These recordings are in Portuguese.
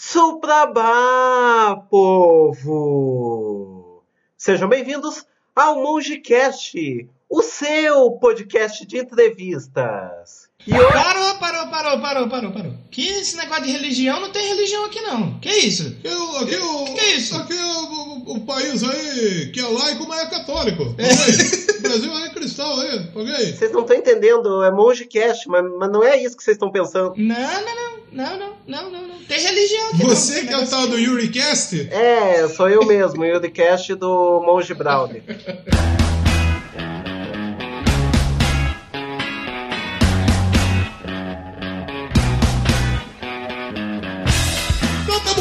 Suprabá, povo! Sejam bem-vindos ao MongeCast, o seu podcast de entrevistas. E eu... Parou, parou, parou, parou, parou, parou. Que esse negócio de religião não tem religião aqui não. Que isso? Eu, aqui o, que é isso? Aqui é o, o, país aí que é laico, mas é católico. É. O Brasil é cristão aí, ok? Vocês não estão entendendo, é MongeCast, mas, mas não é isso que vocês estão pensando. Não, não, não, não, não, não, não, não. Tem religião aqui Você não, que é o tal do YuriCast? É, sou eu mesmo, o YuriCast do Monge Brown.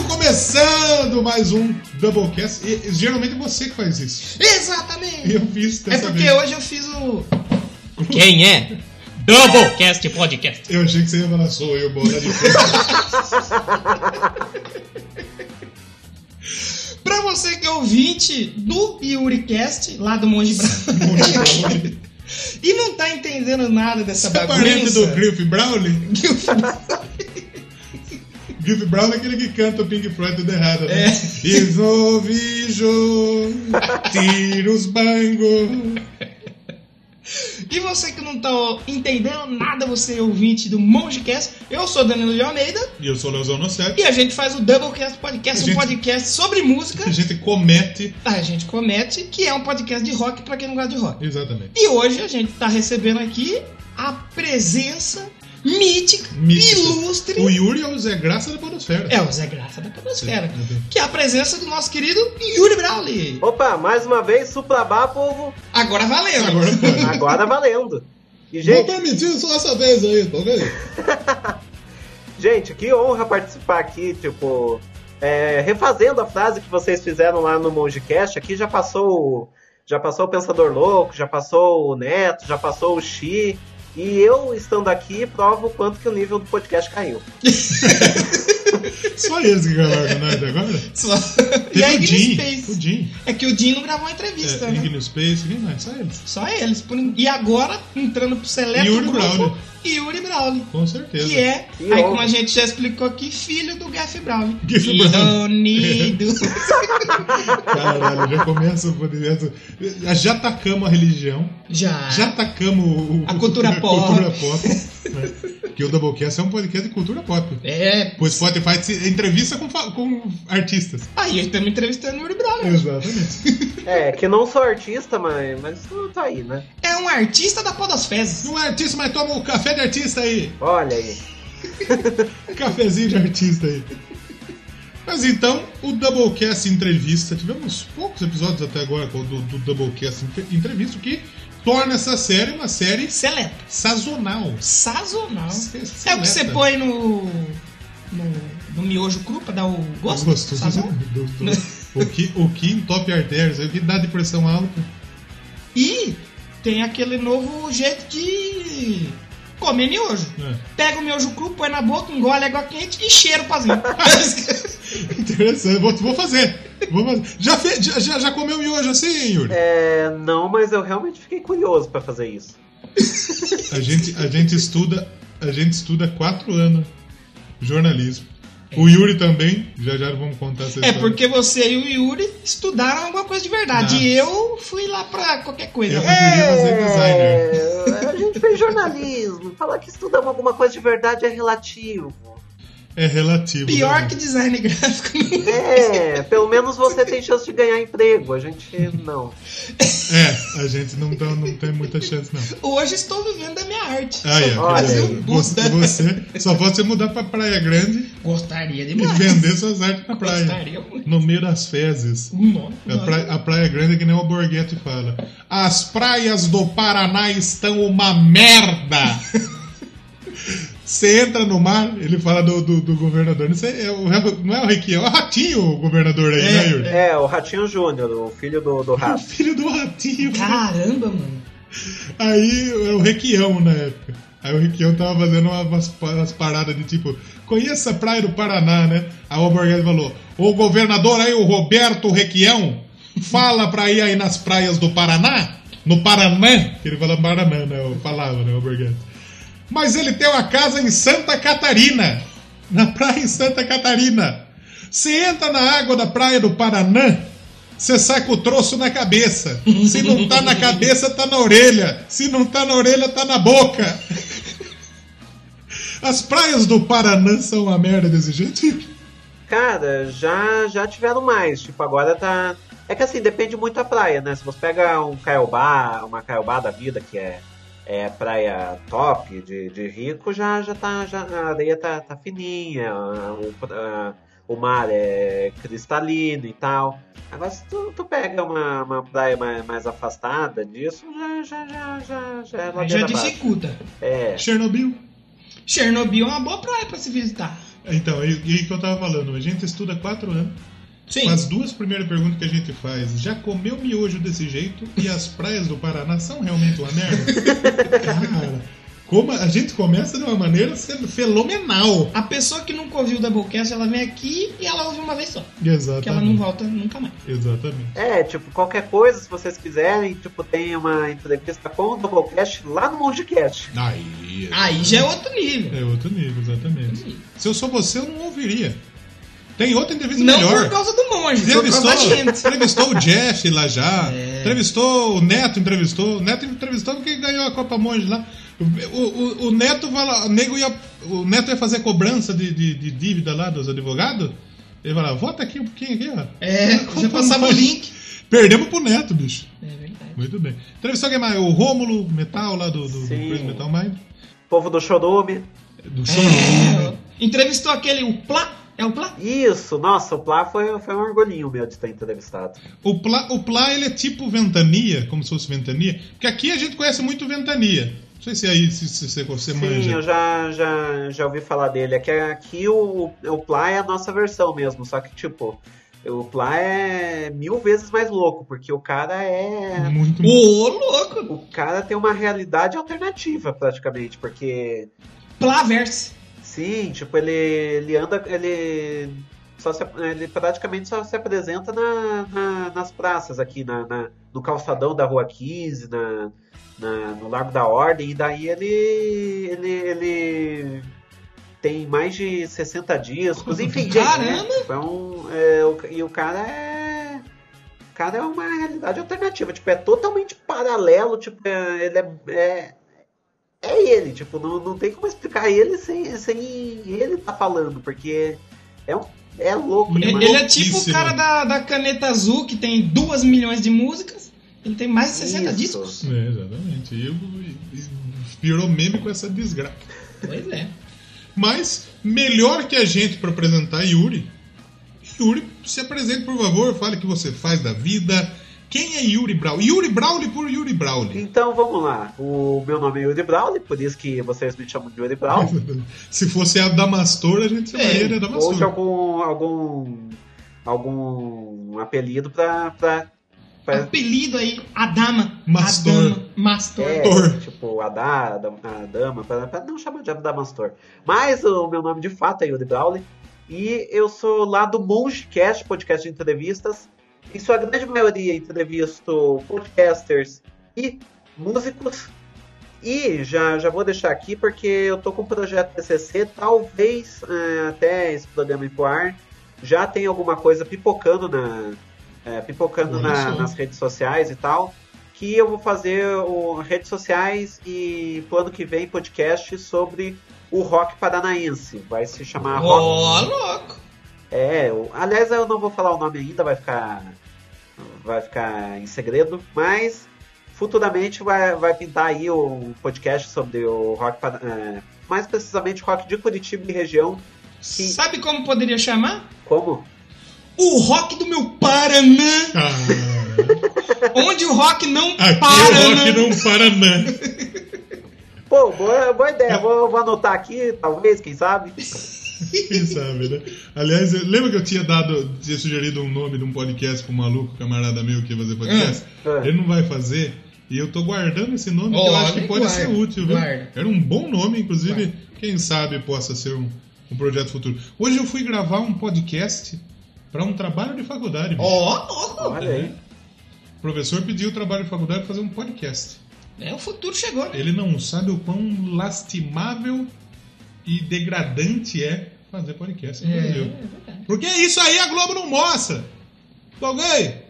Começando mais um Doublecast. E, geralmente é você que faz isso. Exatamente! Eu fiz É dessa porque vez. hoje eu fiz o. Quem é? Doublecast Podcast. Eu achei que você ia falar, sou eu, bola de frente. Pra você que é ouvinte do YuriCast, lá do Monge Brown, e não tá entendendo nada dessa Você é parente bagunça. do Griff Brownlee? Griff Brown é aquele que canta o Pink Floyd tudo errado, né? É. Isovijo, tiros bango. E você que não tá entendendo nada, você é ouvinte do MongeCast, eu sou Danilo de Almeida E eu sou o Leozão No 7. e a gente faz o Doublecast Podcast, A um gente- podcast sobre música. A gente comete. A gente comete, que é um podcast de rock pra quem não gosta de rock. Exatamente. E hoje a gente tá recebendo aqui a presença mítica, Mítica. ilustre. O Yuri é o Zé Graça da Podosfera. É o Zé Graça da Podosfera. Sim. Que é a presença do nosso querido Yuri Brawley. Opa, mais uma vez, Suprabá, povo, Agora valeu. Agora agora valendo. E, Vou gente, permitir só essa vez aí, tá ok? gente, que honra participar aqui, tipo, é, refazendo a frase que vocês fizeram lá no MongeCast, aqui já passou, já passou o Pensador Louco, já passou o Neto, já passou o Xi, e eu estando aqui provo o quanto que o nível do podcast caiu. Só eles que gravaram nós agora? Só- E a o Jim. Space. O Jim. É que o Jim não gravou a entrevista, É, né? Ignis Space, quem mais? Só eles. Só eles. E agora, entrando pro seleto Yuri grupo. Yuri Brawley. Com certeza. Que é, Que aí como a gente já explicou aqui, filho do Gaff Brown. Gaff Brown. Unido. Caralho, já começa o podcast. Já atacamos a religião. já. Já atacamos o, A cultura pop. cultura pop né? Que o Doublecast é um podcast de cultura pop. É. O Spotify se- entrevista com, com artistas. Aí estamos entrevistando o Yuri Brawley. Exatamente. É, que não sou artista, mas, mas tá aí, né? É um artista da Podosfezes. Não é artista, mas toma o café de artista aí. Olha aí. Cafezinho de artista aí. Mas então, o Doublecast Entrevista, tivemos poucos episódios até agora do, do Doublecast Entre- Entrevista, que torna essa série uma série Seleto. sazonal. Sazonal. Se- É o que seleta. você põe no, no. no miojo cru pra dar o gosto. Gostoso. Sazon. Do- do- o, que, o que entope artérias, o que dá de pressão alta. E tem aquele novo jeito de comer miojo. É. Pega o miojo cru, põe na boca, engole água quente e cheira o pazinho. Interessante, vou, vou fazer. Vou fazer. Já, fe- já, já, já comeu miojo assim, Yuri? É, não, mas eu realmente fiquei curioso pra fazer isso. A gente, a gente estuda, a gente estuda há quatro anos jornalismo. O Yuri também, já já vamos contar essa é história. porque você e o Yuri estudaram alguma coisa de verdade. Ah. E eu fui lá pra qualquer coisa. Eu preferia fazer jornalismo. Falar que estudamos alguma coisa de verdade é relativo. É relativo. Pior né? que design gráfico. É, pelo menos você tem chance de ganhar emprego. A gente não. É, a gente não, dá, não tem muita chance, não. Hoje estou vivendo da minha arte. Ah, é. Olha um Você, você só pode você mudar pra Praia Grande Gostaria e demais. vender suas artes na praia. Gostaria muito. No meio das fezes. Nossa, A praia, a praia Grande é que nem o Borghetti fala. As praias do Paraná estão uma merda! Você entra no mar, ele fala do, do, do governador. Não, sei, é o, não é o Requião, é o Ratinho o governador aí, É, né, Yuri? É, o Ratinho Júnior, o filho do, do O rato. filho do Ratinho. Caramba, mano. Aí era o Requião na época. Aí o Requião tava fazendo umas, umas paradas de tipo, conheça a praia do Paraná, né? Aí o Borghetti falou: O governador aí, o Roberto Requião, fala pra ir aí nas praias do Paraná, no Paraná, que ele fala Paraná, né? Eu falava, né, o. Mas ele tem uma casa em Santa Catarina. na praia em Santa Catarina. Você entra na água da praia do Paraná, você sai com o troço na cabeça. Se não tá na cabeça, tá na orelha. Se não tá na orelha, tá na boca. As praias do Paraná são uma merda desse jeito? Cara, já, já tiveram mais. Tipo, agora tá. É que assim, depende muito da praia, né? Se você pega um caiobá, uma caiobá da vida, que é, é praia top de, de rico, já, já tá. Já, a areia tá, tá fininha, o, a- o mar é cristalino e tal. Agora se tu, tu pega uma, uma praia mais, mais afastada disso, já, já, já, já, já é Aí já dificulta. É. Chernobyl. Chernobyl é uma boa praia pra se visitar. Então, e e o que eu tava falando, a gente estuda há quatro anos. Sim. As duas primeiras perguntas que a gente faz, já comeu miojo desse jeito? E as praias do Paraná são realmente uma merda? Cara, como a gente começa de uma maneira sendo fenomenal. A pessoa que nunca ouviu o Doublecast, ela vem aqui e ela ouve uma vez só. Exatamente. Que ela não volta nunca mais. Exatamente. É, tipo, qualquer coisa, se vocês quiserem, tipo, tem uma entrevista com o Doublecast lá no Mondcast. Aí. Aí já é outro nível. É outro nível, exatamente. Se eu sou você, eu não ouviria. Tem outra entrevista Não melhor. por causa do monge, por Entrevistou, causa da gente. entrevistou o Jeff lá já. É. Entrevistou o Neto, entrevistou. O Neto entrevistou porque ganhou a Copa Monge lá. O, o, o Neto vai lá, o nego ia. O Neto ia fazer cobrança de, de, de dívida lá dos advogados. Ele vai lá, vota aqui um pouquinho aqui, ó. É, já passava o link. Perdemos pro Neto, bicho. É verdade. Muito bem. Entrevistou quem mais? O Rômulo Metal lá do, do, Sim. Metal Mind. Povo do Chorume. Do show. É, entrevistou aquele, o Plá. É o Plá? Isso, nossa, o Plá foi, foi um orgulhinho meu de ter entrevistado. O Plá, o Plá, ele é tipo ventania, como se fosse ventania. Porque aqui a gente conhece muito ventania. Não sei se aí se, se, se você Sim, manja. eu já, já, já ouvi falar dele. É que aqui o, o Plá é a nossa versão mesmo, só que, tipo, o Plá é mil vezes mais louco, porque o cara é. Muito Ô, louco! O cara tem uma realidade alternativa, praticamente, porque. Pláverse. Sim, tipo, ele, ele anda. Ele. Só se, ele praticamente só se apresenta na, na- nas praças aqui, na, na- no calçadão da Rua 15, na, na- no Largo da Ordem, e daí ele. ele, ele tem mais de 60 discos, enfim, gente, né? Caramba! Tipo, é um, é, o- e o cara é. O cara é uma realidade alternativa, tipo, é totalmente paralelo, tipo, é- ele é, é, é ele, tipo, não, não tem como explicar ele sem, sem ele tá falando, porque é, um, é louco Ele, ele é tipo o cara da, da caneta azul que tem 2 milhões de músicas. Ele tem mais de 60 Isso. discos. É, exatamente. E eu- e- virou meme com essa desgraça. Pois é. Mas, melhor que a gente para apresentar Yuri. Yuri, se apresente, por favor, fale o que você faz da vida. Quem é Yuri Brauli? Yuri Brauli por Yuri Brauli. Então vamos lá. O meu nome é Yuri Brawley, por isso que vocês me chamam de Yuri Brawley. Se fosse a Damastor, a gente chamaria É, de Ou de Damastor. algum. algum. algum apelido pra. pra, pra Apelido aí, Adama. Mastor. Adama. Mastor. é, tipo, a, da, a dama, pra, pra não chamar de Adamastor. Mas o meu nome de fato é Yuri Brawley. E eu sou lá do Mongecast, podcast de entrevistas. Em sua grande maioria, entrevisto podcasters e músicos. E já, já vou deixar aqui porque eu tô com um projeto TCC, talvez eh, até esse programa ir pro ar, já tem alguma coisa pipocando na eh, pipocando na- nas redes sociais e tal, que eu vou fazer o, redes sociais e pro ano que vem podcast sobre o rock paranaense. Vai se chamar rock Ó, louco. é, o- aliás, eu não vou falar o nome ainda, vai ficar vai ficar em segredo, mas futuramente vai, vai pintar aí um podcast sobre o rock, é, mais precisamente rock de Curitiba e região. Que- Sabe como poderia chamar? Como? O rock do meu Paraná. Ah, Onde o rock não aqui para. o rock né? não para, não. Pô, boa, boa ideia, vou, vou anotar aqui, talvez, quem sabe. Quem sabe, né? Aliás, eu- lembra que eu tinha dado, tinha sugerido um nome de um podcast pro maluco, camarada meu que ia fazer podcast? Hum. Ele não vai fazer. E eu tô guardando esse nome que eu acho que pode guarda, ser útil, viu? guarda. Era um bom nome, inclusive, quem sabe possa ser um, um projeto futuro. Hoje eu fui gravar um podcast para um trabalho de faculdade. Ó, louco. Olha aí. O professor pediu o trabalho de faculdade para fazer um podcast. É, o futuro chegou, né? Ele não sabe o quão lastimável e degradante é fazer podcast no É, Brasil. é. Porque isso aí a Globo não mostra. Alguém?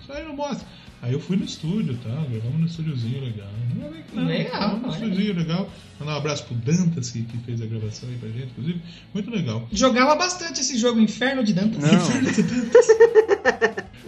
Isso aí não mostra. Aí eu fui no estúdio, tá? Gravamos no estúdiozinho legal. Não é bem que não. Legal, olha. estúdiozinho legal. Mandar um abraço pro Dantas, que, que fez a gravação aí pra gente, inclusive. Muito legal. Jogava bastante esse jogo Inferno de Dantas.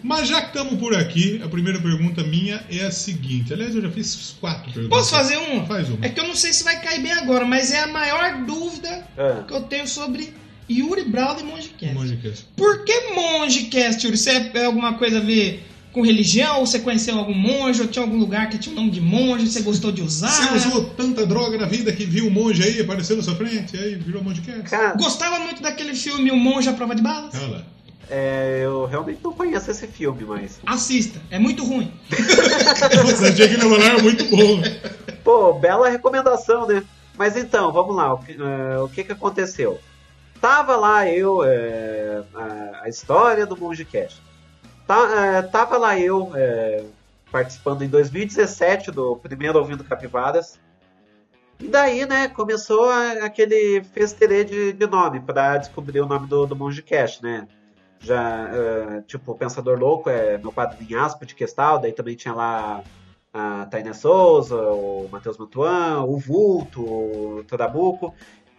Mas já que estamos por aqui, a primeira pergunta minha é a seguinte. Aliás, eu já fiz quatro perguntas. Posso fazer uma? Faz uma. É que eu não sei se vai cair bem agora, mas é a maior dúvida Ah. que eu tenho sobre Yuri Brown e Mongecast. Mongecast. Por que Mongecast, Yuri? Você é alguma coisa a ver com religião? Ou você conheceu algum monge? Ou tinha algum lugar que tinha o nome de monge? Você gostou de usar? Você usou tanta droga na vida que viu um monge aí, apareceu na sua frente, aí virou Mongecast. Cara, Gostava muito daquele filme O Monge à Prova de Balas? Olha lá. é, eu realmente não conheço esse filme, mas. Assista, é muito ruim. Nossa, achei que ele era muito bom. Pô, bela recomendação, né? Mas então, vamos lá. O que, eh, o que, que aconteceu? Tava lá eu, eh, a, a história do Mongecast. Tá, eh, tava lá eu eh, participando em 2017 do primeiro Ouvindo Capivaras. E daí, né, começou aquele festerê de, de nome para descobrir o nome do, do Mongecast, né? Já, eh, tipo, Pensador Louco é meu padrinhasco de Questal, daí também tinha lá a Tainá Souza, o Matheus Mantuan, o Vulto, o Trabuco.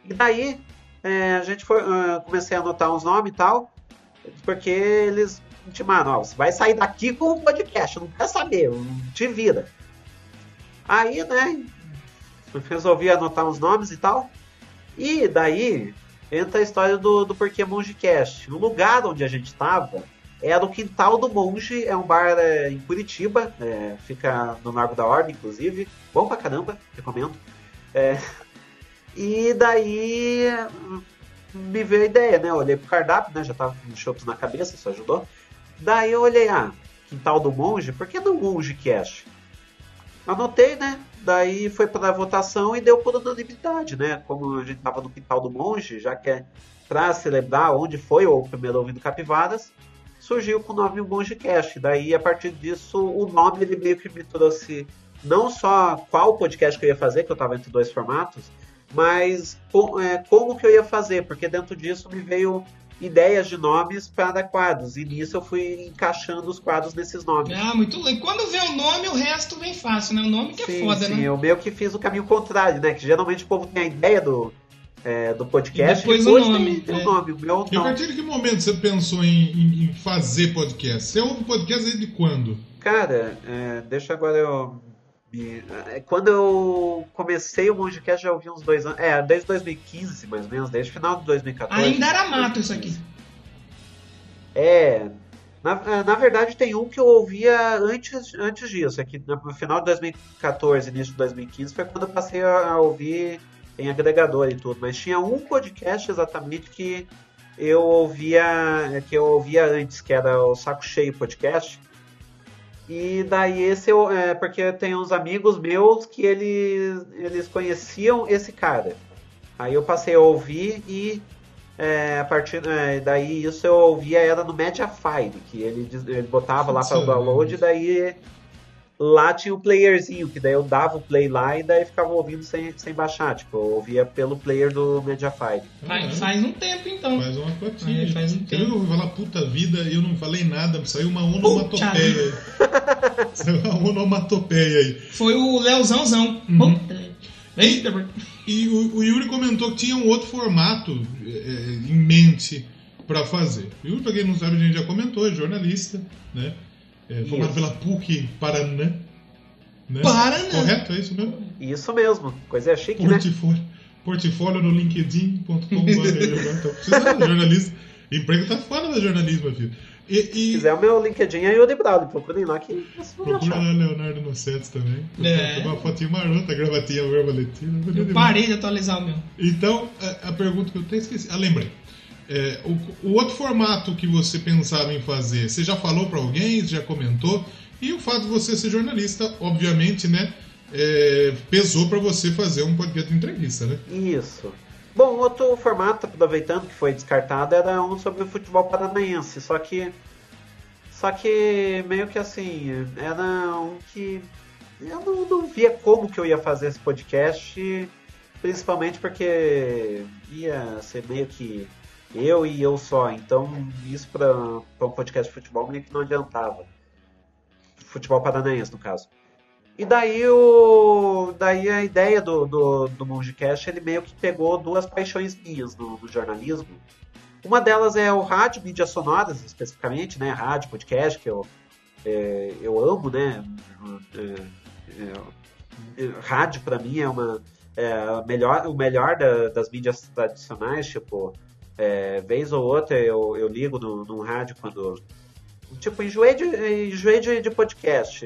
E daí é, a gente foi, ah, comecei a anotar uns nomes e tal, porque eles ó, você vai sair daqui com um podcast, não quer saber, te vira. Aí, né, resolvi anotar uns nomes e tal. E daí entra a história do, do Porquê Mongecast. O lugar onde a gente estava era o Quintal do Monge, é um bar é, em Curitiba, é, fica no Largo da Ordem, inclusive. Bom pra caramba, recomendo. É, e daí me veio a ideia, né? Eu olhei pro cardápio, né? Já tava com chopos na cabeça, isso ajudou. Daí eu olhei, ah, Quintal do Monge, por que não Monge Cast? Anotei, né? Daí foi para votação e deu por unanimidade, né? Como a gente tava no Quintal do Monge, já que é para celebrar onde foi o primeiro ouvindo Capivaras, surgiu com o nome Mongecast. Daí, a partir disso, o nome ele meio que me trouxe não só qual podcast que eu ia fazer, que eu estava entre dois formatos, mas é, como que eu ia fazer, porque dentro disso me veio ideias de nomes para quadros, e nisso eu fui encaixando os quadros nesses nomes. Ah, muito legal. Quando vem o nome, o resto vem fácil, né? O nome que é sim, foda, sim, né? eu meio que fiz o caminho contrário, né? Que geralmente o povo tem a ideia do, é, do podcast E depois o tem- nome, tem o é. nome. O meu E a não. partir de que momento você pensou em, em- em fazer podcast? Você ouve podcast desde quando? Cara, é, deixa agora eu. É, Quando eu comecei o Mongecast já ouvi uns dois anos. É, desde 2015, mais ou menos, desde o final de 2014. Ainda era mato isso aqui. É. Na, é, na verdade, tem um que eu ouvia antes, antes disso. É que no final de 2014, início de 2015, foi quando eu passei a, a ouvir em agregador e tudo. Mas tinha um podcast exatamente que eu ouvia que eu ouvia antes, que era o Saco Cheio Podcast. E daí esse eu, é, porque tem uns amigos meus que eles, eles conheciam esse cara. Aí eu passei a ouvir e é, a partir é, daí isso eu ouvia era no Mediafire, que ele, ele botava lá para download e daí lá tinha o playerzinho, que daí eu dava o play lá e daí ficava ouvindo sem, sem baixar, tipo, eu ouvia pelo player do Mediafire. Faz, faz um tempo, então. Faz uma cotinha. É, faz um tempo. eu ouvi falar puta vida e eu não falei nada, saiu uma onomatopeia aí. saiu uma onomatopeia aí. Foi o Leozãozão. Uhum. E o, o Yuri comentou que tinha um outro formato é, é, em mente para fazer. O Yuri, pra quem não sabe, a gente já comentou, é jornalista, né? É, formado Isso. pela PUC Paraná. Né? Paraná. Correto, é isso mesmo? Isso mesmo, coisa chique, né? Portfólio, portfólio no linkedin.com. Então, precisa de jornalista. Emprego tá fora da jornalismo, filho. E, Se e quiser o meu LinkedIn é Yuri Browder, procurem lá que vocês vão procura achar. lá Leonardo Nocete também. É. Uma fotinha marota, gravatinha borboletina. bonito Eu parei de atualizar o meu. Então, a, a pergunta que eu até esqueci. Ah, lembrei. É, o, o outro formato que você pensava em fazer, você já falou para alguém, já comentou, e o fato de você ser jornalista, obviamente, né, é, pesou para você fazer um podcast de entrevista, né? Isso. Bom, outro formato, aproveitando que foi descartado, era um sobre o futebol paranaense. Só que. Só que meio que assim, era um que. Eu não, não via como que eu ia fazer esse podcast principalmente porque ia ser meio que eu e eu só. Então, isso para um podcast de futebol meio que não adiantava. Futebol paranaense, no caso. E daí, o, daí a ideia do, do, do Mongecast, ele meio que pegou duas paixões minhas no, no, jornalismo. Uma delas é o rádio, mídias sonoras, especificamente, né? Rádio, podcast, que eu, é, eu amo, né? É, é, rádio, para mim, é uma... É, melhor, o melhor da, das mídias tradicionais, tipo, é, vez ou outra eu, eu ligo no, no rádio quando. Tipo, enjoei de, enjoei de, de podcast,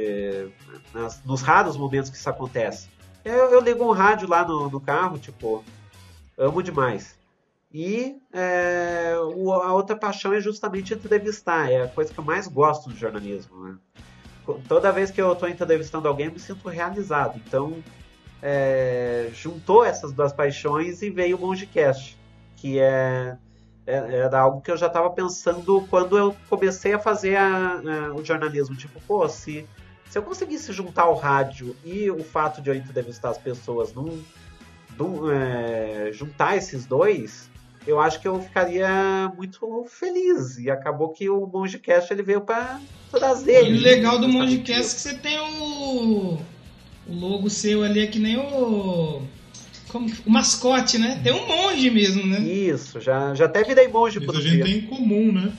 nas, nos raros momentos que isso acontece. Eu, eu ligo um rádio lá no, no carro, tipo, amo demais. E é, a outra paixão é justamente entrevistar, é a coisa que eu mais gosto do jornalismo. Né? Toda vez que eu estou entrevistando alguém, eu me sinto realizado. Então, é, juntou essas duas paixões e veio o Mongecast que é, é, era algo que eu já estava pensando quando eu comecei a fazer a, a, o jornalismo. Tipo, pô, se, se eu conseguisse juntar o rádio e o fato de eu entrevistar as pessoas num, num é, juntar esses dois, eu acho que eu ficaria muito feliz. E acabou que o Mongecast ele veio para trazer. E o legal do Mongecast é que você tem o, o logo seu ali, é que nem o como, o mascote, né? Tem um monge mesmo, né? Isso, já, já até virei monge Isso por a gente dia. tem em comum, né?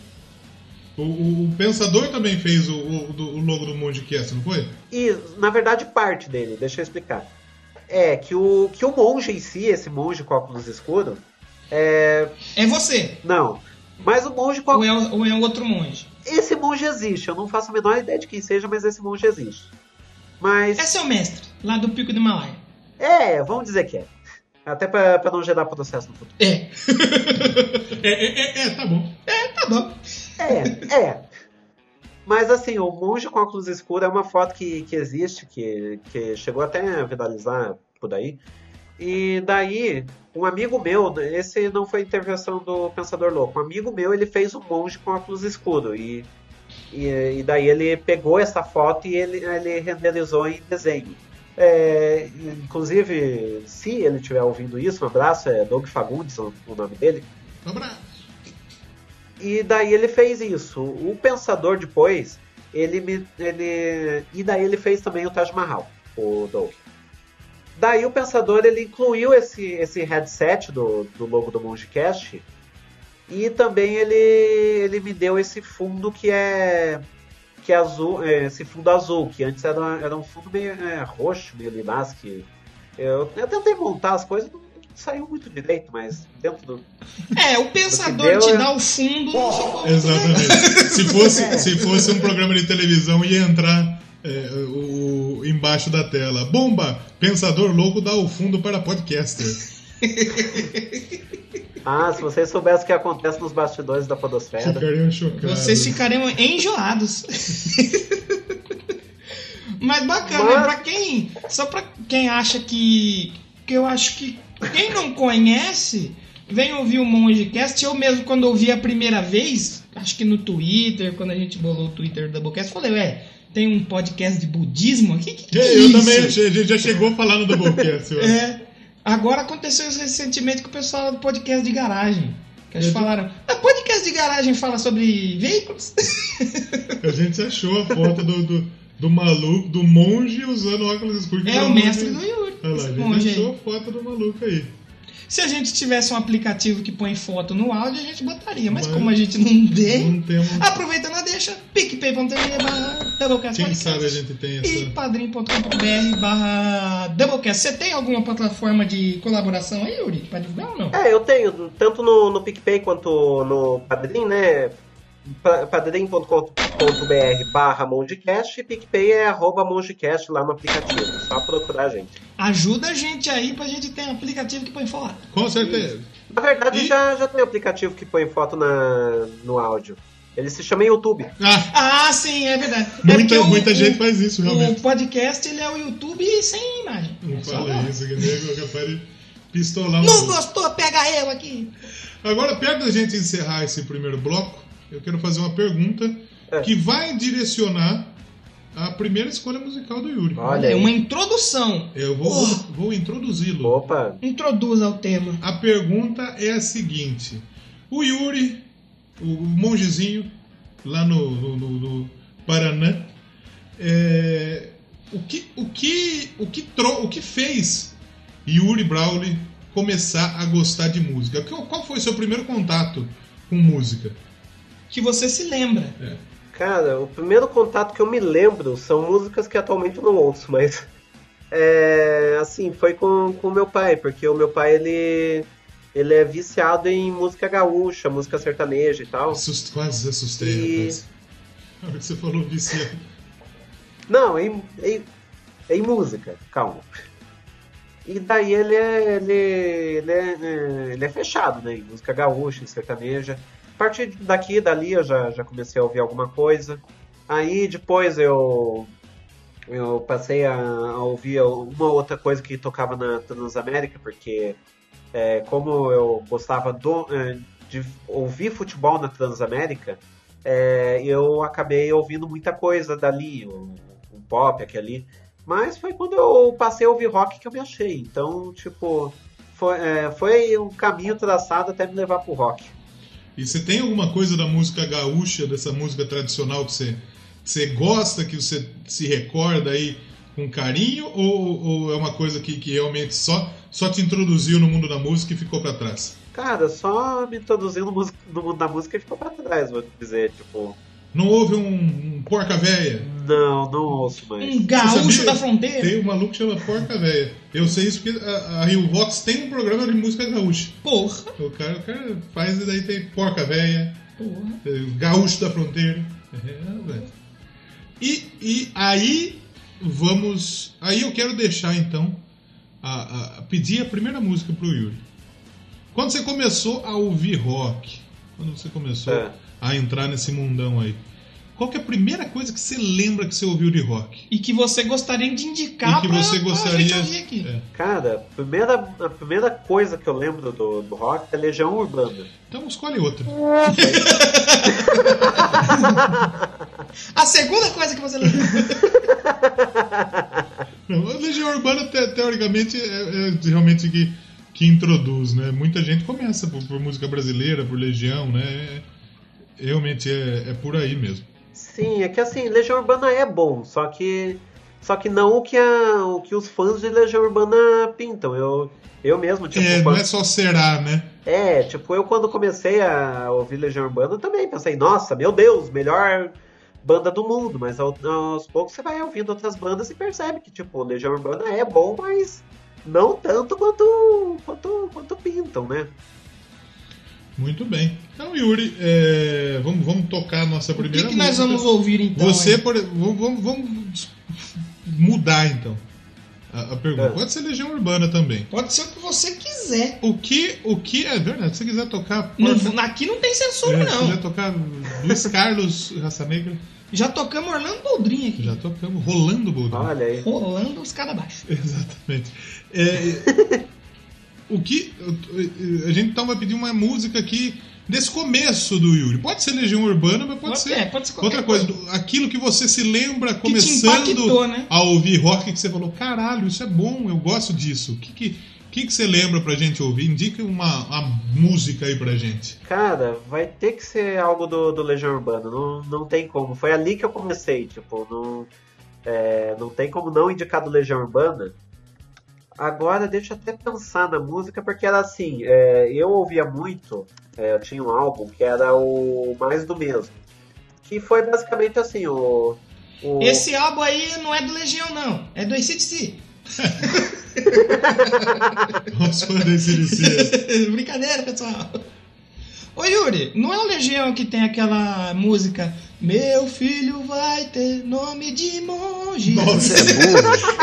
O, o, o, Pensador também fez o, o, o logo do Mongecast, não foi? E, na verdade, parte dele, deixa eu explicar. É que o, que o monge em si, esse monge com óculos escuros, é. É você? Não. Mas o monge com ou é, ou é um outro monge? Esse monge existe, eu não faço a menor ideia de quem seja, mas esse monge existe. Mas. É seu mestre, lá do Pico do Himalaia. É, vamos dizer que é. Até pra, pra não gerar processo no futuro. É. é, é, é, é, tá bom. É, tá bom. É, é. Mas assim, o monge com óculos escuros é uma foto que, que existe, que, que chegou até a viralizar por aí. E daí, um amigo meu, esse não foi intervenção do Pensador Louco, um amigo meu ele fez um monge com óculos escuros. E, e, e daí ele pegou essa foto e ele, ele renderizou em desenho. É, inclusive, se ele estiver ouvindo isso, um abraço, é Doug Fagundes o nome dele. Um abraço. E daí ele fez isso. O Pensador depois, ele me. Ele, e daí ele fez também o Taj Mahal, o Doug. Daí o Pensador ele incluiu esse, esse headset do, do logo do Mongecast e também ele, ele me deu esse fundo que é que é azul, é, esse fundo azul, que antes era, era um fundo meio é, roxo, meio lilás, que eu, eu tentei montar as coisas, não saiu muito direito, mas dentro do. É, o pensador deu, te é... dá o fundo. Oh, exatamente. se, fosse, é. se fosse um programa de televisão, ia entrar é, o, embaixo da tela. Bomba! Pensador louco dá o fundo para podcaster. Ah, se vocês soubessem o que acontece nos bastidores da podosfera. Ficariam chocados. Vocês ficariam enjoados. Mas bacana, Mas... pra quem. Só pra quem acha que. Que eu acho que. Quem não conhece, vem ouvir o Mongecast. Eu mesmo, quando ouvi a primeira vez, acho que no Twitter, quando a gente bolou o Twitter do Doublecast, falei, ué, tem um podcast de budismo aqui? Que, que é, eu isso? também, a gente já chegou falando do Doublecast. é. Agora aconteceu isso recentemente com o pessoal do podcast de garagem. Que eles falaram, a podcast de garagem fala sobre veículos. A gente achou a foto do, do, do maluco, do monge usando óculos escuros. É o mestre do Yuri. Olha lá, a gente achou a foto do maluco aí. Se a gente tivesse um aplicativo que põe foto no áudio, a gente botaria. Mas, mas como a gente não tem, não temos... aproveitando a deixa, picpay.tv barra Doublecast Quem sabe a gente tem essa... E padrim.com.br barra Doublecast. Você tem alguma plataforma de colaboração aí, Yuri? Pra divulgar ou não? É, eu tenho. Tanto no, no PicPay quanto no Padrim, né? padrim.com.br barra Mondcast e PicPay é arroba Mondcast lá no aplicativo. Só procurar a gente. Ajuda a gente aí pra gente ter um aplicativo que põe foto. Com certeza. Na verdade, e... já, já tem aplicativo que põe foto na, no áudio. Ele se chama YouTube. Ah, ah sim, é verdade. Muita, é muita o, gente faz isso, realmente. O podcast ele é o YouTube sem imagem. Não é fala isso, que nego é capaz de pistolar. Não gostou? Pega eu aqui. Agora, perto da gente encerrar esse primeiro bloco, eu quero fazer uma pergunta é. que vai direcionar a primeira escolha musical do Yuri. Olha É uma introdução. Eu vou, Oh. vou, introduzi-lo. Opa, Introduza o tema. A pergunta é a seguinte: o Yuri, o mongezinho, lá no, no- no- no Paraná, é, o, que, o, que, o, que tro- o que fez Yuri Brawley começar a gostar de música? Qual, qual foi o seu primeiro contato com música? Que você se lembra. cara, o primeiro contato que eu me lembro são músicas que atualmente eu não ouço, mas. É, assim, foi com o meu pai, porque o meu pai ele, ele é viciado em música gaúcha, música sertaneja e tal. Assust- quase assustei, E- rapaz. Na hora que você falou viciado. Não, em, em, em música, calma. E daí ele é, ele, ele, é, ele é fechado, né? Em música gaúcha, em sertaneja. A partir daqui, dali, eu já, já comecei a ouvir alguma coisa. Aí depois eu, eu passei a, a ouvir uma outra coisa que tocava na Transamérica, porque é, como eu gostava do, é, de ouvir futebol na Transamérica, é, eu acabei ouvindo muita coisa dali, um, pop aqui ali. Mas foi quando eu passei a ouvir rock que eu me achei. Então, tipo, foi, é, foi um caminho traçado até me levar pro rock. E você tem alguma coisa da música gaúcha, dessa música tradicional que você, que você gosta, que você se recorda aí com carinho? Ou, ou é uma coisa que, que realmente só, só te introduziu no mundo da música e ficou pra trás? Cara, só me introduzindo no, no mundo da música e ficou pra trás, vou dizer, tipo. Não houve um, um porca véia? Não, não ouço mais. Um gaúcho da fronteira. Tem um maluco que chama porca véia. Eu sei isso porque a, a Rio Vox tem um programa de música gaúcha. Porra. O cara, o cara faz e daí tem porca véia. Porra. Gaúcho da fronteira. É, velho. E, e aí vamos. Aí eu quero deixar então a, a- a pedir a primeira música pro Yuri. Quando você começou a ouvir rock, quando você começou É. a entrar nesse mundão aí, qual que é a primeira coisa que você lembra que você ouviu de rock? E que você gostaria de indicar e que pra, você pra gostaria. gente ouvir aqui. É. Cara, a primeira, a primeira coisa que eu lembro do, do rock é Legião Urbana. Então escolhe outra. A segunda coisa que você lembra. Não, a Legião Urbana, te- teoricamente, é, é realmente que, que introduz, né? Muita gente começa por, por música brasileira, por Legião, né? É- realmente é, é por aí mesmo. Sim, é que assim, Legião Urbana é bom, só que só que não o que, a, o que os fãs de Legião Urbana pintam. Eu, eu mesmo, tipo, é, não quando- é só será, né? É, tipo, eu quando comecei a ouvir Legião Urbana também pensei, nossa, meu Deus, melhor banda do mundo, mas ao- aos poucos você vai ouvindo outras bandas e percebe que, tipo, Legião Urbana é bom, mas não tanto quanto, quanto, quanto pintam, né? Muito bem. Então, Yuri, é, vamos, vamos tocar a nossa O que, primeira que nós música. vamos ouvir então? Você, por, vamos, vamos- mudar então a, a pergunta. É. Pode ser Legião Urbana também. Pode ser o que você quiser. O que, o que é verdade? Se você quiser tocar. Não- porta- aqui não tem censura, é, se quiser não. tocar Luiz Carlos Raça Negra, Já tocamos Orlando Boldrin aqui. já tocamos. Rolando Boldrin. Olha aí. Rolando os caras abaixo. Exatamente. É, o que. A gente então vai pedir uma música aqui desse começo do Yuri. Pode ser Legião Urbana, mas pode, Pode- ser. é, pode ser qualquer outra coisa. do- Aquilo que você se lembra começando impactou, né? a ouvir rock que você falou: caralho, isso é bom, eu gosto disso. O que, que, o que, que você lembra pra gente ouvir? Indica uma, uma música aí pra gente. Cara, vai ter que ser algo do, do Legião Urbana, não, não tem como. Foi ali que eu comecei, tipo, não, é, não tem como não indicar do Legião Urbana. Agora deixa eu até pensar na música, porque era assim, é, eu ouvia muito, é, eu tinha um álbum que era o Mais do Mesmo. Que foi basicamente assim, o. o- Esse álbum aí não é do Legião, não. É do ACDC. Os fãs desse DC. Brincadeira, pessoal. Ô Yuri, não é o Legião que tem aquela música Meu filho vai ter nome de monge. Nossa,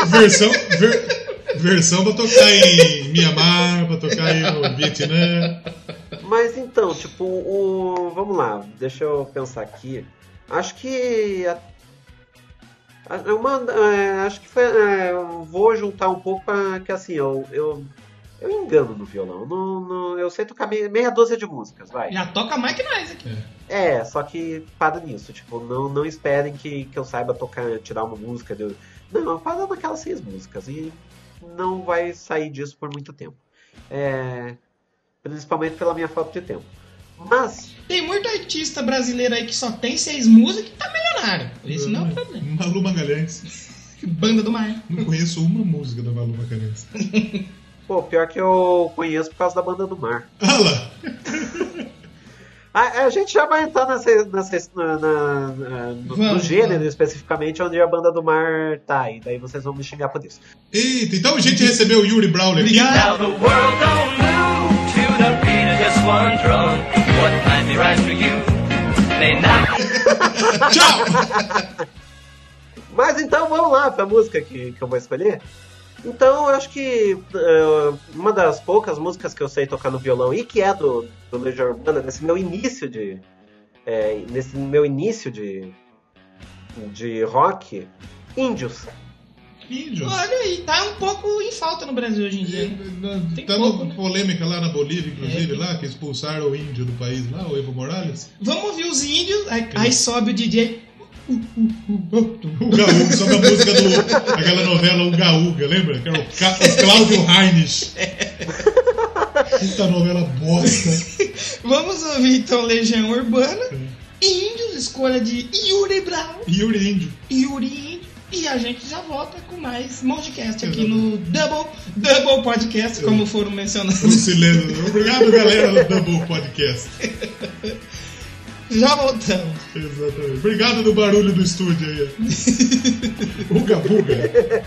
versão, ver- versão pra tocar em Mianmar, pra tocar no Vietnã. Mas então, tipo, o. Vamos lá, deixa eu pensar aqui. Acho que. a- a- Uma, é, acho que foi. é, eu vou juntar um pouco pra. Que assim, eu. Eu, eu engano no violão. Não, não- eu sei tocar meia, meia dúzia de músicas, vai. Já toca mais que nós aqui. É, só que para nisso, tipo, não, não esperem que, que eu saiba tocar, tirar uma música. De... Não, para naquelas seis músicas e não vai sair disso por muito tempo. É, principalmente pela minha falta de tempo. Mas. Tem muito artista brasileiro aí que só tem seis músicas e tá milionário. Isso não é um problema. Malu Magalhães. Banda do Mar. Não conheço uma música da Malu Magalhães. Pô, pior que eu conheço por causa da Banda do Mar. Ah lá! A, a gente já vai entrar nessa, nessa, na, na, na, no, no gênero vamos. especificamente onde a Banda do Mar tá. E daí vocês vão me xingar por isso. Eita, então a gente recebeu o Yuri Brawler aqui. Now the world don't move to the beat of just one drum. What might be right for you may not. Tchau! Mas então vamos lá pra música que, que eu vou escolher. Então, eu acho que uh, uma das poucas músicas que eu sei tocar no violão e que é do, do Legião Urbana, nesse meu início de. É, nesse meu início de. de rock, Índios. Índios. Olha aí, tá um pouco em falta no Brasil hoje em dia. Tem tá pouco, né? polêmica lá na Bolívia, inclusive, é. lá, que expulsaram o índio do país lá, o Evo Morales. Vamos ouvir os índios, aí, aí sobe o DJ. O Gaúga, só da música do, aquela novela O Gaúga, lembra? Que era o, o Cláudio Reines. Puta novela bosta. Vamos ouvir então Legião Urbana. Índios, escolha de Yuri Brown. Yuri Índio. Yuri Índio. E a gente já volta com mais Mondcast aqui no Double, Double Podcast, como foram mencionados. Obrigado, galera do Double Podcast. Já voltamos. Exatamente. Obrigado do barulho do estúdio aí. Uga buga.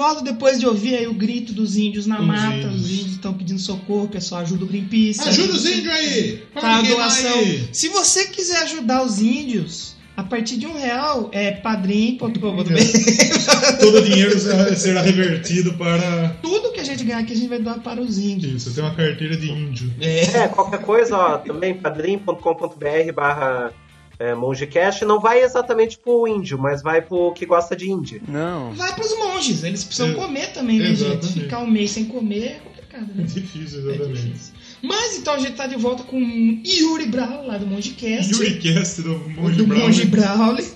Volta depois de ouvir aí o grito dos índios na Os mata. índios. Os índios estão pedindo socorro, pessoal ajuda o Greenpeace. Ajuda os índios aí! Tá, Pode queimar doação. aí. Se você quiser ajudar os índios, a partir de um real é padrim.com.br. Todo o dinheiro será, revertido para. Tudo que a gente ganhar aqui a gente vai doar para os índios. Isso, tem uma carteira de índio. É, qualquer coisa, ó, também padrim.com.br barra é, mongecast não vai exatamente pro índio, mas vai pro que gosta de índio. Não. Vai para os monges, eles precisam É, comer também, né, gente? Ficar um mês sem comer é complicado, É né? difícil, É exatamente. difícil. Mas então a gente tá de volta com Yuri Brown, lá do Mongecast. Yuricast do Monge do Brown. Monge Brawley.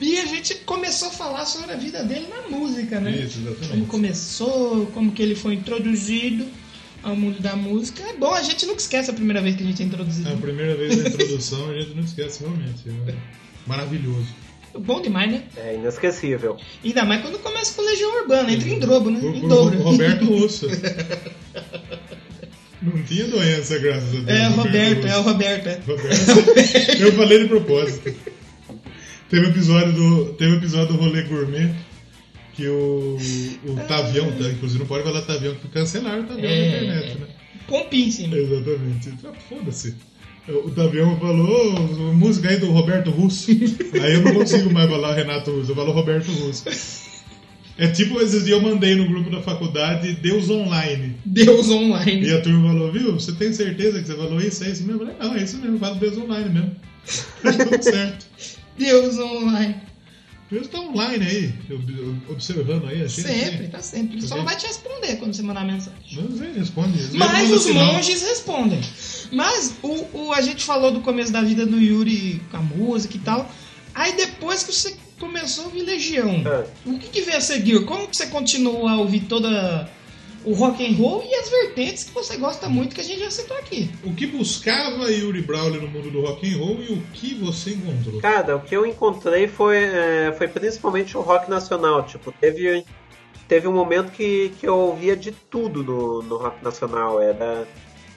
E a gente começou a falar sobre a vida dele na música, né? Isso, Como exatamente. começou, como que ele foi introduzido ao mundo da música. É bom, a gente nunca esquece a primeira vez que a gente é introduzido. A primeira vez da introdução a gente não esquece realmente. É maravilhoso. Bom demais, né? É inesquecível. Ainda mais quando começa com Legião Urbana, entra em Drobo, né? O, Em dobro. o Roberto Russo. Não tinha doença, graças a Deus. É, o Roberto, é o. Roberto. É. Roberto. Eu falei de propósito. Teve um episódio do, teve um episódio do Rolê Gourmet que o, o Tavião, tá, inclusive não pode falar Tavião, que cancelaram o Tavião É, na internet, né? Em cima. Exatamente. Ah, Foda-se. O Tavião falou, "Ô, música aí do Roberto Russo. aí eu não consigo mais falar Renato Russo, eu falo Roberto Russo. É tipo esses dias eu mandei no grupo da faculdade Deus Online. Deus online. E a turma falou, viu, você tem certeza que você falou isso? É isso mesmo? Eu falei, não, é isso mesmo, eu falo Deus Online mesmo. Tá tudo certo. Deus online. Deus tá online aí, ob- ob- observando aí a gente. Sempre, tá sempre. Ele só não vai te responder quando você mandar mensagem. Não sei, responde. Vezes Mas os monges respondem. Mas o, o- a gente falou do começo da vida do Yuri com a música e tal. Aí depois que você começou a ouvir Legião, É. o que, que veio a seguir? Como que você continuou a ouvir toda o rock and roll e as vertentes que você gosta muito que a gente já citou aqui? O que buscava Yuri Brawley no mundo do rock and roll e o que você encontrou? Cara, o que eu encontrei foi, é, foi principalmente o rock nacional. Tipo, teve, teve um momento que, que eu ouvia de tudo no, no rock nacional. Era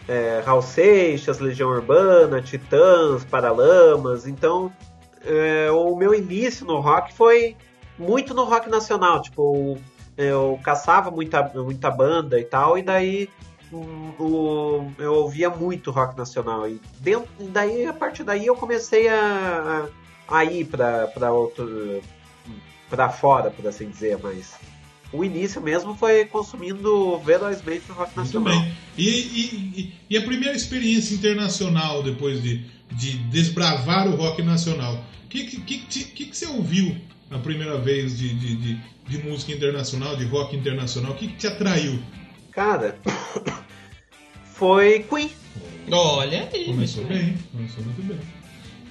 é, Raul Seixas, Legião Urbana, Titãs, Paralamas. Então, é, o meu início no rock foi muito no rock nacional. Tipo, eu caçava muita, muita banda e tal, e daí o- eu ouvia muito rock nacional. E dentro, daí, a partir daí eu comecei a, a, a ir pra, pra outro. pra fora, por assim dizer, mas. O início mesmo foi consumindo velozmente o rock Muito nacional. bem. E, e- e- e a primeira experiência internacional depois de, de desbravar o rock nacional? O que, que, que, que, que você ouviu a primeira vez de, de, de, de música internacional, de rock internacional? O que, que te atraiu? Cara, foi Queen. Olha aí. Começou bem, começou muito bem.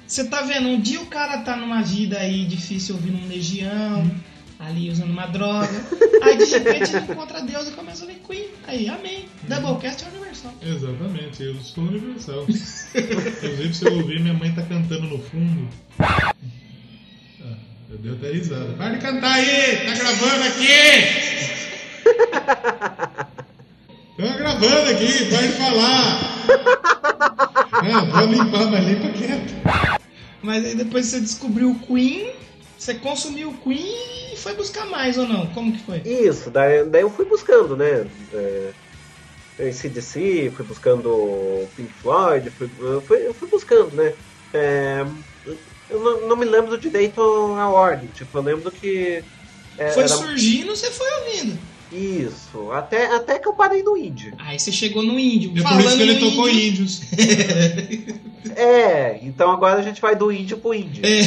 Você tá vendo, um dia o cara tá numa vida aí difícil ouvindo um Legião, ali usando uma droga. Aí de repente ele encontra Deus e começa a ouvir Queen. Aí, amém. Doublecast é universal. Exatamente, eu sou universal. Inclusive, se eu ouvir, minha mãe tá cantando no fundo. Eu dei até risada. Para de cantar aí! Tá gravando aqui! Tô gravando aqui, pode falar! Ah, vou limpar, mas limpa quieto. Mas aí depois você descobriu o Queen, você consumiu o Queen e foi buscar mais ou não? Como que foi? Isso, daí, daí eu fui buscando, né? É, ACDC, fui buscando Pink Floyd, fui, eu, fui, eu fui buscando, né? É, eu não, não me lembro direito a ordem, tipo, eu lembro que. é, Foi era- surgindo, você foi ouvindo. Isso, até, até que eu parei no indie. Aí você chegou no índio. É por falando isso que ele tocou índio, índios. É, então agora a gente vai do indie pro indie. É,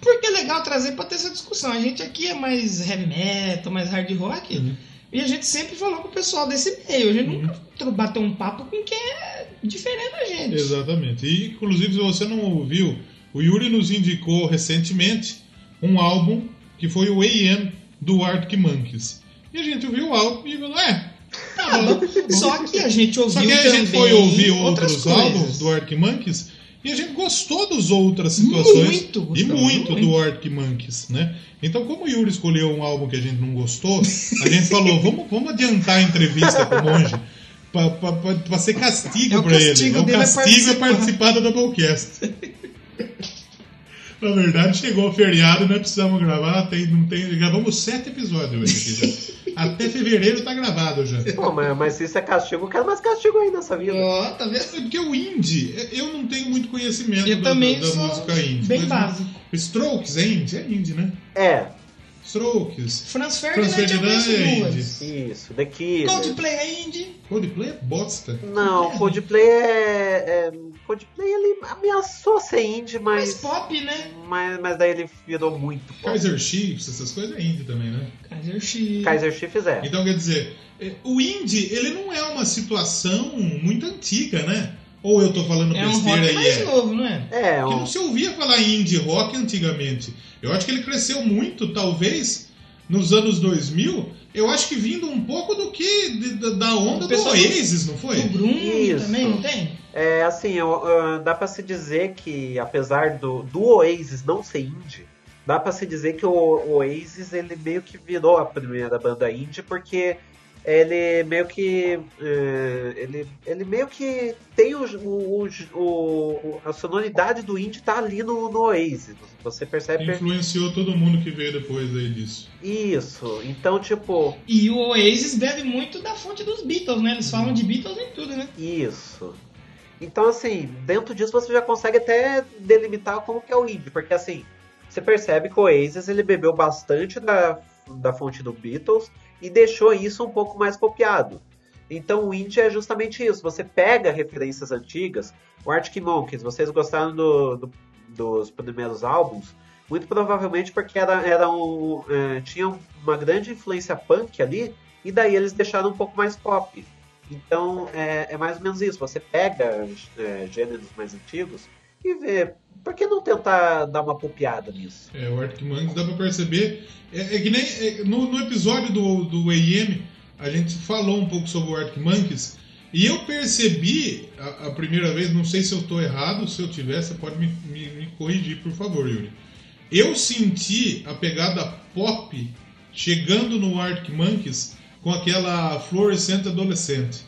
porque é legal trazer pra ter essa discussão. A gente aqui é mais heavy metal, mais hard rock. Uhum. E a gente sempre falou com o pessoal desse meio. A gente nunca tro- bateu um papo com quem é diferente da gente. Exatamente. E, inclusive, se você não ouviu, o Yuri nos indicou recentemente um álbum que foi o AM do Arctic Monkeys. E a gente ouviu o álbum e falou, é, tá bom. Só que a gente ouviu Só que aí a gente foi ouvir outros álbuns do Arctic Monkeys e a gente gostou das outras situações. Muito, e gostamos muito, muito. do Arctic Monkeys, né? Então, como o Yuri escolheu um álbum que a gente não gostou, a gente falou, vamos, vamos adiantar a entrevista com o monge. Pra ser castigo É o pra ele. castigo É o é castigo é participar. participar do Doublecast. Na verdade, chegou o feriado, nós precisamos gravar. Tem, não tem, gravamos sete episódios hoje aqui já. Até fevereiro tá gravado já. Pô, mas, mas se isso é castigo, eu quero mais castigo aí nessa vida. Ó, tá vendo? É porque o indie, eu não tenho muito conhecimento Eu da, também da sou música indie. bem básico. Strokes é indie? É indie, né? É, Strokes. Franz Franz Ferdinand é duas. isso, The Killer. Coldplay é indie. Coldplay é bosta. Não, Coldplay é, é. Coldplay ele ameaçou ser indie, Mais mas. pop, né? Mas, mas daí ele virou muito pop. Kaiser Chiefs, essas coisas é indie também, né? Kaiser Chiefs. Kaiser Chiefs é. Então quer dizer, é, o indie, ele não é uma situação muito antiga, né? Ou eu tô falando É um besteira rock aí? mais é? novo, não é? É, Porque um, não se ouvia falar em indie rock antigamente. Eu acho que ele cresceu muito, talvez, nos anos 2000. Eu acho que vindo um pouco do que de- da- da onda do Oasis, não foi? O Isso. também, não tem? é assim, eu- ah, dá pra se dizer que apesar do, do Oasis não ser indie, dá pra se dizer que o, o Oasis ele meio que virou a primeira banda indie porque ele meio que eh, ele, ele meio que tem o, o, o- o- a sonoridade do indie tá ali no, no Oasis. Você percebe Influenciou todo mundo que veio depois aí disso. isso. Então, tipo, E o Oasis bebe muito da fonte dos Beatles, né? Eles falam de Beatles em tudo, né? Isso. Então, assim, dentro disso você já consegue até delimitar como que é o indie, porque assim, você percebe que o Oasis ele bebeu bastante da, da fonte do Beatles e deixou isso um pouco mais copiado. Então o indie é justamente isso, você pega referências antigas, o Arctic Monkeys, vocês gostaram do- do- dos primeiros álbuns, muito provavelmente porque era, era um, é, tinha uma grande influência punk ali, e daí eles deixaram um pouco mais pop. Então é, é mais ou menos isso. Você pega é, gêneros mais antigos e vê. Por que não tentar dar uma copiada nisso? É, o Arctic Monkeys dá pra perceber. É, é que nem é, no, no episódio do, do AIM, a gente falou um pouco sobre o Arctic Monkeys. E eu percebi a, a primeira vez, não sei se eu tô errado, se eu tiver, você pode me, me, me corrigir, por favor, Yuri. Eu senti a pegada pop chegando no Arctic Monkeys com aquela Fluorescente Adolescente.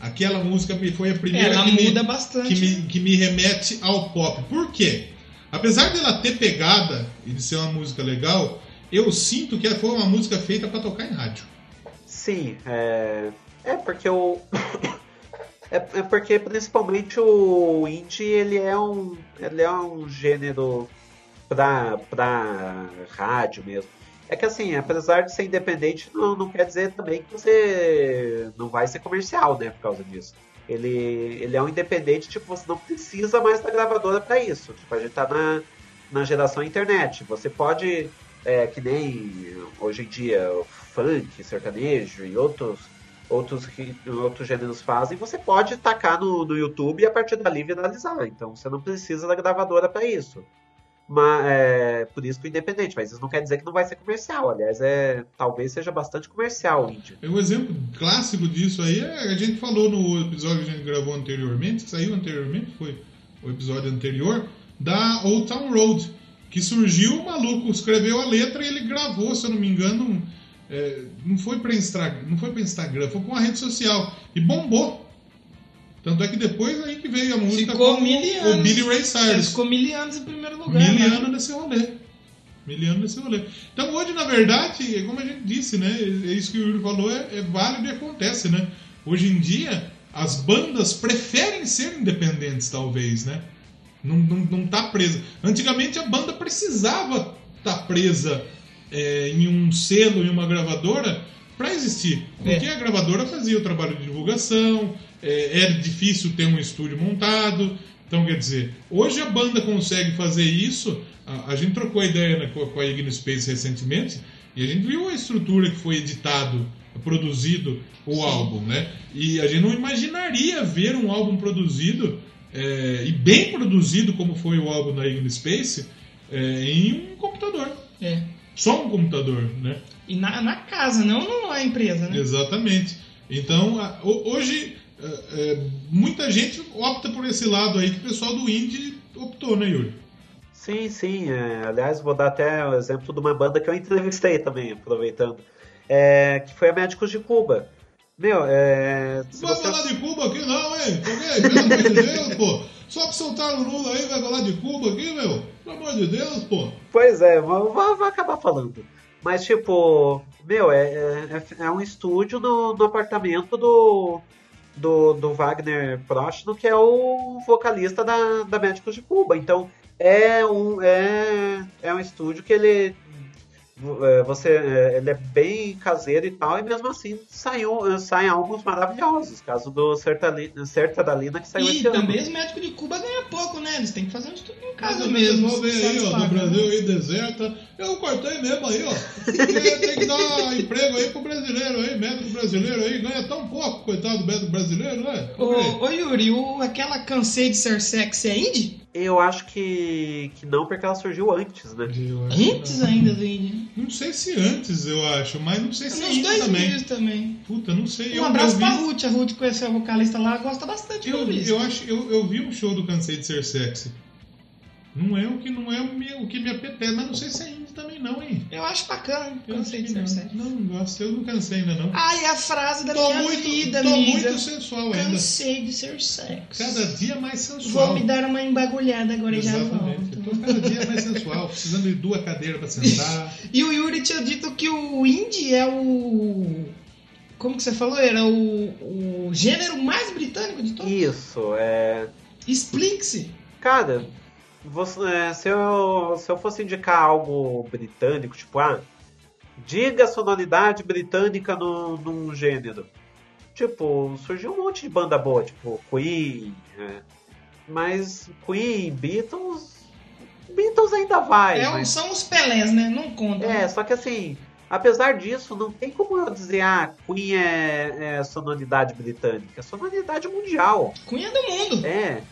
Aquela música me- foi a primeira Ela que me, muda bastante. que me, que me remete ao pop. Por quê? Apesar dela ter pegada e de ser uma música legal, eu sinto que ela foi uma música feita para tocar em rádio. Sim, é. É porque o. É, é porque principalmente o indie ele é um. Ele é um gênero pra, pra rádio mesmo. É que assim, apesar de ser independente, não, não quer dizer também que você não vai ser comercial, né, por causa disso. Ele, ele é um independente, tipo, você não precisa mais da gravadora pra isso. Tipo, a gente tá na, na geração internet. Você pode, é, que nem hoje em dia, funk, sertanejo e outros, outros, outros gêneros fazem, você pode tacar no, no YouTube e a partir dali viralizar. Então você não precisa da gravadora pra isso. Mas, é, por isso que o independente, mas isso não quer dizer que não vai ser comercial. Aliás, é, talvez seja bastante comercial o indie. Um exemplo clássico disso aí é a gente falou no episódio que a gente gravou anteriormente, que saiu anteriormente, foi o episódio anterior, da Old Town Road, que surgiu, o maluco escreveu a letra e ele gravou, se eu não me engano, é, não foi para Instagram, não foi para Instagram, foi com uma rede social e bombou. Tanto é que depois aí que veio a música Ficou com mil o. Billy Ray Cyrus. ficou mil anos em primeiro lugar. Mil né? nesse rolê. Mil anos nesse rolê. Então hoje, na verdade, é como a gente disse, né? É isso que o Yuri falou, é, é válido e acontece, né? Hoje em dia, as bandas preferem ser independentes, talvez, né? Não, não, não tá presa. Antigamente a banda precisava estar tá presa é, em um selo, em uma gravadora, para existir. Porque a gravadora fazia o trabalho de divulgação, é, era difícil ter um estúdio montado. Então, quer dizer, hoje a banda consegue fazer isso. A, a gente trocou a ideia né, com, a- com a Igno Space recentemente e a gente viu a estrutura que foi editado, produzido o álbum, né? E a gente não imaginaria ver um álbum produzido é, e bem produzido como foi o álbum da Igno Space é, em um computador. É. Só um computador, né? E na, na casa, não na empresa, né? Exatamente. Então, hoje, é, é, muita gente opta por esse lado aí que o pessoal do indie optou, né, Yuri? Sim, sim. é, aliás, vou dar até o exemplo de uma banda que eu entrevistei também, aproveitando. é, que foi a Médicos de Cuba. Meu, é, Não vai você... falar de Cuba aqui não, hein? Ok? Pelo amor de Deus, pô. Só pra soltar o Lula aí, vai falar de Cuba aqui, meu? Pelo amor de Deus, pô. Pois é, vou, vou acabar falando. Mas, tipo, meu, é, é, é um estúdio no, no apartamento do, do, do Wagner Prochno, que é o vocalista da, da Médicos de Cuba. Então, é um, é, é um estúdio que ele é, você é, ele é bem caseiro e tal, e mesmo assim saiu, saem álbuns maravilhosos. Caso do Certa da Lina que saiu e esse ano. Também os médicos de Cuba ganham pouco, né? Eles têm que fazer um estudo em casa Mas mesmo. Vou ver aí, ó, no Brasil aí, deserta. Eu cortei mesmo aí, ó. tem que dar emprego aí pro brasileiro aí, médico brasileiro aí, ganha tão pouco, coitado do médico brasileiro, né? Ô, ô Yuri, o, aquela cansei de ser sexy é indie? Eu acho que, que não, porque ela surgiu antes, né? Antes ainda do. Não sei se antes, eu acho, mas não sei se Nos dois também. também. Puta, não sei. Um eu, abraço eu pra vi... Ruth. A Ruth conheceu a vocalista lá, gosta bastante eu, do eu acho, eu, eu vi um show do Cansei de Ser Sexy. Não é o que não é o, meu, o que me apetece, mas não sei se é também não, hein? Eu acho bacana. Eu Cansei de não. ser. Não, não gosto, eu não cansei ainda não. Ai, a frase da tô minha muito, vida, tô amiga. muito sensual ainda. Cansei de ser sexy. Cada dia mais sensual. Vou me dar uma embagulhada agora e já Exatamente. Volto. tô cada dia mais sensual, precisando de duas cadeiras pra sentar. E o Yuri tinha dito que o indie é o. Como que você falou? Era o, o gênero mais britânico de todos. Isso, é. Explique-se. Cara, você, é, se, eu, se eu fosse indicar algo britânico, tipo, ah, diga a sonoridade britânica no, num gênero. Tipo, surgiu um monte de banda boa, tipo Queen, é, mas Queen, Beatles. Beatles ainda vai. É, mas- São os Pelés, né? Não conta. É, só que assim, apesar disso, não tem como eu dizer, ah, Queen é, é sonoridade britânica, é sonoridade mundial. Cunha é do mundo. É,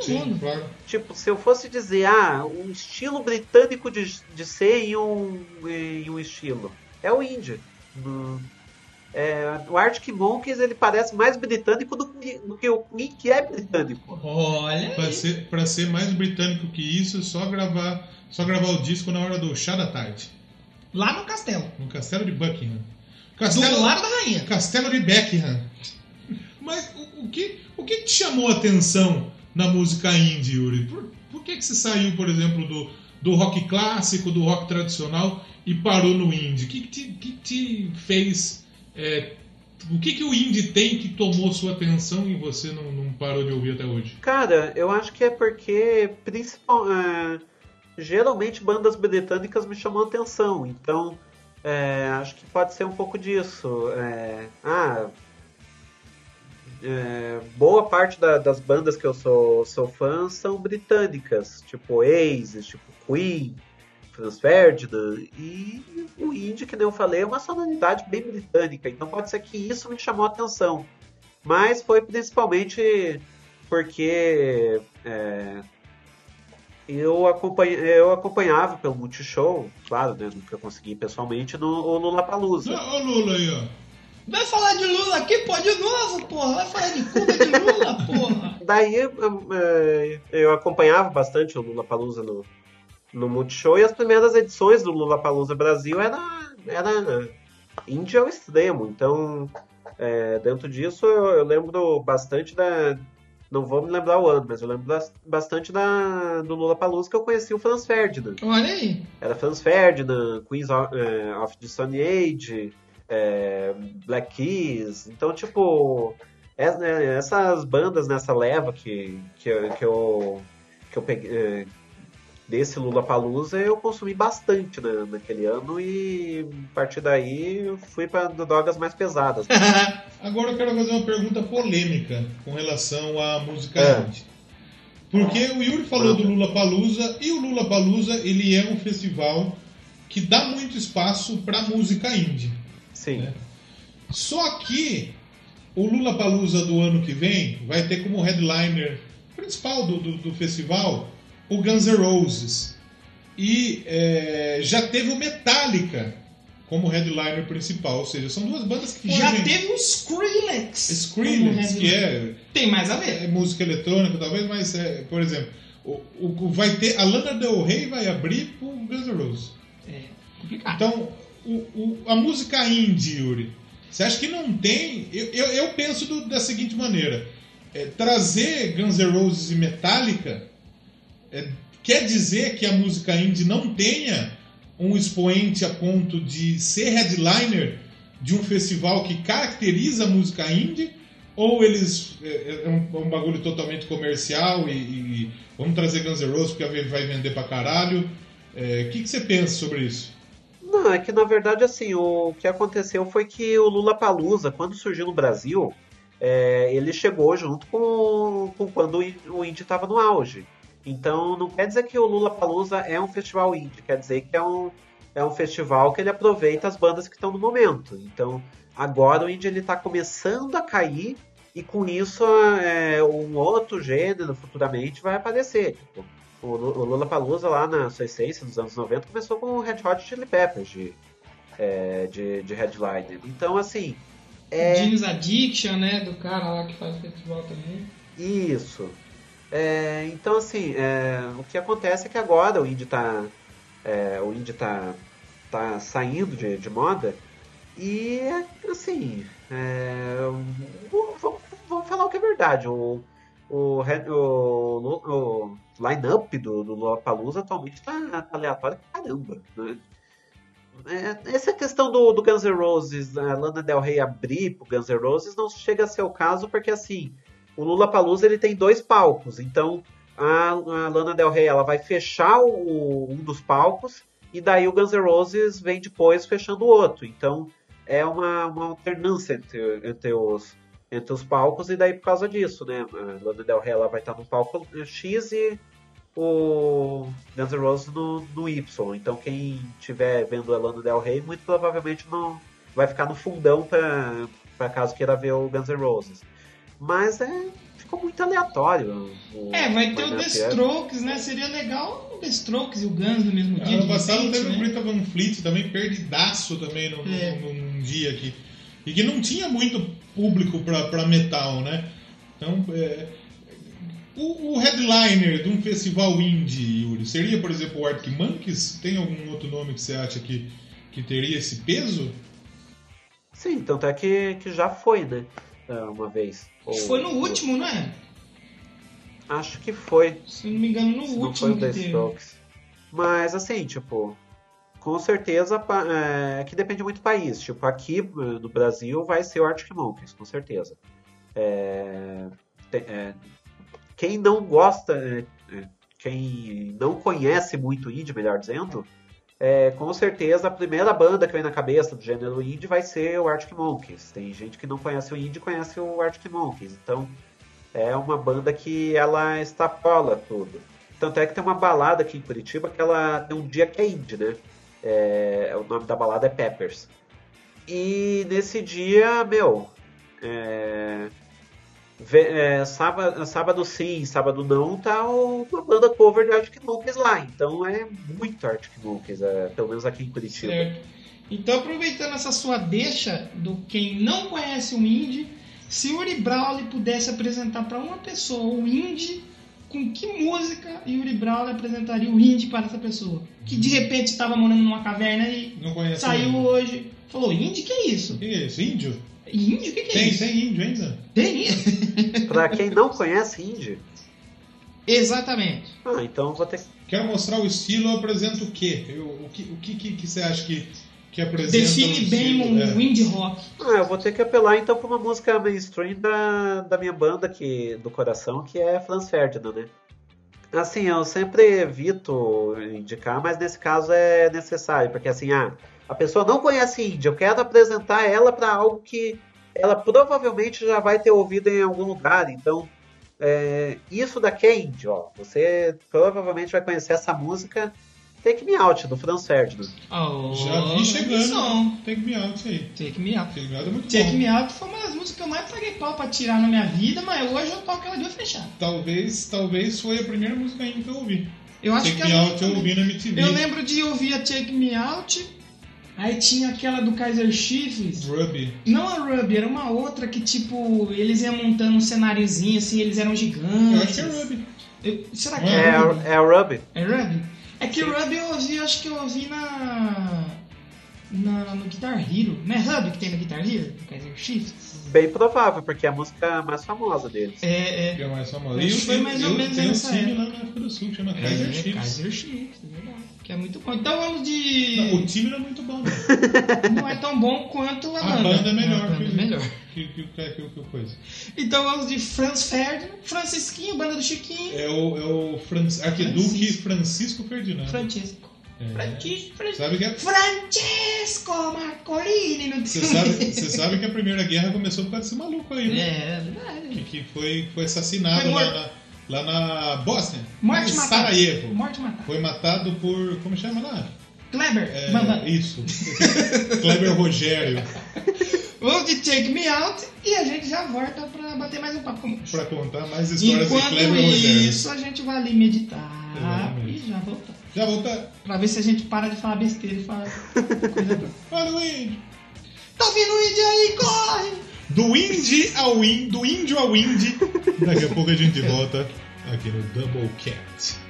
Sim, claro. tipo, se eu fosse dizer, ah, um estilo britânico de, de ser em um, em um estilo, é o indie. No- é, o Arctic Monkeys, ele parece mais britânico do, que- do que o Queen, que é britânico. Olha. Pra ser, pra ser mais britânico que isso, só gravar, só gravar o disco na hora do chá da tarde. Lá no castelo. No castelo de Buckingham. Do Castelo, lado da rainha. castelo de Beckham. Mas o, o que, o que te chamou a atenção na música indie, Yuri? Por, por que, que você saiu, por exemplo, do, do rock clássico, do rock tradicional e parou no indie? O que, que, te, que te fez. é, o que, que o indie tem que tomou sua atenção e você não, não parou de ouvir até hoje? Cara, eu acho que é porque principal, é, geralmente bandas britânicas me chamam atenção, então é, acho que pode ser um pouco disso. É, ah, é, boa parte da- das bandas que eu sou, sou fã são britânicas, tipo Oasis, tipo Queen, Franz Ferdinand, e o indie, que nem eu falei, é uma sonoridade bem britânica, então pode ser que isso me chamou a atenção. Mas foi principalmente porque é, eu, acompanha, eu acompanhava pelo Multishow, claro, né, nunca consegui pessoalmente, no o Lollapalooza. Olha o Lula aí, ó. Vai falar de Lula aqui, pô, de novo, porra. Vai falar de Cuba de Lula, porra. Daí eu, é, eu acompanhava bastante o Lollapalooza no, no Multishow e as primeiras edições do Lollapalooza Brasil era, era índia ao extremo. Então, é, dentro disso eu, eu lembro bastante da... Não vou me lembrar o ano, mas eu lembro das- bastante da, do Lollapalooza que eu conheci o Franz Ferdinand. Olha aí. Era Franz Ferdinand, Queens of, eh, of the Stone Age, eh, Black Keys. Então, tipo, es- né, essas bandas nessa leva que, que, eu- que eu, que eu peguei. eh, desse Lula Palusa eu consumi bastante né, naquele ano e a partir daí eu fui para drogas mais pesadas. Agora eu quero fazer uma pergunta polêmica com relação à música É. indie. Porque o Yuri falou do Lula Palusa e o Lula Palusa ele é um festival que dá muito espaço para música indie. Sim. É. Só que o Lula Palusa do ano que vem vai ter como headliner principal do, do, do festival o Guns N' Roses. E é, já teve o Metallica como headliner principal, ou seja, são duas bandas que Já fogem- teve o Skrillex. Skrillex, que é, Tem mais a ver. é música eletrônica, talvez, mas, é, por exemplo, o, o- vai ter. A Lana Del Rey vai abrir pro Guns N' Roses. É complicado. Então, o- o- a música indie, Yuri, você acha que não tem. Eu, eu, eu penso do- da seguinte maneira: é, trazer Guns N' Roses e Metallica é, quer dizer que a música indie não tenha um expoente a ponto de ser headliner de um festival que caracteriza a música indie? Ou eles é, é um, é um bagulho totalmente comercial e, e, vamos trazer Guns N' Roses porque vai vender pra caralho? É, o que você pensa sobre isso? Não, é que na verdade assim, o que aconteceu foi que o Lula Palusa, quando surgiu no Brasil, é, ele chegou junto com, com quando o indie estava no auge. Então não quer dizer que o Lula Palusa é um festival indie, quer dizer que é um, é um festival que ele aproveita as bandas que estão no momento. Então agora o indie está começando a cair e com isso é, um outro gênero futuramente vai aparecer. Tipo, o, o Lula Palusa lá na sua essência dos anos 90 começou com o Red Hot Chili Peppers de, é, de, de headliner. Então assim. É... Jeans Addiction, né? Do cara lá que faz o festival também. Isso. É, então assim, é, o que acontece é que agora o indie está é, o indie tá, tá saindo de, de moda e assim é, vamos, vamos falar o que é verdade o, o, o, o line-up do, do Lollapalooza atualmente tá aleatório caramba. Né? É, essa questão do, do Guns N' Roses, a Lana Del Rey abrir pro Guns N' Roses não chega a ser o caso, porque assim, o Lula Palusa ele tem dois palcos, então a, a Lana Del Rey ela vai fechar o, um dos palcos e daí o Guns N' Roses vem depois fechando o outro. Então é uma, uma alternância entre, entre os, entre os palcos e daí por causa disso, né? A Lana Del Rey ela vai estar no palco X e o Guns N' Roses no, no Y. Então quem estiver vendo a Lana Del Rey muito provavelmente não vai ficar no fundão para caso queira ver o Guns N' Roses. Mas é, ficou muito aleatório. O, é, vai ter o The Strokes, né? Seria legal o The Strokes e o Guns no mesmo dia. Ano passado teve né? o Greta Van Fleet também, perdidaço também no, é. no, num dia aqui. E que não tinha muito público para metal, né? Então, é, o, o, headliner de um festival indie, Yuri, seria, por exemplo, o Arctic Monkeys? Tem algum outro nome que você acha que, que teria esse peso? Sim, tanto é que, que já foi, né? É, uma vez. Ou, foi no último, não é? Acho que foi. Se não me engano, no Se último. Não foi o The Strokes. Mas assim, tipo, com certeza é, que depende muito do país. Tipo, aqui no Brasil vai ser o Arctic Monkeys, com certeza. É, é, quem não gosta, é, é, quem não conhece muito indie, melhor dizendo, é, com certeza a primeira banda que vem na cabeça do gênero indie vai ser o Arctic Monkeys. Tem gente que não conhece o indie conhece o Arctic Monkeys. Então é uma banda que ela extrapola tudo. Tanto é que tem uma balada aqui em Curitiba que ela tem um dia que é indie, né? É, o nome da balada é Peppers. E nesse dia, meu, é, é, sábado, sábado sim, sábado não, tá uma banda cover de Arctic Monkeys lá. Então é muito Arctic Monkeys, é, pelo menos aqui em Curitiba. Certo. Então, aproveitando essa sua deixa do quem não conhece o indie, se Yuri Brawley pudesse apresentar para uma pessoa o indie com que música Yuri Brown apresentaria o indie para essa pessoa? Que de repente estava morando numa caverna e saiu hoje. Falou, indie? Que é isso? Que é isso? Índio? Índio? O que, que é tem, isso? Tem índio ainda? Tem Para quem não conhece índio. Exatamente. Ah, então vou ter Quero mostrar o estilo, eu apresento o quê? Eu, o que, o que, que, que você acha que que apresenta Define bem um é. indie rock. Ah, eu vou ter que apelar então para uma música mainstream da, da minha banda que, do coração, que é Franz Ferdinand, né? Assim, eu sempre evito indicar, mas nesse caso é necessário, porque assim, ah, a pessoa não conhece indie, eu quero apresentar ela para algo que ela provavelmente já vai ter ouvido em algum lugar, então é, isso daqui é indie, ó. Você provavelmente vai conhecer essa música Take Me Out, do Franz Ferdinand. Oh, Já vi chegando. Take Me Out aí. Take Me Out. Take Me Out é muito Take bom. Me Out foi uma das músicas que eu mais paguei pau pra tirar na minha vida, mas hoje eu toco ela de fechada. Talvez, talvez foi a primeira música ainda que eu ouvi. Eu acho Take que Me Out eu ouvi na MTV. Eu lembro de ouvir a Take Me Out, aí tinha aquela do Kaiser Chiefs. Ruby. Não a Ruby, era uma outra que tipo, eles iam montando um cenáriozinho assim, eles eram gigantes. Eu acho que é Ruby. Eu, será que é, é, Ruby? É a Ruby. É Ruby? É que o Ruby eu ouvi, acho que eu ouvi na. Na, no Guitar Hero. Não é Hub que tem no Guitar Hero? No Kaiser Shift? Bem provável, porque é a música mais famosa deles. É, Que é. é mais famoso. Acho E que foi mais ou menos tenho um time lá na África do Sul, que chama Kaiser é, Chiefs. Kaiser Chiefs, é verdade. Que é muito bom. Então vamos de. Não, o time não é muito bom, não. Não é tão bom quanto a, A banda é melhor, A banda que, é melhor. Que, que, que, que, que coisa. Então vamos de Franz Ferdinand, Francisquinho, banda do Chiquinho, É o, é o Fran- Arquiduque Francisco. Francisco Ferdinando. Francisco. É. Francisco, Francisco. Sabe que é- Francesco Marcolini no Você sabe, você sabe que a Primeira Guerra começou por causa desse maluco aí, né? É, Que, verdade. que foi, foi assassinado Foi lá, na, lá na Bósnia. Morte em matada. Sarajevo. Morte matada. Foi matado por. Como chama lá? Kleber, É, isso. Kleber Rogério. Vamos de Take Me Out e a gente já volta pra bater mais um papo. Pra contar mais histórias de Enquanto Kleber Rogério. isso, a gente vai ali meditar e já volta. Já. Pra ver se a gente para de falar besteira e falar coisa boa. Olha o índio. Tá vindo o índio aí, corre! Do indie ao índio, do índio ao indie. Daqui a pouco a gente volta aqui no Double Cat.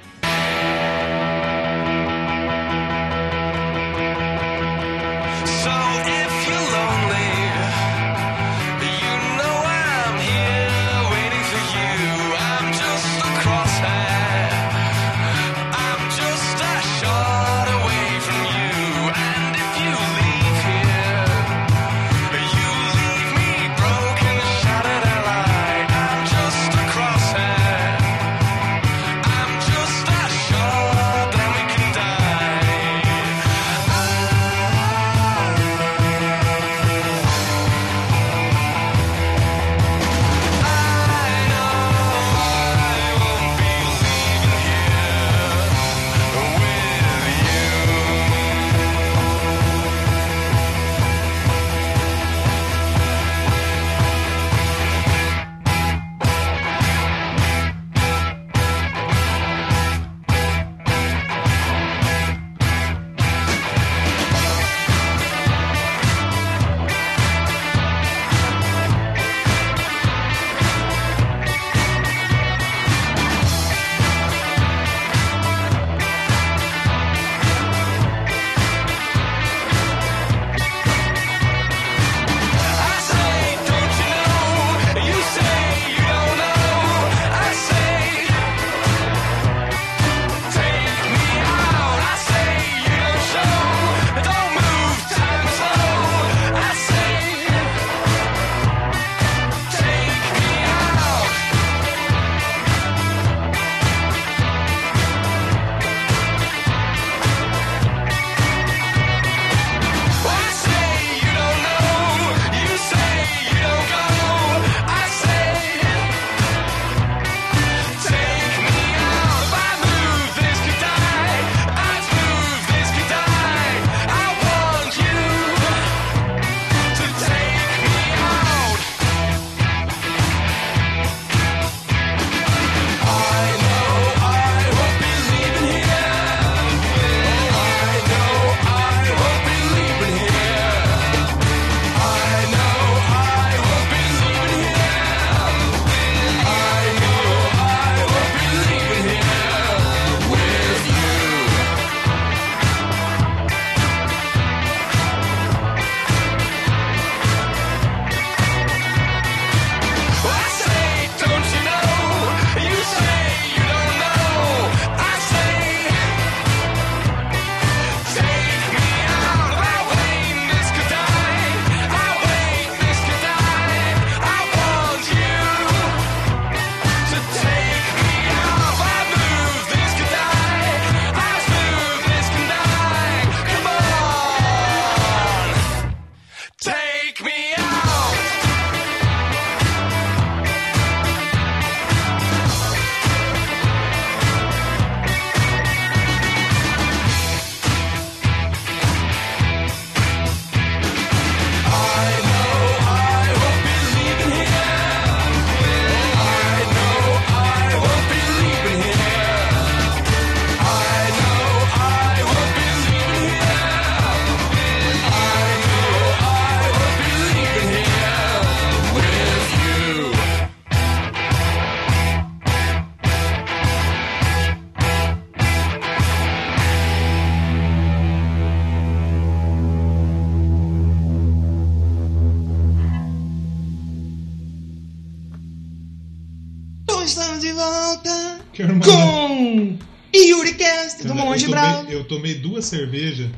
Tomei, duas cervejas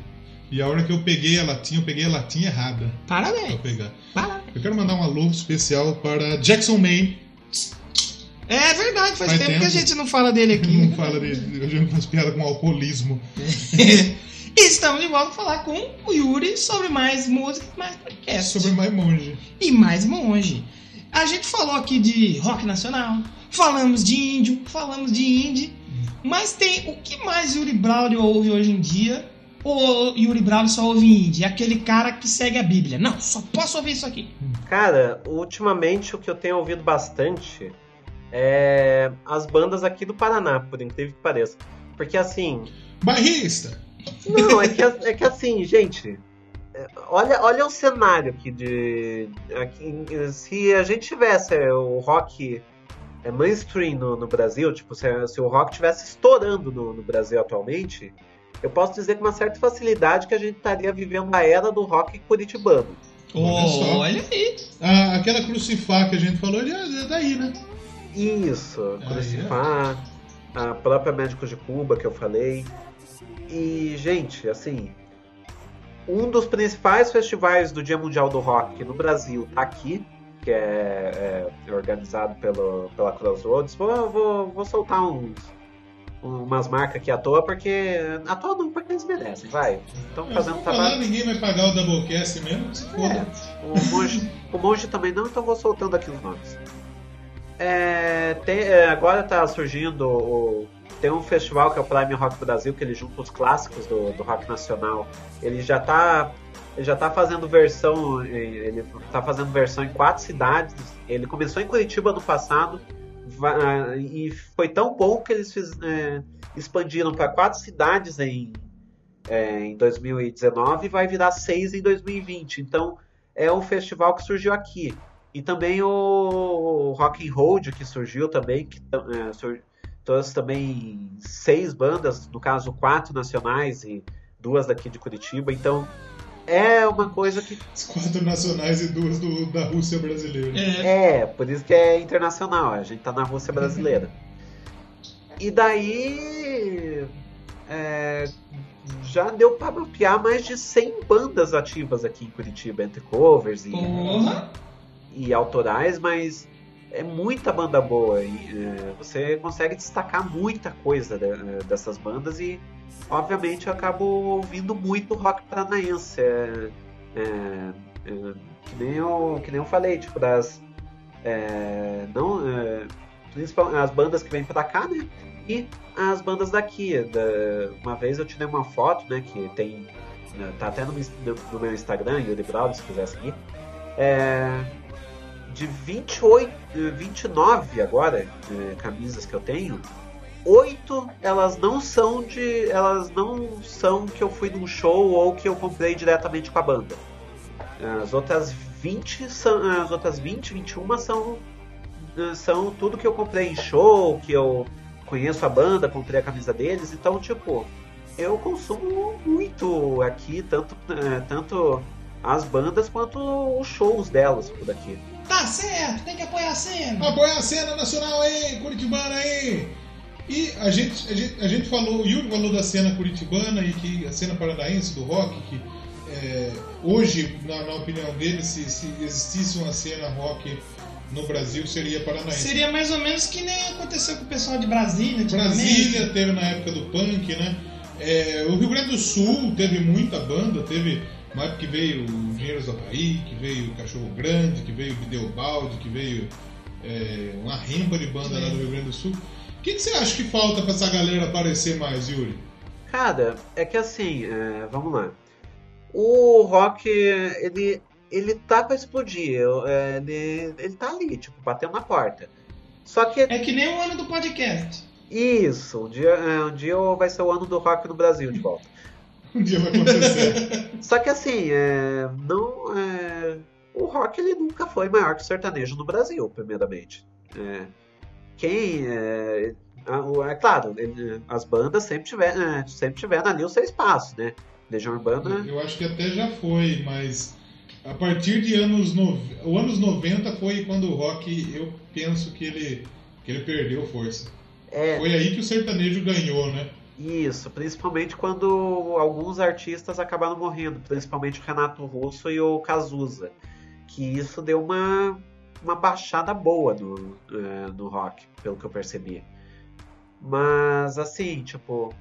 e a hora que eu peguei a latinha, eu peguei a latinha errada pra Parabéns. pegar. Parabéns. Eu quero mandar um alô especial para Jackson Maine. É verdade, faz, Faz tempo, tempo. que a gente não fala dele aqui. Não fala de. A gente faz piada com alcoolismo. e estamos de volta para falar com o Yuri sobre mais música, mais podcast. Sobre mais monge. E mais monge. A gente falou aqui de rock nacional, falamos de índio, falamos de indie, mas tem o que mais Yuri Braulio ouve hoje em dia? Ou Yuri Braulio só ouve indie? É aquele cara que segue a Bíblia. Não, só posso ouvir isso aqui. Cara, ultimamente o que eu tenho ouvido bastante é as bandas aqui do Paraná, por incrível que pareça. Porque assim, Bairrista! Não, é que, é que assim, gente. é, Olha, olha o cenário aqui de. Aqui, se a gente tivesse o rock é, mainstream no, no Brasil, tipo, se, se o rock tivesse estourando no, no Brasil atualmente, eu posso dizer com uma certa facilidade que a gente estaria vivendo a era do rock curitibano. Olha só. Olha aí. Ah, aquela crucifá que a gente falou é é daí, né? Isso, Crucifá, a própria Médicos de Cuba que eu falei. E, gente, assim, um dos principais festivais do Dia Mundial do Rock no Brasil tá aqui, que é, é organizado pelo, pela Crossroads. Vou, vou, vou soltar uns, umas marcas aqui à toa, porque. À toa não, porque eles merecem, vai. Estão fazendo vou falar, trabalho. ninguém vai pagar o Doublecast mesmo. É, o monge, o monge também não, então vou soltando aqui os nomes. É, tem- é, agora tá surgindo o, tem um festival que é o Prime Rock Brasil, que ele junta os clássicos do, do rock nacional. Ele já tá ele já tá fazendo versão ele tá fazendo versão em quatro cidades. Ele começou em Curitiba no passado e foi tão bom que eles fiz- é, expandiram para quatro cidades em é, em 2019 e vai virar seis em 2020. Então é um festival que surgiu aqui. E também o Rock and que surgiu também, que é, trouxe também seis bandas, no caso quatro nacionais e duas daqui de Curitiba. Então é uma coisa que As quatro nacionais e duas do- da Rússia brasileira. É, é, por isso que é internacional, a gente tá na Rússia brasileira. E daí. é, já deu pra mapear mais de 100 bandas ativas aqui em Curitiba, entre covers e, porra. e autorais, mas é muita banda boa. E, é, você consegue destacar muita coisa de- dessas bandas e, obviamente, eu acabo ouvindo muito rock paranaense. É, é, é, que, nem eu, que nem eu falei, tipo, das. é, não, é, as bandas que vêm pra cá, né? E as bandas daqui. Da- uma vez eu tirei uma foto, né? Que tem. né, Tá até no, meu- no meu Instagram, Yuri Brau, se quiser seguir. É, de 28, eh, 29 agora eh, camisas que eu tenho, oito elas não são de, elas não são que eu fui num show ou que eu comprei diretamente com a banda. As outras 20 são, as outras 20, 21 são são tudo que eu comprei em show, que eu conheço a banda, comprei a camisa deles, então tipo, eu consumo muito aqui, tanto eh, tanto as bandas quanto os shows delas por aqui. Tá certo, tem que apoiar a cena. Apoia a cena nacional aí, Curitibana aí! E a gente, a gente, a gente falou, o Yuri falou da cena curitibana e que a cena paranaense do rock, que é, hoje, na, na opinião dele, se, se existisse uma cena rock no Brasil, seria paranaense. Seria mais ou menos que nem aconteceu com o pessoal de Brasília. Brasília teve na época do punk, né? É, o Rio Grande do Sul teve muita banda, teve uma época que veio o Dinheiros do Havaí, que veio o Cachorro Grande, que veio o Videobaldi, que veio é, uma rempa de banda lá do Rio Grande do Sul. O que, que você acha que falta pra essa galera aparecer mais, Yuri? Cara, é que assim, é, vamos lá. O rock, ele, ele tá pra explodir. é, ele, ele tá ali, tipo, batendo na porta. Só que É que nem o ano do podcast. isso, um dia, é, um dia vai ser o ano do rock no Brasil de volta. Um dia vai acontecer. Só que assim, é, não, é, o rock ele nunca foi maior que o sertanejo no Brasil, primeiramente. É, quem é, é claro, as bandas sempre tiveram, é, sempre tiveram ali o seu espaço, né? Legião Urbana Eu acho que até já foi, mas a partir de anos, no... o anos 90 foi quando o rock, eu penso que ele, que ele perdeu força. É, Foi aí que o sertanejo ganhou, né? Isso, principalmente quando alguns artistas acabaram morrendo, principalmente o Renato Russo e o Cazuza. Que isso deu uma, uma baixada boa no, eh, no rock, pelo que eu percebi. Mas assim, tipo.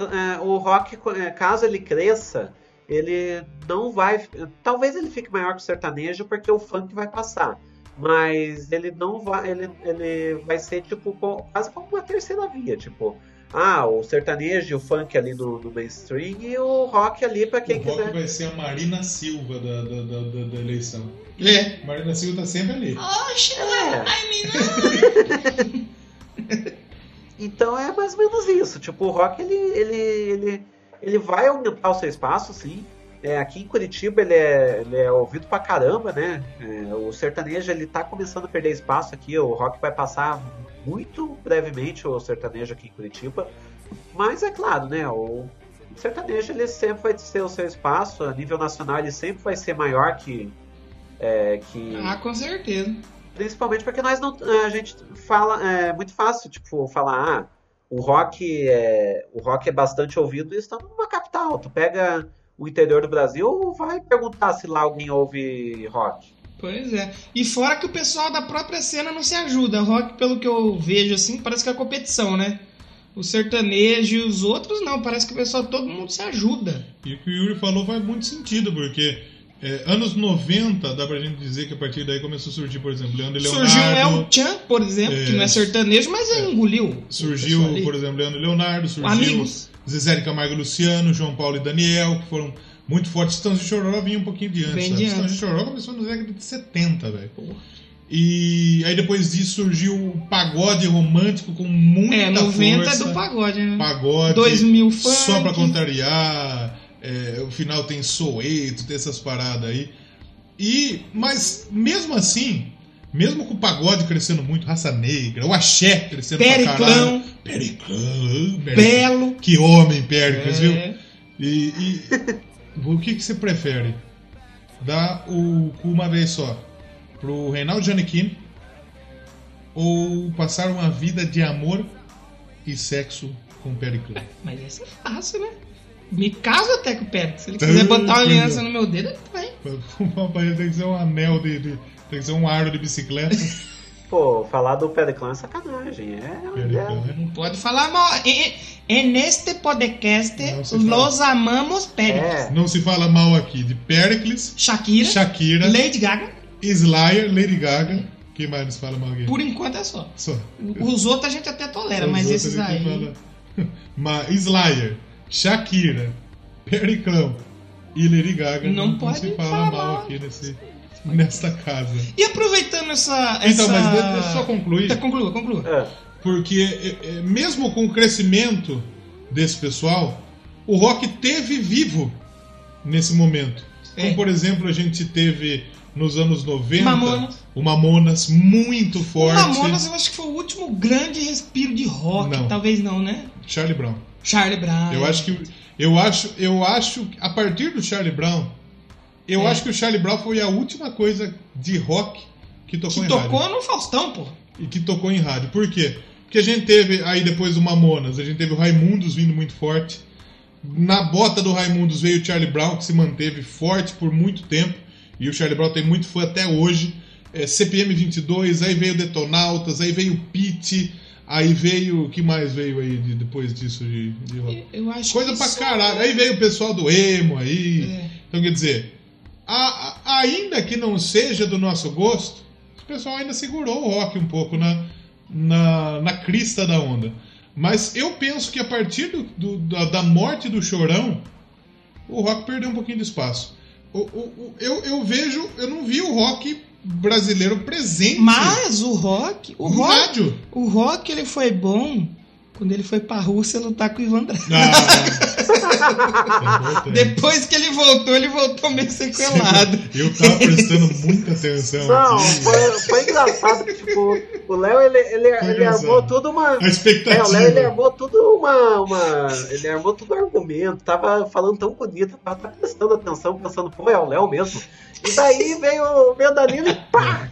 eh, o rock, eh, caso ele cresça, ele não vai. Talvez ele fique maior que o sertanejo, porque o funk vai passar. Mas ele não vai. Ele, ele vai ser tipo quase como uma terceira via, tipo. Ah, o sertanejo e o funk ali no, no mainstream e o rock ali pra quem o rock quiser. vai ser a Marina Silva da, da, da, da- da eleição. É. Marina Silva tá sempre ali. Oxe, É. ai, menino. Então é mais ou menos isso. Tipo, o rock ele, ele, ele, ele vai aumentar o seu espaço, sim. É, aqui em Curitiba ele é, ele é ouvido pra caramba, né? É, o sertanejo ele tá começando a perder espaço aqui. O rock vai passar muito brevemente o sertanejo aqui em Curitiba. Mas é claro, né? O sertanejo ele sempre vai ter o seu espaço. A nível nacional ele sempre vai ser maior que. é, que Ah, com certeza. Principalmente porque nós não. A gente fala. É muito fácil, tipo, falar, ah, o rock é. O rock é bastante ouvido e estamos numa capital. Tu pega o interior do Brasil, vai perguntar se lá alguém ouve rock. Pois é. E fora que o pessoal da própria cena não se ajuda. Rock, pelo que eu vejo, assim, parece que é competição, né? O sertanejo e os outros não. Parece que o pessoal, todo mundo se ajuda. E o que o Yuri falou faz muito sentido, porque é, anos 90, dá pra gente dizer que a partir daí começou a surgir, por exemplo, Leandro e Leonardo. Surgiu o El Chan, por exemplo, que não é É. sertanejo, mas ele engoliu. Surgiu, por exemplo, Leandro e Leonardo, surgiu Amigos. Zezé de Camargo e Luciano, João Paulo e Daniel, que foram muito fortes. Estãos de Chororó vinha um pouquinho de antes. Bem sabe? de. Chororó começou nos década de 70, velho. E aí depois disso surgiu o pagode romântico com muita É, 90 força. é do pagode, né? Pagode. 2000 funk. Só pra contrariar. é, o final tem Soeto, tem essas paradas aí. E, mas mesmo assim, mesmo com o pagode crescendo muito, raça negra, o axé crescendo pra caralho. Periclão, Periclão. Periclão. Belo. Que homem, Péricles, viu? É. E, e o que, que você prefere? Dar o cu uma vez só pro Reinaldo Giannichini ou passar uma vida de amor e sexo com o Periclão? Mas essa é fácil, né? Me caso até com o Pérez. Se ele quiser botar uma aliança no meu dedo, ele vai. Tem que ser um anel de, de- Tem que ser um aro de bicicleta. Pô, falar do Periclão é sacanagem. É, é, né? Não pode falar mal. E- e- En este podcast, Não se los amamos Pérez. é. Não se fala mal aqui de Pericles, Shakira, Shakira, Lady Gaga, Slayer, Lady Gaga. Quem mais nos fala mal aqui? por enquanto é só. Só. Os outros a gente até tolera, Os mas esses aí. fala- Mas Slayer, Shakira, Periclão e Lady Gaga Não pode se fala falar mal mal. aqui nesse, nesta casa. E aproveitando essa. Então, essa... mas deixa eu só concluir. Tá, conclua, conclua. é. Porque é, é, mesmo com o crescimento desse pessoal, o rock teve vivo nesse momento. Como, É. por exemplo, a gente teve nos anos 90 Mamonas. o Mamonas muito O forte. Mamonas eu acho que foi o último grande respiro de rock. Não. Talvez não, né? Charlie Brown. Charlie Brown. Eu acho que eu acho, eu acho que a partir do Charlie Brown, eu É. acho que o Charlie Brown foi a última coisa de rock que tocou Que em rádio. tocou no Faustão, pô. E que tocou em rádio. Por quê? Porque a gente teve aí depois do Mamonas, a gente teve o Raimundos vindo muito forte. Na bota do Raimundos veio o Charlie Brown, que se manteve forte por muito tempo. E o Charlie Brown tem muito fã até hoje. É, CPM 22, aí veio Detonautas, aí veio Pete, aí veio. O que mais veio aí de- depois disso de, de rock? Eu Coisa pra caralho. Aí veio o pessoal do emo aí. É. Então quer dizer, a- a- ainda que não seja do nosso gosto, o pessoal ainda segurou o rock um pouco na, na, na crista da onda. Mas eu penso que a partir do- do- da, da morte do Chorão, o rock perdeu um pouquinho de espaço. O- o- o- eu, eu vejo, eu não vi o rock brasileiro presente Mas o rock. O rock, rádio. o rock ele foi bom quando ele foi pra Rússia lutar com o Ivan Drago. Ah, Depois que ele voltou, ele voltou meio sequelado. Eu tava prestando muita atenção Não, aqui. foi, foi engraçado que, tipo, o Léo, ele, ele, Foi ele armou tudo uma... A expectativa. É, o Léo, ele armou tudo uma, uma... Ele armou tudo argumento, tava falando tão bonito, tava, tava prestando atenção, pensando, pô, é o Léo mesmo. E daí veio, o Danilo e pá!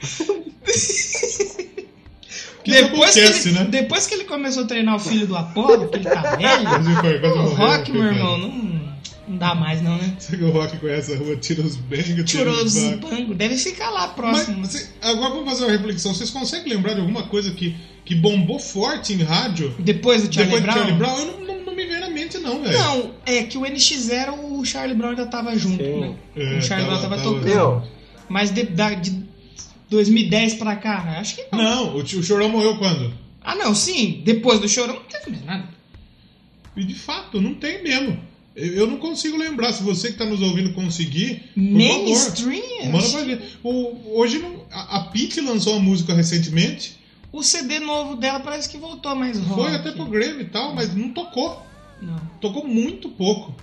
Que Depois que, Doublecast, ele, né? depois que ele começou a treinar o filho do Apolo, que ele tá velho, foi, quase o morreu, rock, meu coitado. irmão, não, não dá mais não, né? Será que o Rock conhece a rua Tira os Bangos? Tirou os Bangos? deve ficar lá Mas, próximo. cê- agora vamos fazer uma reflexão. Vocês conseguem lembrar de alguma coisa que, que bombou forte em rádio Depois do Charlie depois Brown? de Charlie Brown? Eu não, não, não me vem na mente, não, velho. Não, é que o NX0 o Charlie Brown ainda tava junto, Sim. né? É, o Charlie Brown tava, tocando. Meu, Mas de, da- de 2010 pra cá, acho que não. Não, o, o Chorão morreu quando? Ah, não, sim. Depois do Chorão não teve mais nada. E de fato, não tem mesmo. Eu, não consigo lembrar. Se você que está nos ouvindo conseguir, Mainstream? manda pra ver. O- hoje não- a, a Pete lançou uma música recentemente. O CD novo dela parece que voltou mais rock. Foi até pro Grammy e tal, mas não tocou. Não. Tocou muito pouco.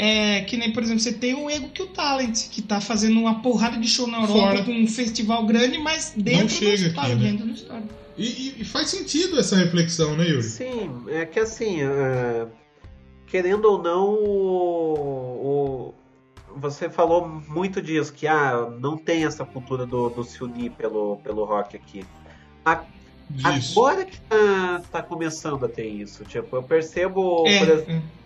É que nem, por exemplo, você tem o Ego que o Talent, que tá fazendo uma porrada de show na Europa Fora. com um festival grande, mas dentro chega do estado, aqui, né? dentro do estado. E, e- faz sentido essa reflexão, né, Yuri? Sim, é que assim, é, querendo ou não, o, o- você falou muito disso, que ah, não tem essa cultura do, do se unir pelo, pelo rock aqui. A-. Agora que tá, tá começando a ter isso. Tipo, eu percebo, É, por exemplo, é.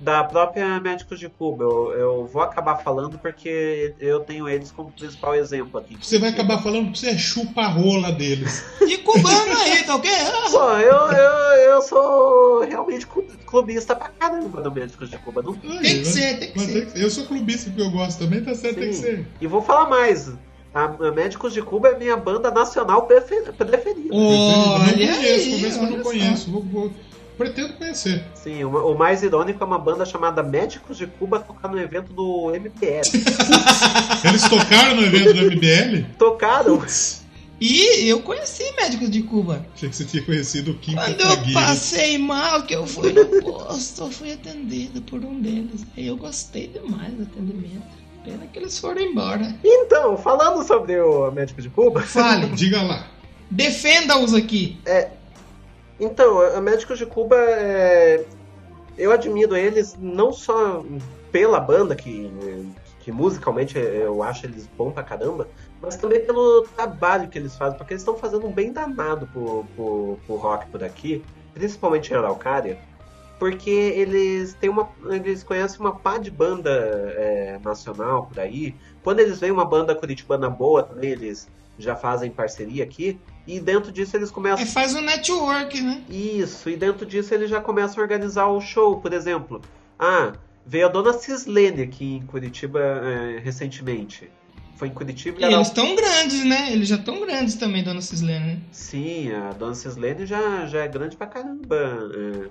Da própria Médicos de Cuba, eu, eu vou acabar falando porque eu tenho eles como principal exemplo aqui. Você vai acabar falando que você é chupa-rola deles. E cubano aí, tá ok? Pô, eu, eu, eu sou realmente clu- clubista pra caramba do Médicos de Cuba. Não Tem que Aí, ser, tem que mas ser. Eu sou clubista que eu gosto também, tá certo, tem que Sim. ser. E vou falar mais. A a Médicos de Cuba é minha banda nacional prefe- preferida. Olha eu não conheço, que eu não conheço. Vou, vou- pretendo conhecer. Sim, o, o mais irônico é uma banda chamada Médicos de Cuba tocar no evento do MBL. Eles tocaram no evento do MBL? Tocaram. E eu conheci médicos de Cuba. Achei que você tinha conhecido o Kim Quando eu Kataguiri. passei mal, que eu fui no posto, eu fui atendido por um deles. Aí eu gostei demais do atendimento. Pena que eles foram embora. Então, falando sobre o Médicos de Cuba. Fale, Diga lá. defenda-os aqui. Então, a Médicos de Cuba, é, eu admiro eles não só pela banda, que, que musicalmente eu acho eles bom pra caramba, mas também pelo trabalho que eles fazem, porque eles estão fazendo um bem danado pro, pro, pro rock por aqui, principalmente em Araucária, porque eles têm uma. Eles conhecem uma pá de banda é, nacional por aí. Quando eles veem uma banda curitibana boa também, eles já fazem parceria aqui. E dentro disso eles começam É, faz um network, né? isso, e dentro disso eles já começam a organizar o show, por exemplo. Ah, veio a dona Cislene aqui em Curitiba é, recentemente. Foi em Curitiba e E eles estão grandes, né? Eles já estão grandes também, dona Cislene, né? Sim, a dona Cislene já, já é grande pra caramba é,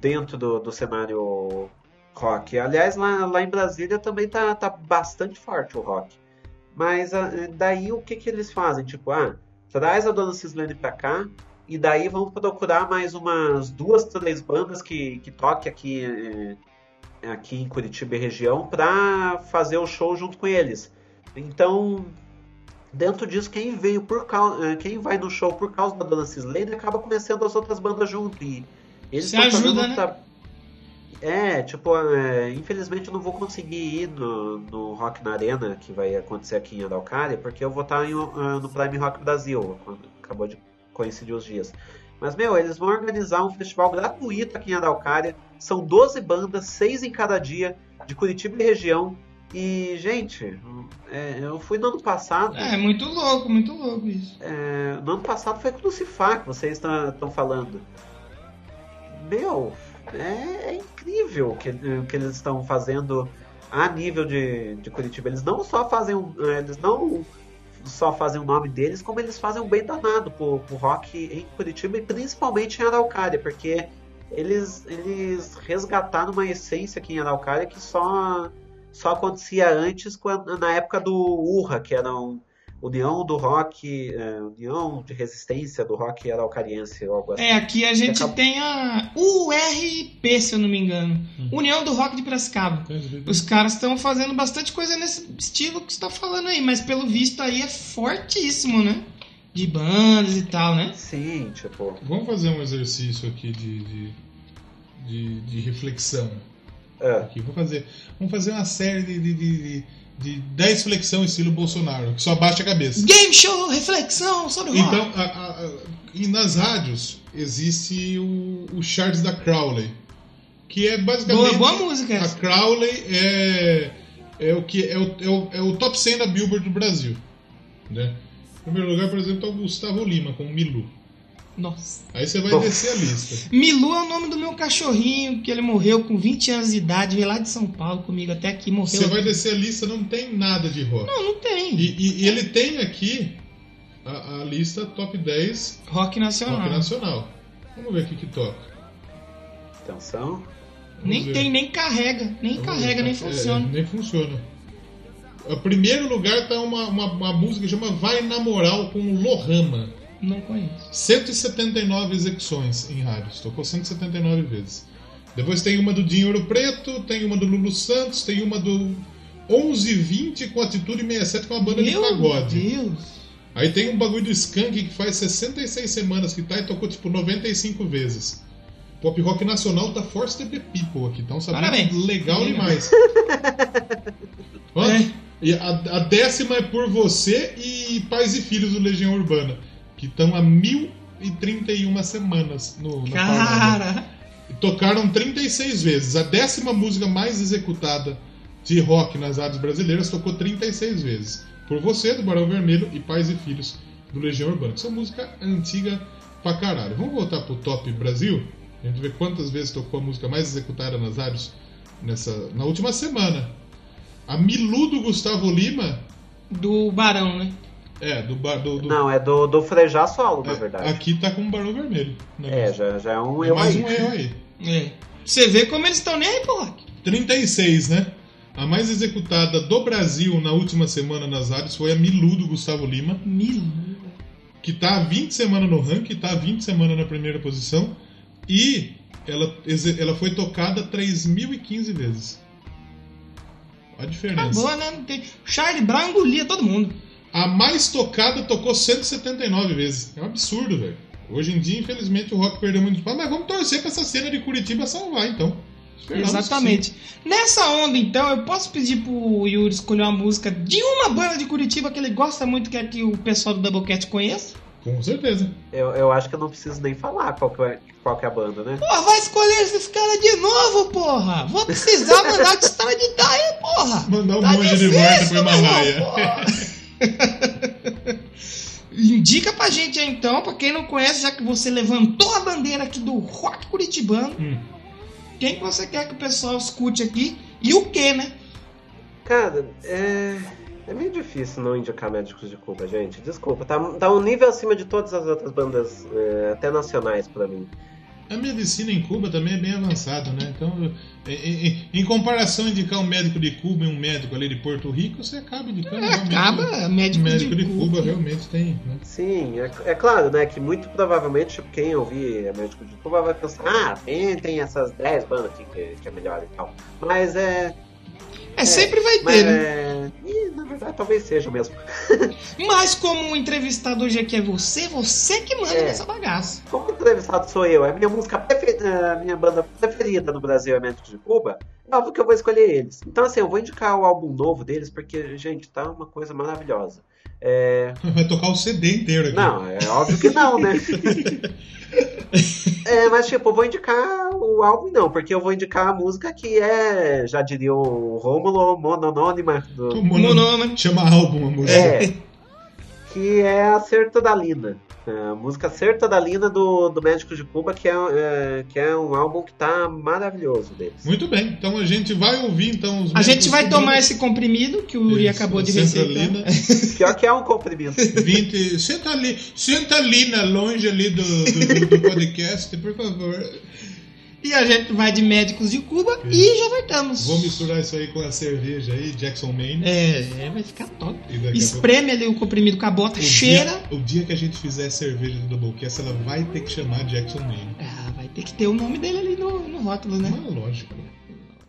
dentro do, do cenário rock. Aliás, lá, lá em Brasília também tá, tá bastante forte o rock. Mas daí o que, que eles fazem? Tipo, ah, traz a dona Cislene pra cá e daí vamos procurar mais umas duas, três bandas que, que toquem aqui, eh, aqui em Curitiba e região pra fazer o show junto com eles. Então, dentro disso, quem veio por causa, quem vai no show por causa da Dona Cislene acaba conhecendo as outras bandas junto. E eles Se ajuda, né? tra- É, tipo, é, infelizmente eu não vou conseguir ir no, no Rock na Arena, que vai acontecer aqui em Araucária, porque eu vou estar em, ah, no Prime Rock Brasil, acabou de coincidir os dias. Mas, meu, eles vão organizar um festival gratuito aqui em Araucária. São 12 bandas, 6 em cada dia, de Curitiba e região. E, gente, é, eu fui no ano passado. É, muito louco, muito louco isso. É, no ano passado foi Crucifar que vocês estão falando. Meu, é, é incrível o que, que eles estão fazendo a nível de, de Curitiba. Eles não só fazem um, eles não só fazem o nome deles, como eles fazem um bem danado pro, pro rock em Curitiba e principalmente em Araucária, porque eles, eles resgataram uma essência aqui em Araucária que só, só acontecia antes quando, na época do URRA, que era um União do Rock, é, União de Resistência do Rock Araucariense, ou algo assim. É, aqui a gente tem a URP, se eu não me engano. União do Rock de Piracicaba. Os caras estão fazendo bastante coisa nesse estilo que você tá falando aí, mas pelo visto aí é fortíssimo, né? De bandas e tal, né? Sim, tipo. Vamos fazer um exercício aqui de, de, de, de reflexão. É, Aqui. Vou fazer, vamos fazer uma série de, de, de, de 10 flexão estilo Bolsonaro, que só baixa a cabeça. Game show, reflexão sobre o. Então, a- a- a- e nas rádios existe o, o charts da Crowley, que é basicamente Boa- boa música A essa. Crowley é, é o que é o, é, o, é o top 100 da Billboard do Brasil, né? Em primeiro lugar, por exemplo, tá o Gustavo Lima com o Milu. Nossa. Aí você vai Nossa. descer a lista. Milu é o nome do meu cachorrinho, que ele morreu com 20 anos de idade, veio lá de São Paulo comigo até aqui, morreu. Você vai descer a lista, não tem nada de rock. Não, não tem. E, e- e ele tem aqui a, a lista top 10 Rock nacional. rock nacional. Vamos ver o que que toca. Atenção. Nem Vamos ver. tem, nem carrega. Nem Vamos carrega, ver. nem É, funciona. nem funciona. O primeiro lugar tá uma, uma, uma música que chama Vai na Moral com o Lohama. Não conheço. 179 execuções em rádios. Tocou 179 vezes. Depois tem uma do Dinho Ouro Preto, tem uma do Lulu Santos, tem uma do 1120 com Atitude 67 com uma banda de Meu pagode. Deus. Aí tem um bagulho do Skank que faz 66 semanas que tá e tocou tipo 95 vezes. Pop rock nacional tá Force the People aqui, tá um Parabéns. legal demais. Ó, É. E a, a décima é por você e Pais e Filhos do Legião Urbana, que estão há 1031 semanas no, na. Cara. E Tocaram 36 vezes. A décima música mais executada de rock nas rádios brasileiras tocou 36 vezes. Por você, do Barão Vermelho, e Pais e Filhos, do Legião Urbana. Isso é música antiga pra caralho. Vamos voltar pro Top Brasil? A gente vê quantas vezes tocou a música mais executada nas rádios nessa, na última semana. A Milu do Gustavo Lima, Do Barão, né? É, do, bar- do, do Não, é do, do Frejá solo, na é, verdade. aqui tá com o Barão Vermelho. É, já, já é um É eu mais aí. um erro aí. É. Você vê como eles estão nem aí rock. 36, né? A mais executada do Brasil na última semana nas rádios foi a Milu do Gustavo Lima, Milu. que tá há 20 semanas no ranking, tá há 20 semanas na primeira posição e ela, ela foi tocada 3.015 vezes. A diferença. Acabou, né? Não tem... Charlie Brown engolia todo mundo. A mais tocada tocou 179 vezes. É um absurdo, velho. Hoje em dia, infelizmente, o rock perdeu muito espaço, mas vamos torcer pra essa cena de Curitiba salvar, então. Esperamos Exatamente. Nessa onda, então, eu posso pedir pro Yuri escolher uma música de uma banda de Curitiba que ele gosta muito, que é que o pessoal do Doublecat conheça? sim. Com certeza. Eu, eu acho que eu não preciso nem falar qual que é, qual que é a banda, né? Porra, vai escolher esses caras de novo, porra! Vou precisar mandar te extraditar aí, porra! Mandar o Tá monge de volta pro Himalaia. Indica pra gente aí, então, pra quem não conhece, já que você levantou a bandeira aqui do rock curitibano, Hum. quem que você quer que o pessoal escute aqui e o que, né? Cara, é. É meio difícil não indicar Médicos de Cuba, gente. Desculpa, tá, tá um nível acima de todas as outras bandas, é, até nacionais pra mim. A medicina em Cuba também é bem avançada, né? Então, em, em- em comparação a indicar um médico de Cuba e um médico ali de Porto Rico, você acaba indicando realmente Acaba, um médico, médico de, Cuba. Cuba realmente tem, né? Sim, é, é claro, né, que muito provavelmente quem ouvir Médico de Cuba vai pensar, ah, tem, tem essas 10 bandas aqui que, que é melhor e tal. Mas é. É, sempre vai Mas ter, né? é. E, na verdade, talvez seja mesmo. Mas como o entrevistado hoje aqui é você, você que manda É. nessa bagaça. Como entrevistado sou eu, é a minha música preferida, a minha banda preferida no Brasil é Médicos de Cuba, é óbvio que eu vou escolher eles. Então, assim, eu vou indicar o álbum novo deles, porque, gente, tá uma coisa maravilhosa. É, Vai tocar o CD inteiro aqui. Não, é óbvio que não, né? é, mas tipo, eu vou indicar o álbum não, porque eu vou indicar a música que é, já diria o Rômulo, mononônima do... O mono- Monônimo. Chama álbum a música. É, que é a Sertodalina. É, A música Sertodalina do, do Médico de Cuba, que é, é, que é um álbum que tá maravilhoso deles. Muito bem, então a gente vai ouvir então os A gente vai cubanos. tomar esse comprimido que o Isso, acabou de receitar. Pior que é um comprimido. 20. Senta ali, senta ali na longe ali do, do, do podcast, por favor. E a gente vai de médicos de Cuba e já voltamos. Vou misturar isso aí com a cerveja aí, Jackson Maine. É, é, vai ficar top. A Espreme ali o comprimido com a bota, pouco- o cheira. Dia, o dia que a gente fizer cerveja do Doublecast, ela vai ter que chamar Jackson Maine. Ah, vai ter que ter o nome dele ali no, no rótulo, né? Mas lógico.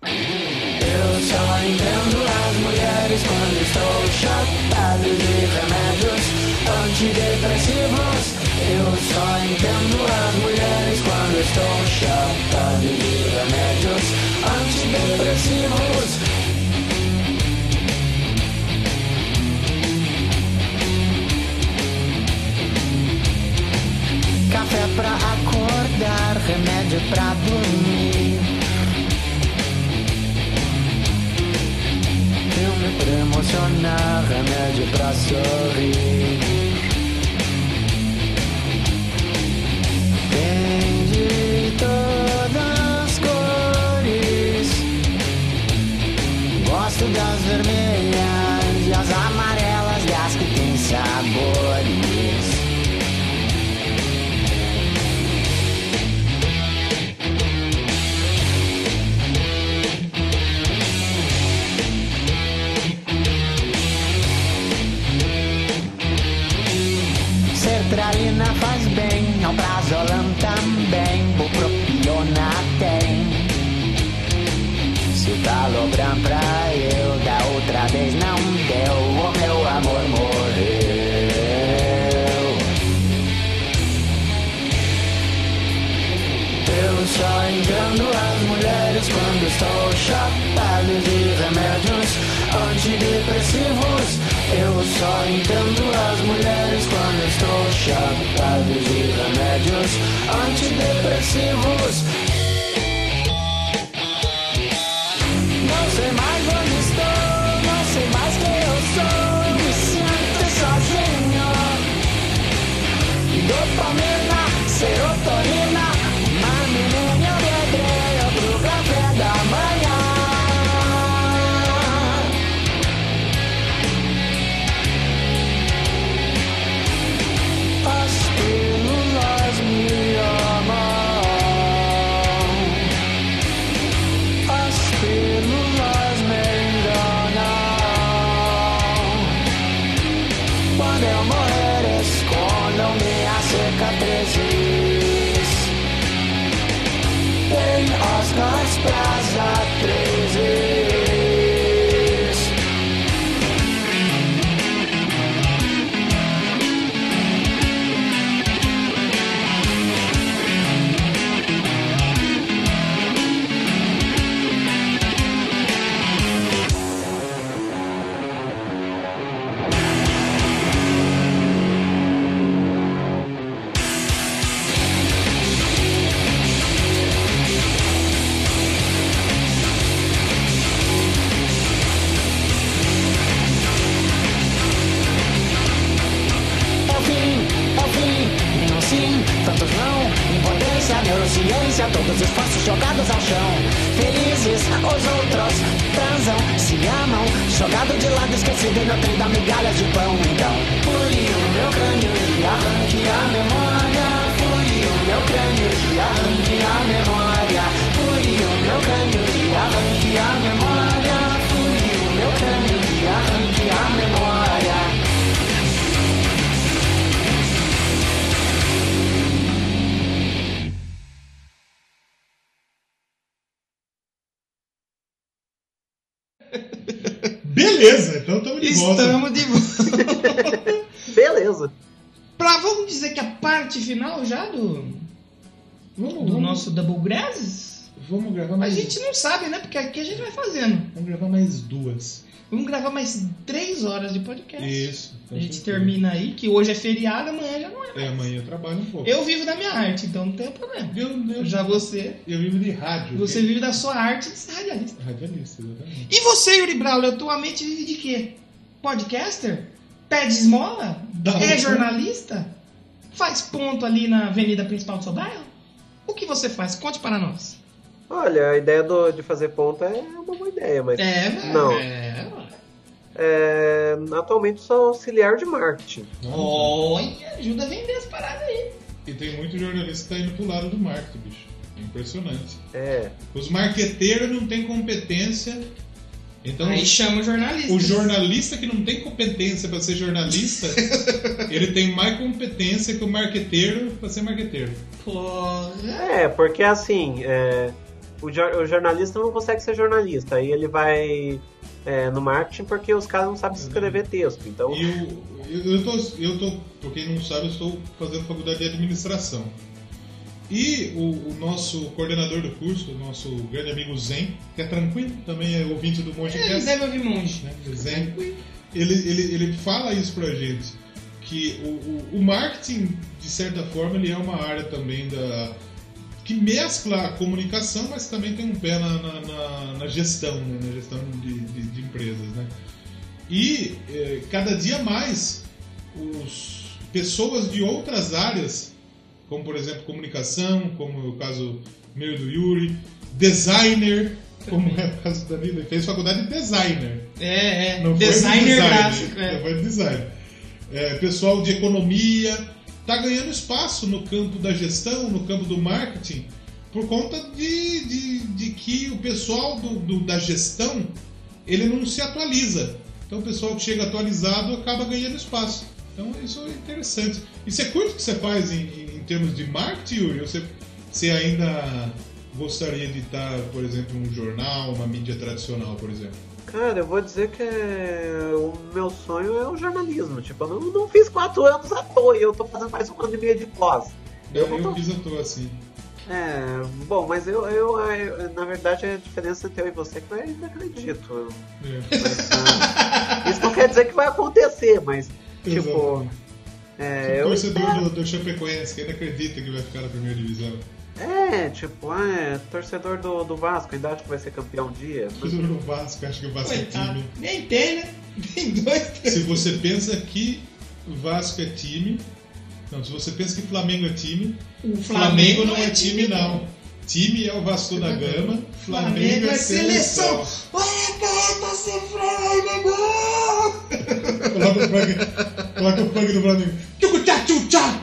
Eu só entendo as mulheres quando estou chapado de remédios antidepressivos. Eu só entendo as mulheres quando estou chatas de remédios antidepressivos. Café pra acordar, remédio pra dormir. Filme pra emocionar, remédio pra sorrir. Vermelhas e as amarelas, das que têm sabores. Sertralina faz bem, alprazolam também, bupropiona tem. Se o talobram pra estou chapado de remédios antidepressivos. Eu só entendo as mulheres quando estou chapado de remédios antidepressivos. Gente não sabe, né? Porque aqui a gente vai fazendo. Vamos gravar mais duas. Vamos gravar mais três horas de podcast. Isso. A gente termina aí, que hoje é feriado, amanhã já não é. É, amanhã eu trabalho um pouco. Eu vivo da minha arte, então não tem problema. Eu, eu, Já você, eu vivo de rádio. você vive da sua arte de ser radialista. Radialista, exatamente. E você, Yuri Braulio, atualmente vive de quê? Podcaster? Pede esmola? Da é jornalista? Faz ponto ali na avenida principal do seu bairro? O que você faz? Conte para nós. Olha, a ideia do- de fazer ponta é uma boa ideia, mas É, velho. Não. É, é, atualmente sou auxiliar de marketing. Olha, ajuda a vender as paradas aí. E tem muito jornalista que tá indo pro lado do marketing, bicho. É impressionante. É, Os marqueteiros não têm competência. Então, Aí chama o jornalista. o jornalista que não tem competência para ser jornalista, ele tem mais competência que o marqueteiro para ser marqueteiro. Porra. é porque assim, é, o, o jornalista não consegue ser jornalista, aí ele vai é, no marketing porque os caras não sabem escrever texto. Então, E o, eu, eu, tô, eu tô, pra quem não sabe, eu estou fazendo faculdade de administração. E o, o nosso coordenador do curso, o nosso grande amigo Zen, que é tranquilo, também é ouvinte do Monte Ele Cast, deve ouvir monge. né? Zen, ele, ele, ele fala isso pra gente, que o, o, o marketing, de certa forma, ele é uma área também da, que mescla a comunicação, mas também tem um pé na, na, na- na gestão, né? na gestão de, de- de empresas. Né? E eh, cada dia mais os pessoas de outras áreas, como por exemplo comunicação, como é o caso meu do Yuri, designer, como é o caso da Danilo, ele fez faculdade de designer. É, é. Não foi Designer design, gráfico. Não É. foi design. É, pessoal de economia está ganhando espaço no campo da gestão, no campo do marketing, por conta de, de, de que o pessoal do, do- da gestão ele não se atualiza. Então o pessoal que chega atualizado acaba ganhando espaço. Então isso é interessante. E você curte o que você faz em, em- termos de marketing, Yuri? Ou você, você ainda gostaria de estar, por exemplo, num jornal, uma mídia tradicional, por exemplo? Cara, eu vou dizer que é- o meu sonho é o jornalismo. Tipo, eu não, não fiz quatro anos à toa e eu tô fazendo mais um ano e meio de pós. Eu, Eu fiz à toa assim. É, bom, mas eu, eu, eu- na verdade, a diferença entre eu e você é que eu ainda acredito. É. Mas, ah, isso não quer dizer que vai acontecer, mas, tipo, Exatamente. é, eu torcedor do, do Chapecoense que ainda acredita que vai ficar na primeira divisão. É, tipo, é, torcedor do, do Vasco, ainda acho que vai ser campeão um dia. Torcedor do Vasco, acho que o Vasco é Coitado. time. Nem tem, né? Tem dois. Se você pensa que o Vasco é time. Não, se você pensa que Flamengo é time, O Flamengo, não é time, não. Time é o Vasco da Gama, Flamengo é seleção. Olha, cara, tá sem freio aí, negão! Coloca o funk, coloca o funk do Flamengo. Tchucu-tchá, tchu-tchá!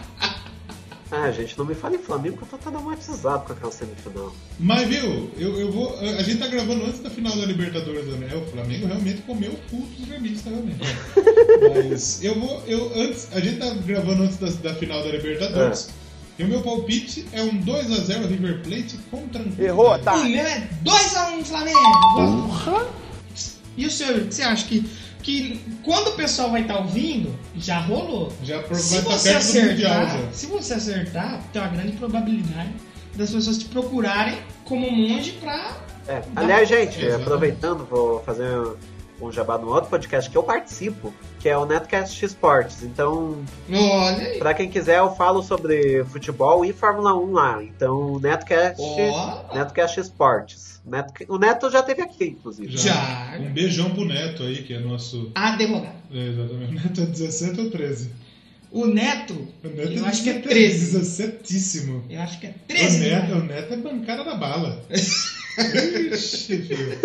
Ah, gente, não me fale em Flamengo que eu tô traumatizado com aquela semifinal. Mas viu, eu, eu vou. A gente tá gravando antes da final da Libertadores também. É, o Flamengo realmente comeu o cu dos gremistas realmente. Mas eu vou. Eu, antes, a gente tá gravando antes da, da final da Libertadores. E o meu palpite é um 2x0 River Plate com tranquilidade. Errou, tá? O meu é 2x1 Flamengo! E o senhor, você acha que, que quando o pessoal vai estar ouvindo, já rolou? Já Se estar você perto do Mundial acertar, já. se você acertar, tem uma grande probabilidade das pessoas te procurarem como monge pra. É, aliás, gente, Exatamente. aproveitando, vou fazer um jabá no outro podcast que eu participo, que é o Netcast Esportes. Então, Olha aí. pra quem quiser, eu falo sobre futebol e Fórmula 1 lá. Então, Netcast. Netcast Esportes. Net- o Neto já teve aqui, inclusive. Já. Um beijão pro Neto aí, que é nosso. Advogado. É, exatamente. O Neto é 17 ou 13? O Neto, O Neto eu acho que é 17, 13. 17íssimo. Eu acho que é O 13. Neto, né? o Neto é bancada da bala. Ixi, filho.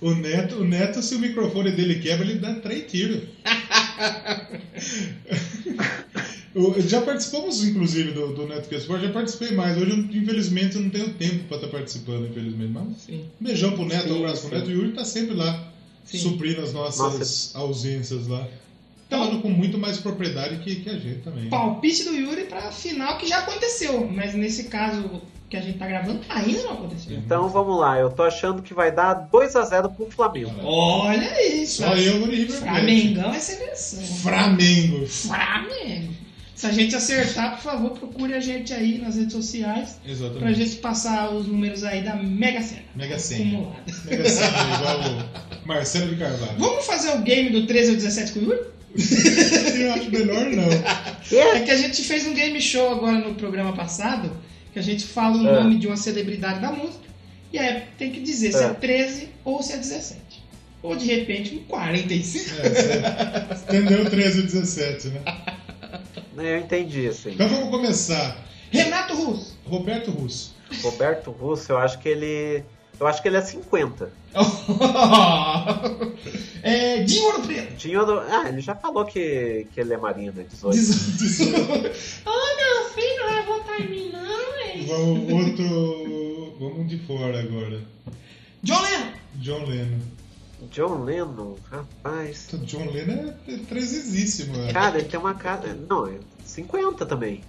O Neto, o Neto, se o microfone dele quebra, ele dá três tiros. Já participamos, inclusive, do, do Neto Sport, já participei mais. Hoje, eu, infelizmente, eu não tenho tempo para estar participando, infelizmente. Mas Sim. um beijão pro Neto, um Sim, abraço pro sim. Neto. O Yuri tá sempre lá, Sim. suprindo as nossas Nossa. ausências lá. Então- Falando com muito mais propriedade que, que a gente também. né? Palpite do Yuri pra final que já aconteceu. Mas nesse caso que a gente tá gravando, ainda não aconteceu. Então, vamos lá. Eu tô achando que vai dar 2x0 pro Flamengo. Olha isso. Só eu no River Plate. Flamengão é seleção. Flamengo. Flamengo. Se a gente acertar, por favor, procure a gente aí nas redes sociais pra Exatamente. gente passar os números aí da Mega Sena. Mega Sena. Acumulada. Mega Sena, igual o Marcelo de Carvalho. Vamos fazer o game do 13 ao 17 com o Yuri? Eu acho melhor não. É que a gente fez um game show agora no programa passado, que a gente fala o É. nome de uma celebridade da música, e aí tem que dizer se é É. 13 ou se é 17. Ou de repente um 45. É, você entendeu 13 e 17, né? Eu entendi, assim. Então vamos começar. Renato Russo. Roberto Russo. Roberto Russo, eu acho que ele. Eu acho que ele é 50. é, Dinho Ouro Preto. Tinha. do- Ah, ele já falou que, que ele é marinho, né? 18. Ô meu filho, não vai votar em mim não? Vamos outro. Vamos de fora agora. John Lennon. John Lennon. John Lennon, rapaz. Então, John Lennon é trezesíssimo, né? Cara, ele tem uma cara. Não, é 50 também.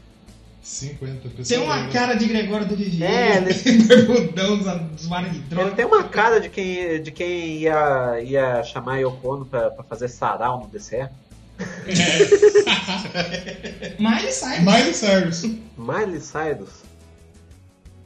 50 pessoas. Tem uma cara de Gregório do Vivier. É, Barbudão, usuário de Ele droga. tem uma cara de quem, de quem ia, ia chamar Yoko Ono pra, pra fazer sarau no DCE. Miley Cyrus. Miley Cyrus. Miley Cyrus.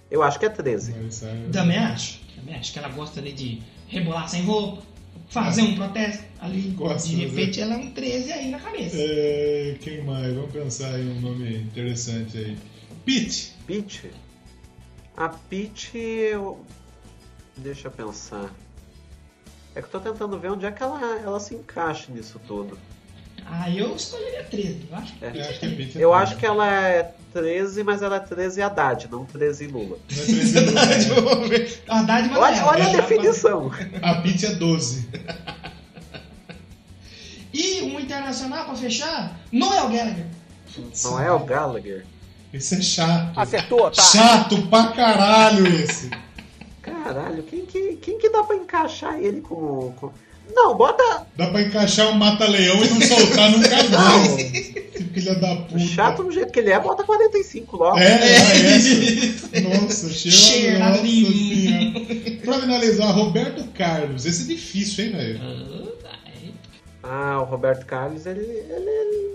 Eu acho que é 13. Miley Cyrus. Também acho. Também acho que ela gosta ali de rebolar sem roupa, fazer um protesto ali. Gosta, de repente ela é um 13 aí na cabeça. É, quem mais? Vamos pensar em um nome interessante aí. Pete. Pitch. A Peach, eu... Deixa eu pensar. É que eu tô tentando ver onde é que ela, ela se encaixa nisso tudo. Ah, eu escolheria 13. Eu acho que É. Eu é Eu 13. acho que ela é 13, mas ela é 13 Haddad, não 13 Lula. Não é 13 não, Vamos ver. Haddad vai Olha, ganhar. olha a definição. A Peach é 12. E um internacional pra fechar, Noel Gallagher. Não é o Gallagher. Esse é chato. Acertou, tá? Chato pra caralho esse. Caralho, quem que, quem que dá pra encaixar ele com. com... Não, bota Dá pra encaixar um mata-leão e não soltar nunca mais. Filha da puta. chato do jeito que ele é, bota 45 logo. É, é essa. Nossa, cheiro. Nossa. Pra finalizar, Roberto Carlos. Esse é difícil, hein, velho? Ah, o Roberto Carlos, ele, ele,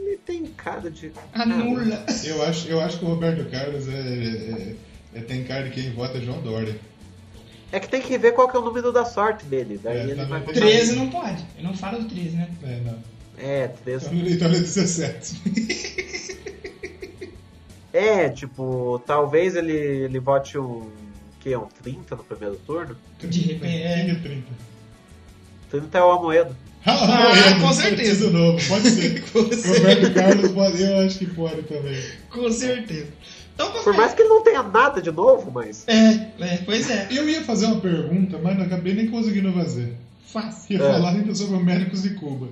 ele tem cara de. Anula. Eu acho, eu acho que o Roberto Carlos é, é- é- tem cara de quem vota João Dória. É que tem que ver qual que é o número da sorte dele. Daí É, ele vai tem- botar- 13 não pode. Eu não falo do 13, né? É, não. É, 13. Então ele então ele é 17. É, tipo, talvez ele, ele vote um. que? Um 30 no primeiro turno? De repente, é. Quem é 30? 30 é o Amoedo. Ah, Amoedo, com certeza. partido novo, pode ser. Com certeza. Roberto Carlos, pode, eu acho que pode também. Com certeza. Então, Por mais que ele não tenha nada de novo, mas. É, é, pois é. Eu ia fazer uma pergunta, mas não acabei nem conseguindo fazer. Fácil. Ia É. falar ainda sobre o Médicos de Cuba.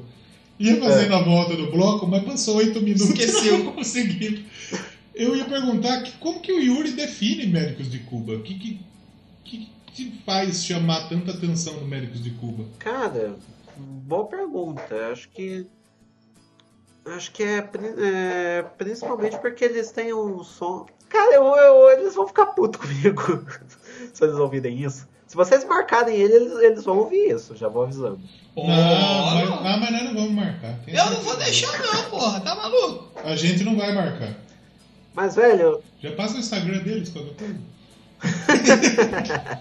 Ia fazer É. na volta do bloco, mas passou oito minutos Esqueceu. e não consegui. Eu ia perguntar que, como que o Yuri define Médicos de Cuba? O que, que, que te faz chamar tanta atenção no Médicos de Cuba? Cara, boa pergunta. Acho que. Acho que é, é, principalmente porque eles têm um som. Cara, eu, eu- eles vão ficar putos comigo se eles ouvirem isso. Se vocês marcarem ele, eles, eles vão ouvir isso, já vou avisando. Não, mas, não. ah, mas nós não vamos marcar. Tem Eu não vou deixar não, porra. Tá maluco? A gente não vai marcar. Mas, velho, Já passa o Instagram deles, qualquer coisa.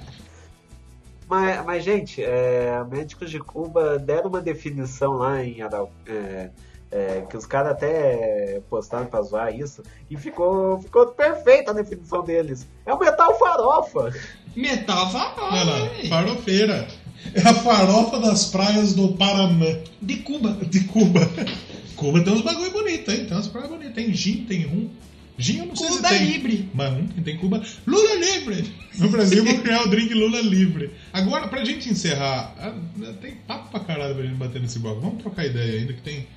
mas, mas gente, é, Médicos de Cuba deram uma definição lá em Arau, é, é, que os caras até postaram pra zoar isso, e ficou, ficou perfeita a definição deles. É o metal farofa. Metal farofa, Olha lá, velho. farofeira. É a farofa das praias do Paraná. De Cuba. De Cuba. Cuba tem uns bagulho bonito, hein? Tem umas praias bonitas. Tem gin, tem rum. Gin eu não sei Cuba se tem. Libre. Mas rum tem Cuba. Lula livre! No Brasil vou criar o drink Lula livre. Agora, pra gente encerrar, ah, tem papo pra caralho pra gente bater nesse bloco. Vamos trocar ideia ainda que tem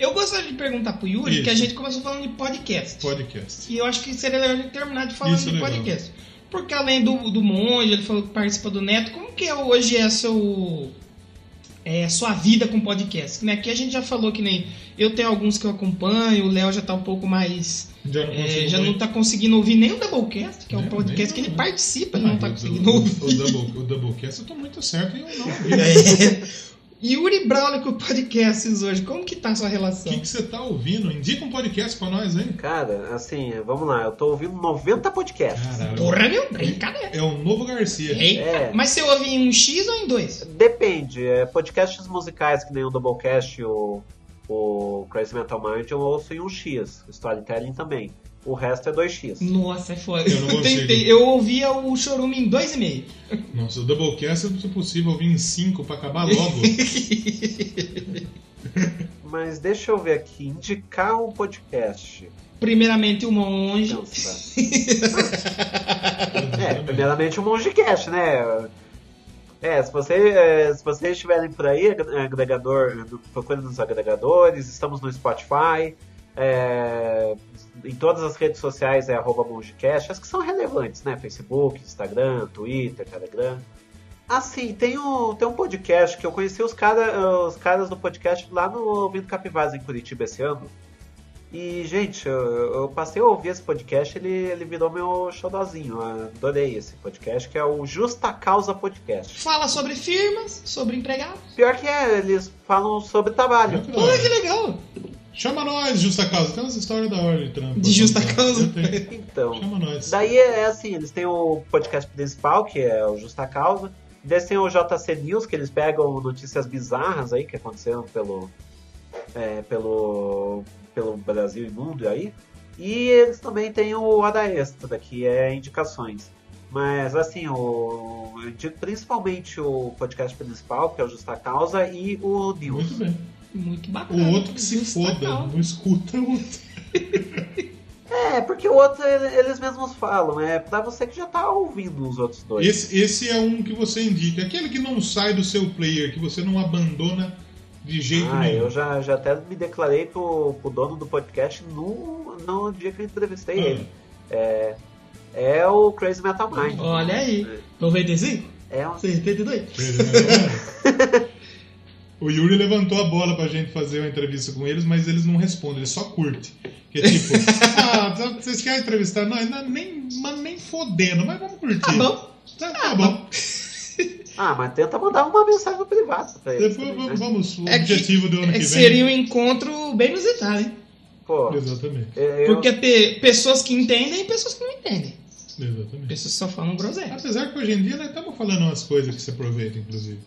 Eu gostaria de perguntar pro Yuri, Isso. que a gente começou falando de podcast. podcast. E eu acho que seria legal a gente terminar de falar Isso é de legal. podcast. Porque além do, do Monge, ele falou que participa do Neto, como que é hoje é seu. É, sua vida com podcast? Né? Aqui a gente já falou que nem. Eu tenho alguns que eu acompanho, o Léo já tá um pouco mais. Já não é, já não tá conseguindo ouvir nem o Doublecast, que é um Nem- podcast que ele participa, ele não tá Ah, conseguindo o, ouvir. o, double, o Doublecast eu tô muito certo em eu não ouvir. É. Yuri com podcasts hoje, como que tá a sua O relação? que que você tá ouvindo? Indica um podcast pra nós, hein? Cara, assim, vamos lá, eu tô ouvindo 90 podcasts. Caralho. Porra, meu, brincadeira. É o novo Garcia. Eita, É. mas você ouve em um X ou em dois? Depende, é, podcasts musicais que nem o Doublecast e o, o Crazy Metal Mind eu ouço em um X, Storytelling também. O resto é 2x. Nossa, é foda. Eu não consigo. tentei. Eu ouvia o Chorume em dois e meio. Nossa, o Doublecast, se possível, ouvir em 5 pra acabar logo. Mas deixa eu ver aqui, indicar um podcast. Primeiramente o Monge. Pensa. É, primeiramente o Mongecast, né? É, se, você, é, se vocês estiverem por aí, agregador, procure nos agregadores, estamos no Spotify, é, em todas as redes sociais é arroba Mongecast, as que são relevantes, né? Facebook, Instagram, Twitter, Telegram. Assim, tem um, tem um podcast que eu conheci os, cara, os caras do podcast lá no Ouvindo Capivaz em Curitiba esse ano. E, gente, eu, eu passei a ouvir esse podcast, ele, ele virou meu xodózinho. Eu Adorei esse podcast, que é o Justa Causa Podcast. Fala sobre firmas, sobre empregados. Pior que é, eles falam sobre trabalho. Hora. que legal. Chama nós, Justa Causa. Tem umas histórias da hora de trampo. De justa causa. Então, Chama nós. daí é assim, eles têm o podcast principal, que é o Justa Causa. Eles têm o JC News, que eles pegam notícias bizarras aí que aconteceram pelo, é, pelo, pelo Brasil e mundo aí. E eles também têm o Hora Extra, que é indicações. Mas assim, o, eu digo principalmente o podcast principal, que é o Justa Causa, e o News. Muito bem. Muito O bacana. outro que se foda, não escuta o outro. É, porque o outro ele- eles mesmos falam, é pra você que já tá ouvindo os outros dois. Esse, esse é um que você indica. Aquele que não sai do seu player, que você não abandona de jeito Ah, nenhum. eu já, já até me declarei pro, pro dono do podcast no, no dia que eu entrevistei Ah. ele. É, é o Crazy Metal Mind. Olha aí. 95? É um 72? O Yuri levantou a bola pra gente fazer uma entrevista com eles, mas eles não respondem, eles só curtem. Que é tipo, ah, tá- vocês querem entrevistar? Não, não, nem, mas nem fodendo, mas vamos curtir. Tá bom. Tá, tá bom. Ah, mas tenta mandar uma mensagem no privado pra eles. Depois também, vamos, né? o É que- objetivo do ano É que que vem. seria um encontro bem inusitado, hein? Pô, Exatamente. eu- Porque ter pessoas que entendem e pessoas que não entendem. Exatamente. Pessoas que só falam groselha. Apesar que hoje em dia nós estamos falando umas coisas que se aproveitam, inclusive.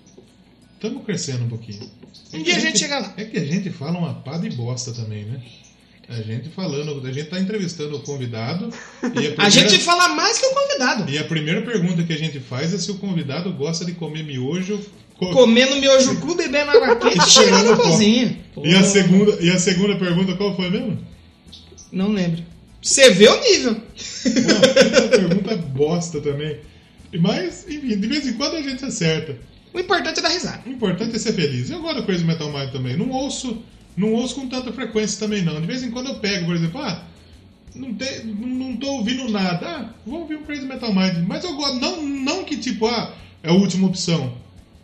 Estamos crescendo um pouquinho. É Um dia a gente chega lá. É que a gente fala uma pá de bosta também, né? A gente falando, a gente tá entrevistando o convidado a, primeira, A gente fala mais que o convidado. e a primeira pergunta que a gente faz é se o convidado gosta de comer miojo. co- Comendo miojo cru, bebendo água quente e chegando no Pô. cozinho. E a segunda, e a segunda pergunta qual foi mesmo? Não lembro. Você vê o nível. Uma puta pergunta bosta também. Mas, enfim, de vez em quando a gente acerta. O importante é dar risada. O importante é ser feliz. Eu gosto do Crazy Metal Mind também. Não ouço, não ouço com tanta frequência também não. De vez em quando eu pego, por exemplo, ah, não, te, não, tô ouvindo nada. Ah, vou ouvir um Crazy Metal Mind. Mas eu gosto, não, não que tipo, ah, é a última opção.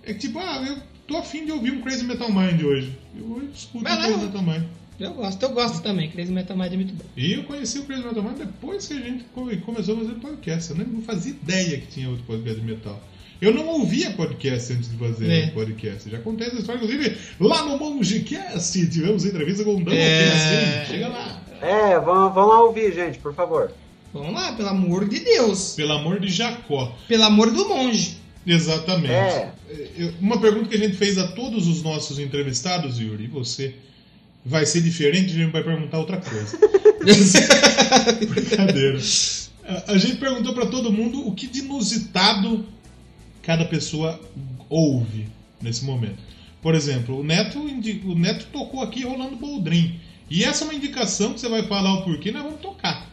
É que tipo, ah, eu tô afim de ouvir um Crazy Metal Mind hoje. Eu escuto Vai um lá, Crazy. Metal Mind. Eu gosto, eu gosto também. Crazy Metal Mind é muito bom. E eu conheci o Crazy Metal Mind depois que a gente come- começou a fazer podcast. Eu nem- não fazia ideia que tinha outro podcast de metal. Eu não ouvia podcast antes de fazer É. podcast. Já contei essa história, inclusive, lá no Mongecast tivemos entrevista com o Douglas É. Chega lá. É, vão, vão lá ouvir, gente, por favor. Vamos lá, pelo amor de Deus. Pelo amor de Jacó. Pelo amor do monge. Exatamente. É. Eu- Uma pergunta que a gente fez a todos os nossos entrevistados, Yuri, e você, vai ser diferente, a gente vai perguntar outra coisa. Brincadeira. A- gente perguntou pra todo mundo o que de inusitado cada pessoa ouve nesse momento. Por exemplo, o Neto, o Neto tocou aqui rolando Boldrin. E essa é uma indicação que você vai falar o porquê, nós vamos tocar.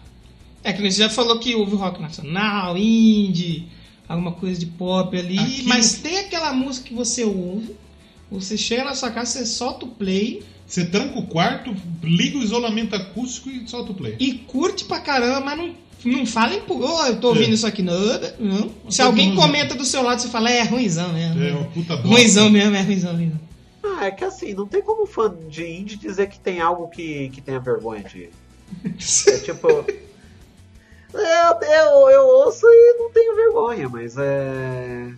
É que você já falou que houve rock nacional, indie, alguma coisa de pop ali, Aquilo- mas tem aquela música que você ouve, você chega na sua casa, você solta o play Você tranca o quarto, liga o isolamento acústico e solta o play. e curte pra caramba, mas não, não fala em Ô, eu tô ouvindo É. isso aqui, não. não. Se alguém comenta do seu lado, você fala, é ruimzão mesmo. É uma puta bosta. Ruimzão mesmo, é ruimzão mesmo. Ah, é que assim, não tem como fã de indie dizer que tem algo que, que tenha vergonha de. É tipo. Eu, eu, eu ouço e não tenho vergonha, mas é.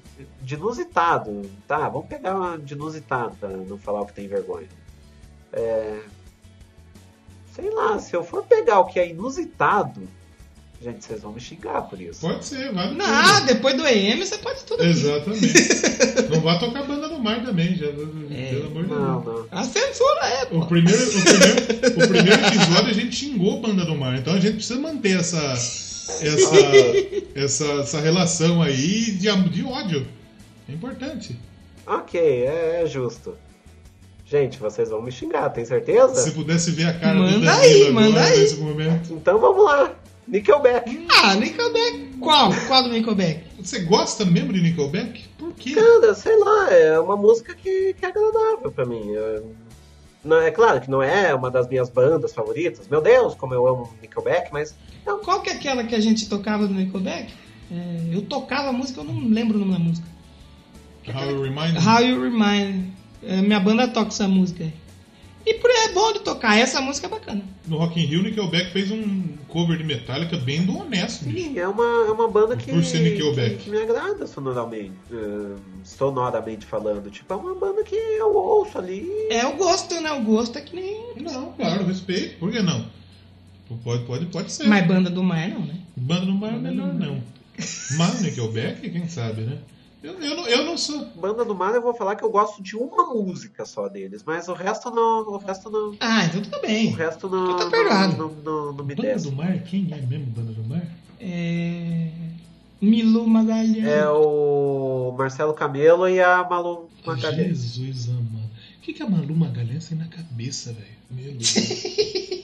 De inusitado. Tá, vamos pegar uma de inusitado pra não falar o que tem vergonha. É. Sei lá, se eu for pegar o que é inusitado. Gente, vocês vão me xingar por isso. Pode ser, vale Não, tudo. depois do EM você pode tudo. Exatamente. não vai tocar banda no mar também, já, É, pelo amor de Não, Deus. não. A censura é, pô. O primeiro, o, primeiro, o primeiro episódio a gente xingou Banda do Mar, então a gente precisa manter essa, essa, essa, essa relação aí de, de ódio. É importante. Ok, é, é justo. Gente, vocês vão me xingar, tem certeza? Se pudesse ver a cara do Manda Danilo aí, agora manda aí. nesse momento. Então vamos lá. Nickelback. Ah, Nickelback. Qual? Qual do Nickelback? Você gosta mesmo de Nickelback? Por quê? Cara, sei lá, é uma música que, que é agradável pra mim. É, não, é claro que não é uma das minhas bandas favoritas. Meu Deus, como eu amo Nickelback, mas Então, qual que é aquela que a gente tocava do Nickelback? É, eu tocava a música, eu não lembro o nome da música. How you remind me? How You Remind. É, minha banda toca essa música aí. E por é bom de tocar, essa música é bacana. No Rock in Rio, Nickelback fez um cover de Metallica bem do honesto, bicho. sim, é uma, é uma banda que, Por ser Nickelback. que, que me agrada sonoramente. eh, sonoramente falando. Tipo, é uma banda que eu ouço ali. É o gosto, né? O gosto é que nem. Não, claro, respeito. Por que não? Pode, pode, pode ser. Mas banda do mar não, né? Banda no mar é melhor não. Mas Nickelback, quem sabe, né? Eu, eu, não, eu não sou. Banda do Mar, eu vou falar que eu gosto de uma música só deles, mas o resto não. O resto não. Ah, então tudo O bem. resto não. Tu tá perdoado. Não, não, não me Banda desce. do mar? Quem é mesmo Banda do mar? É. Milu Magalhães. É o Marcelo Camelo e a Malu Magalhães. Jesus amado. O que, que a Malu Magalhães tem na cabeça, velho? Meu Deus.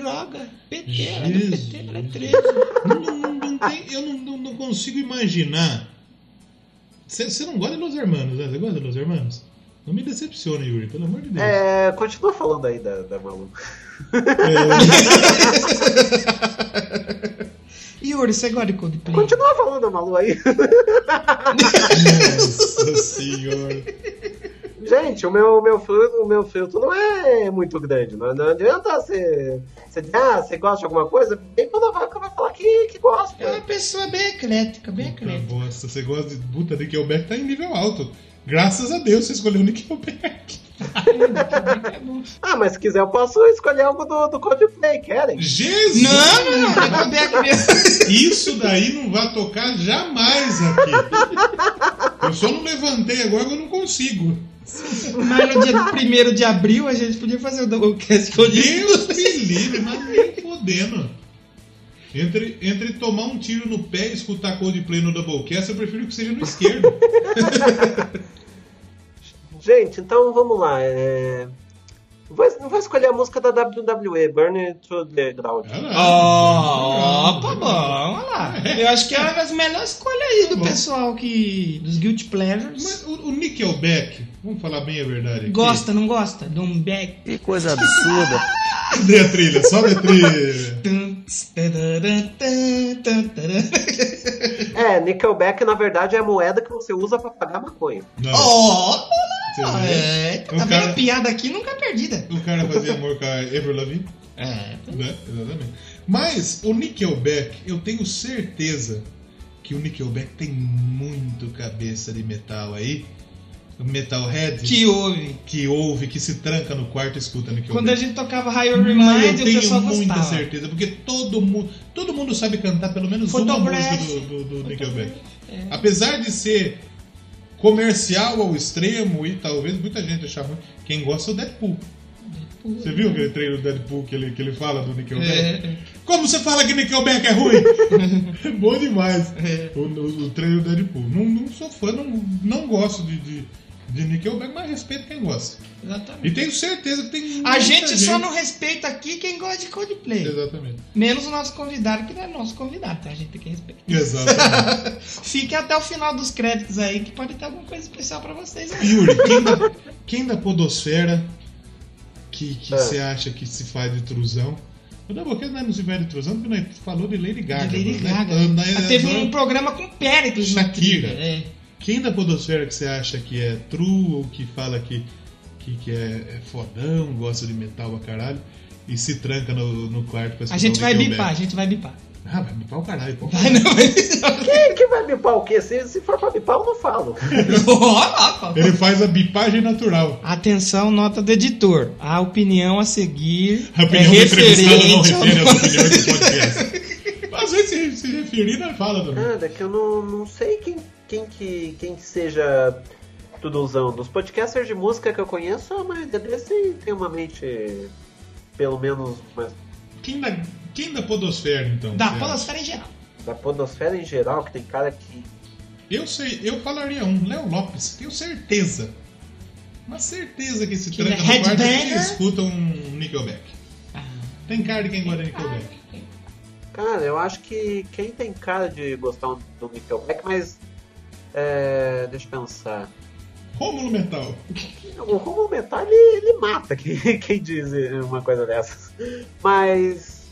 Droga. PT, é do Jesus. PT, ela é 13. Não, não, não, não tem- eu não, não, não consigo imaginar. Você não gosta de Los Hermanos, né? Você gosta de Los Hermanos? Não me decepcione, Yuri, pelo amor de Deus. É, continua falando aí da, da Malu. Yuri, você gosta de Coldplay? Continua falando da Malu aí. Nossa senhora. Gente, o meu, meu, filtro, o meu filtro não é muito grande. Não, não adianta você, você dizer, ah, você gosta de alguma coisa? Bem quando vai, vai falar que, que gosta. É uma pessoa bem eclética, bem Puta eclética. bosta, você gosta de. Puta, Nickelback tá em nível alto. Graças a Deus você escolheu Nickelback. Ah, mas se quiser eu posso escolher algo do, do Coldplay, querem? Jesus! Não. Isso daí não vai tocar jamais aqui. Eu só não levantei agora, eu não consigo. Mas no dia 1 de abril a gente podia fazer o Doublecast Deus me livre, mas nem fodendo. Entre, entre tomar um tiro no pé e escutar Coldplay no Doublecast, eu prefiro que seja no esquerdo. Gente, então vamos lá. É... Vou, vou escolher a música da WWE, Burn to the Ground. Ó, tá bom, olha lá. Eu acho que é uma das melhores escolhas aí do pessoal que. dos Guilty Pleasures. Mas o, o Nickelback, vamos falar bem a verdade aqui. Gosta, não gosta? De um back. Que coisa absurda. Dê a trilha, sobe a trilha. É, Nickelback na verdade é a moeda que você usa pra pagar maconha. Não, Ó, você é, vê? tá o? A cara, piada aqui nunca é perdida. o cara fazia amor com a Avril Lavigne. É. Né? Exatamente. Mas o Nickelback, eu tenho certeza que o Nickelback tem muito cabeça de metal aí. Metalhead Que houve. que ouve, que se tranca no quarto e escuta Nickelback. Quando a gente tocava Higher Remind, eu o tenho pessoal muita gostava. certeza, porque todo mundo, todo mundo sabe cantar pelo menos uma música do, do, do Nickelback. É. Apesar de ser comercial ao extremo e talvez muita gente achar ruim, quem gosta é o Deadpool. Você viu aquele trailer do Deadpool que ele, que ele fala do Nickelback? É. Como você fala que Nickelback é ruim? é bom demais. É. O, o, o trailer do Deadpool. Não, não sou fã, não, não gosto de, de, de Nickelback, mas respeito quem gosta. E Exatamente. tenho certeza que tem A muita gente só não respeita aqui quem gosta de Coldplay. Exatamente. Menos o nosso convidado, que não é nosso convidado, então a gente tem que respeitar. Exatamente. Fique até o final dos créditos aí, que pode ter alguma coisa especial pra vocês aí. Yuri, quem da, quem da podosfera que que É. você acha que se faz de trusão? O Doublecast não é não se faz de trusão porque nós falou de Lady Gaga. De Lady né? Gaga. Nós- Ah, Teve nós- um programa com Péricles. Shakira. trilha, É. Quem da podosfera que você acha que é true ou que fala que, que, que é, é fodão, gosta de metal pra caralho e se tranca no, no quarto pra A escutar gente o vai Nickelback? bipar, a gente vai bipar. Ah, vai bipar o caralho, pô. Vai não, vai Quem que vai bipar o quê? Se, se for pra bipar, eu não falo. Ele faz a bipagem natural. Atenção, nota do editor. A opinião a seguir A opinião é do entrevistado não referente ao refere às nosso- opiniões do podcast. Às vezes se, se referir, nós fala também. Nada, que eu não, não sei quem, quem, que, quem que seja tuduzão. Dos podcasters de música que eu conheço, a maioria deles tem, uma mente, pelo menos, mais, Quem da, quem da podosfera, então? Da você polosfera em geral. da podosfera em geral, que tem cara que... Eu sei, eu falaria um, Léo Lopes, tenho certeza. Uma certeza que esse Que tranca é no quarto e escuta um Nickelback. Ah. Tem cara de quem gosta de Nickelback. Cara, eu acho que quem tem cara de gostar do Nickelback, mas... É, deixa eu pensar. Rômulo Metal. O Romulo Metal, ele, ele mata quem, quem diz uma coisa dessas. Mas...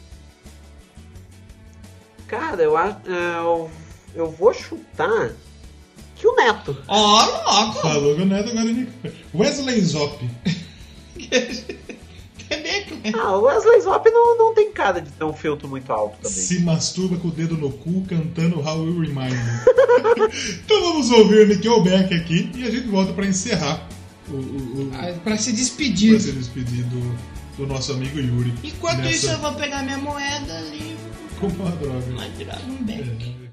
Cara, eu acho... Eu, eu vou chutar que o Neto. Ó, louco! Falou que o Neto Nickelback. Wesley Zop. Rebeca. Ah, o Wesley Zop não, não tem cara de ter um filtro muito alto também. Se masturba com o dedo no cu cantando How You Remind Me. então vamos ouvir o Nickelback aqui e a gente volta pra encerrar o, o, o, Ah, Pra se despedir. pra se despedir do, do nosso amigo Yuri. Enquanto nessa- isso, eu vou pegar minha moeda ali Com uma droga. e vai virar um beck. É.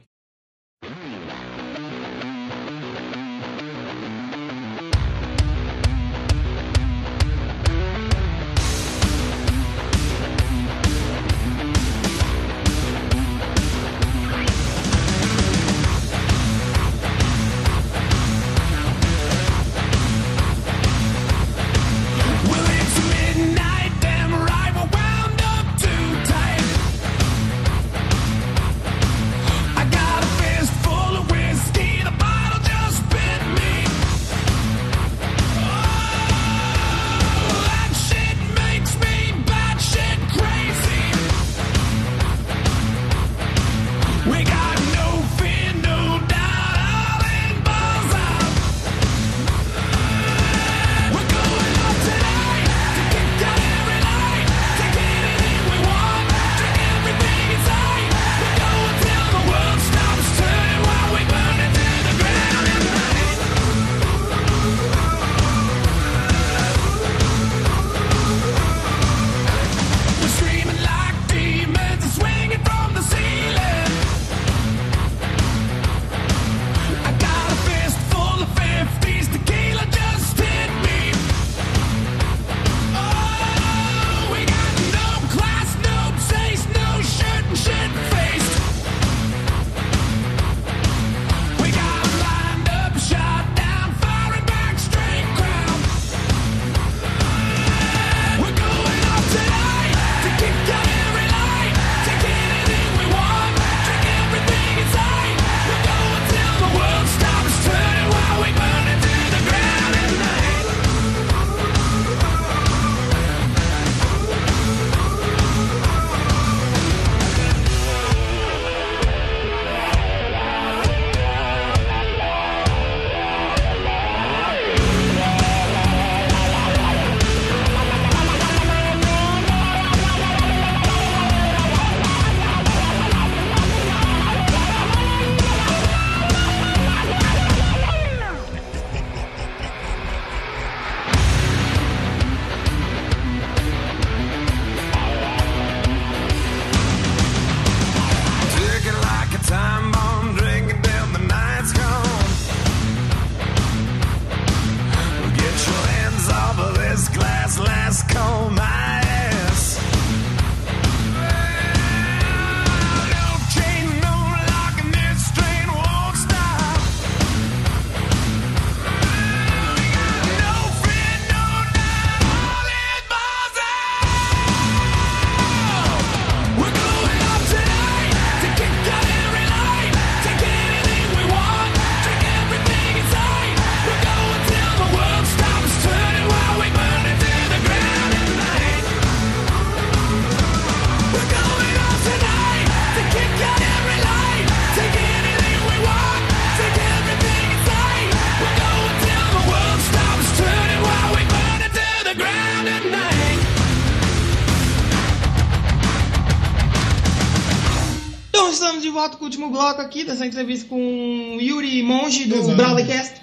último bloco aqui dessa entrevista com Yuri Monge do Exato. Brawlercast.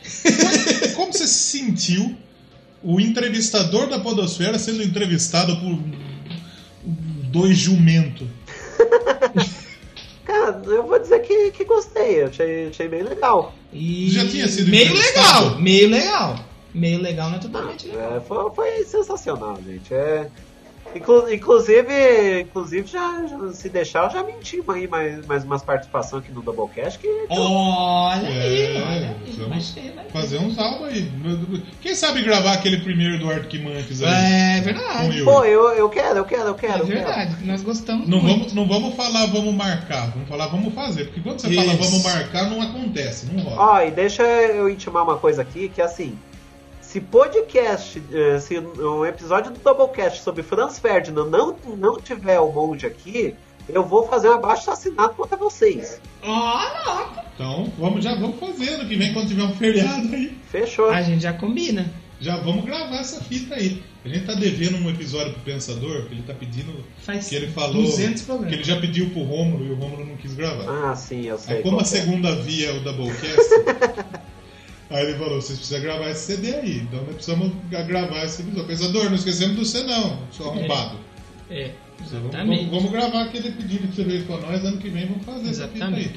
Como você se sentiu o entrevistador da Podosfera sendo entrevistado por dois jumentos? Cara, eu vou dizer que, que gostei, eu achei, achei bem legal. E Já tinha sido meio entrevistado? legal, meio legal. Meio legal, não é totalmente legal. É, foi, foi sensacional, gente. É, inclu- inclusive, inclusive já, já- se deixar, eu já menti aí mais, mais umas participações aqui no Doublecast que Olha aí, É, olha aí. Fazer uns álbuns aí. Quem sabe gravar aquele primeiro do Monkeys aí? É verdade. Pô, eu, eu quero, eu quero, eu É quero. quero. verdade, nós gostamos Não muito. vamos, não vamos falar vamos marcar, vamos falar vamos fazer. Porque quando você Isso. fala vamos marcar, não acontece, não rola. Ó, e deixa eu intimar uma coisa aqui, que assim, se podcast, se um episódio do Doublecast sobre Franz Ferdinand não, não tiver o monge aqui, eu vou fazer um abaixo assinado contra vocês. Ó, Então, vamos, já vamos fazer ano que vem quando tiver um feriado aí. Fechou. A gente já combina. Já vamos gravar essa fita aí. A gente tá devendo um episódio pro Pensador, que ele tá pedindo. Faz Que ele falou. 200 Que ele já pediu pro Rômulo e o Rômulo não quis gravar. Ah, sim, eu sei. Aí como a é. segunda via é o Doublecast, aí ele falou, vocês precisam gravar esse CD aí, então nós precisamos gra- gravar esse episódio. Pensador, não esquecemos do você não, seu arrombado. É, Vamos, vamos, exatamente. vamos gravar aquele pedido que você veio com nós, ano que vem vamos fazer essa fita Exatamente.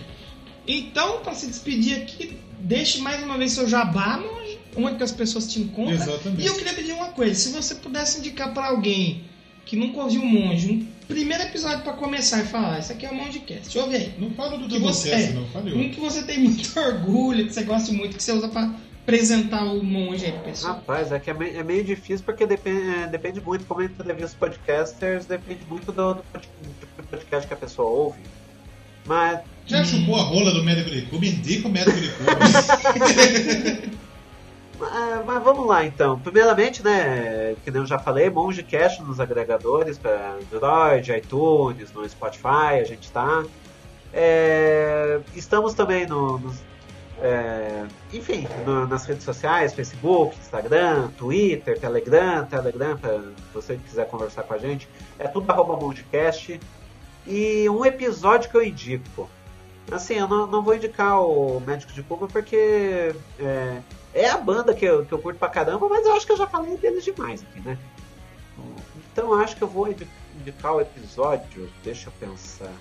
aí. Então, para se despedir aqui, deixe mais uma vez seu jabá, monge, onde que as pessoas te encontram. Exatamente. E eu queria pedir uma coisa: se você pudesse indicar para alguém que nunca ouviu o Monge, um primeiro episódio para começar e falar, isso aqui é o Mongecast, ouve aí. Não fala do Que você, Doublecast é, não, fale um que você tem muito orgulho, que você gosta muito, que você usa para apresentar o Monge aí pro pessoal. Rapaz, é que é meio, é meio difícil porque depende, é, depende muito, como entrevista os podcasters, depende muito do, do podcast que a pessoa ouve. Mas Já chupou a rola do médico de Cuba? Indica o médico de Cuba. Ah, mas vamos lá então. Primeiramente, né, que eu já falei, MongeCast nos agregadores para Android, iTunes, no Spotify, a gente tá. É, estamos também no, nos, é, enfim, no- nas redes sociais, Facebook, Instagram, Twitter, Telegram, Telegram, para você que quiser conversar com a gente, é tudo arroba MongeCast. E um episódio que eu indico. Assim, eu não, não vou indicar o Médico de Cuba porque é, é a banda que eu, que eu curto pra caramba, mas eu acho que eu já falei deles demais aqui, né? Então eu acho que eu vou indi- indicar o episódio, deixa eu pensar.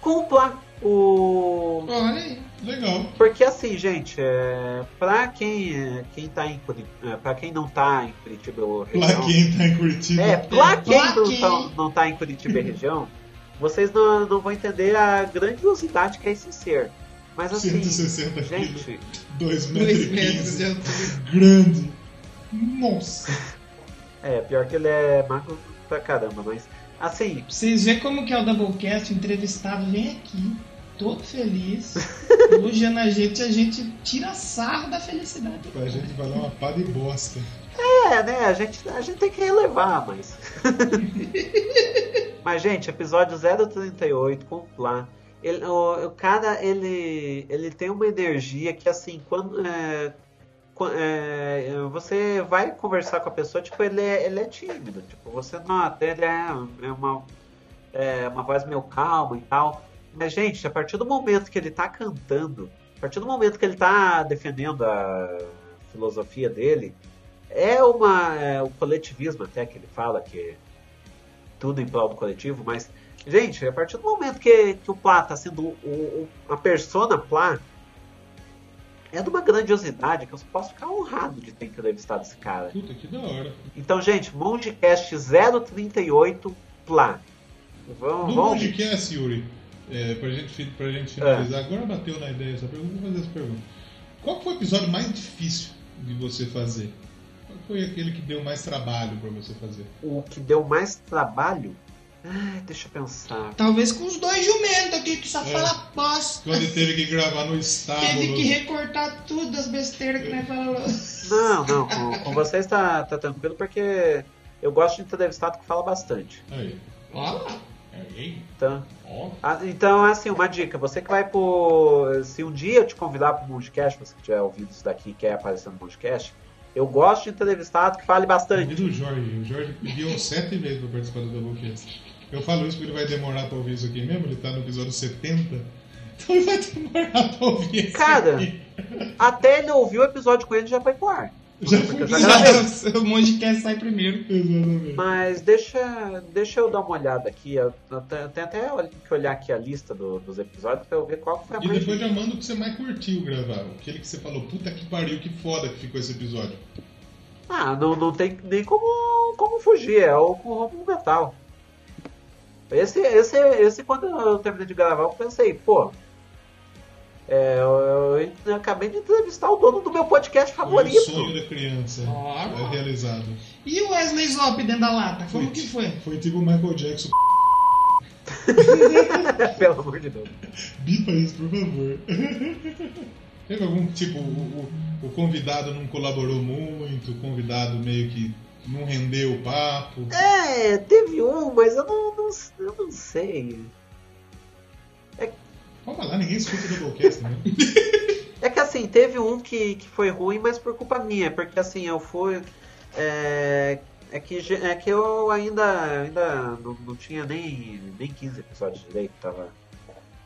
Cumpla o. Olha aí. Legal. Porque assim, gente, é, pra quem, é, quem tá em Curitiba, pra quem não tá em Curitiba ou Pra região, quem tá em Curitiba. é, pra quem pra não, quem- tá, não tá em Curitiba e região, vocês não, não vão entender a grandiosidade que é esse ser. Mas assim, 160 quilos, gente, 2 Dois metros e metros de 15. altura. Grande. Nossa. é, pior que ele é magro pra caramba, mas assim, vocês verem como que é o Doublecast, o entrevistado vem aqui, todo feliz, elogiando a gente, a gente tira sarro da felicidade. Pra gente falar uma pá de bosta. É, né? A gente, a gente tem que relevar, mas. mas, gente, episódio 038 com o Plá. Ele, o, o cara, ele, ele tem uma energia que, assim, quando. é, é, você vai conversar com a pessoa, tipo, ele é, ele é tímido. Tipo, você nota, ele é, é uma, é uma voz meio calma e tal. Mas, gente, a partir do momento que ele tá cantando, a partir do momento que ele tá defendendo a filosofia dele, é uma é, o coletivismo até que ele fala que tudo em prol do coletivo, mas gente, a partir do momento que, que o Plá tá sendo o, o- a persona Plá, é de uma grandiosidade que eu posso ficar honrado de ter entrevistado esse cara. Puta, que da hora. Então, gente, Mondcast 038 Plá. Vamos, No vamos podcast, Yuri, é, pra, gente, pra gente finalizar, agora bateu na ideia essa pergunta, vou fazer essa pergunta. Qual foi o episódio mais difícil de você fazer? Qual foi aquele que deu mais trabalho pra você fazer? o que deu mais trabalho. Ai, deixa eu pensar. Talvez com os dois jumentos aqui, que só É. fala bosta. Quando ele teve que gravar no estábulo. Teve que recortar tudo das besteiras que nós falamos. Não, não, com, com vocês tá, tá tranquilo porque eu gosto de entrevistado que fala bastante. Aí. Olha lá. Aí. Então, ah, então, assim, uma dica. Você que vai pro... Se um dia eu te convidar pro Mundcast, você que tiver ouvido isso daqui e quer aparecer no Mundcast, eu gosto de entrevistado que fale E bastante. do Jorge. O Jorge pediu sete vezes pra participar do Doublecast. Eu falo isso porque ele vai demorar pra ouvir isso aqui mesmo. Ele tá no episódio 70. Então vai demorar pra ouvir esse Cara, aqui. Até ele ouvir o episódio com ele já foi pro ar. Já Porque foi já o Mondcast sai primeiro. Exatamente. Mas deixa, deixa eu dar uma olhada aqui. Eu, tenho até que olhar aqui a lista do- dos episódios pra eu ver qual foi a E mais. depois já manda o que você mais curtiu gravar. Aquele que você falou, puta que pariu, que foda que ficou esse episódio. Ah, não, não tem nem como, como fugir. É o o Romulo Metal. Esse, esse, esse, quando eu terminei de gravar, eu pensei, pô. é, eu, eu acabei de entrevistar o dono do meu podcast Foi o favorito. sonho da criança. Ó. É realizado. E o Wesley Zop dentro da lata? Como Foi. que foi? Foi tipo o Michael Jackson. Pelo amor de Deus. Bipa isso, por favor. Teve algum tipo, o, o- o convidado não colaborou muito, o convidado meio que não rendeu o papo. É, teve um, mas eu não, não, eu não sei. Pode falar, ninguém escuta o Doublecast, né? É que assim, teve um que, que foi ruim, mas por culpa minha, porque assim, eu fui. É, é, que, é que eu ainda, ainda não, não tinha nem, nem 15 episódios direito, tava.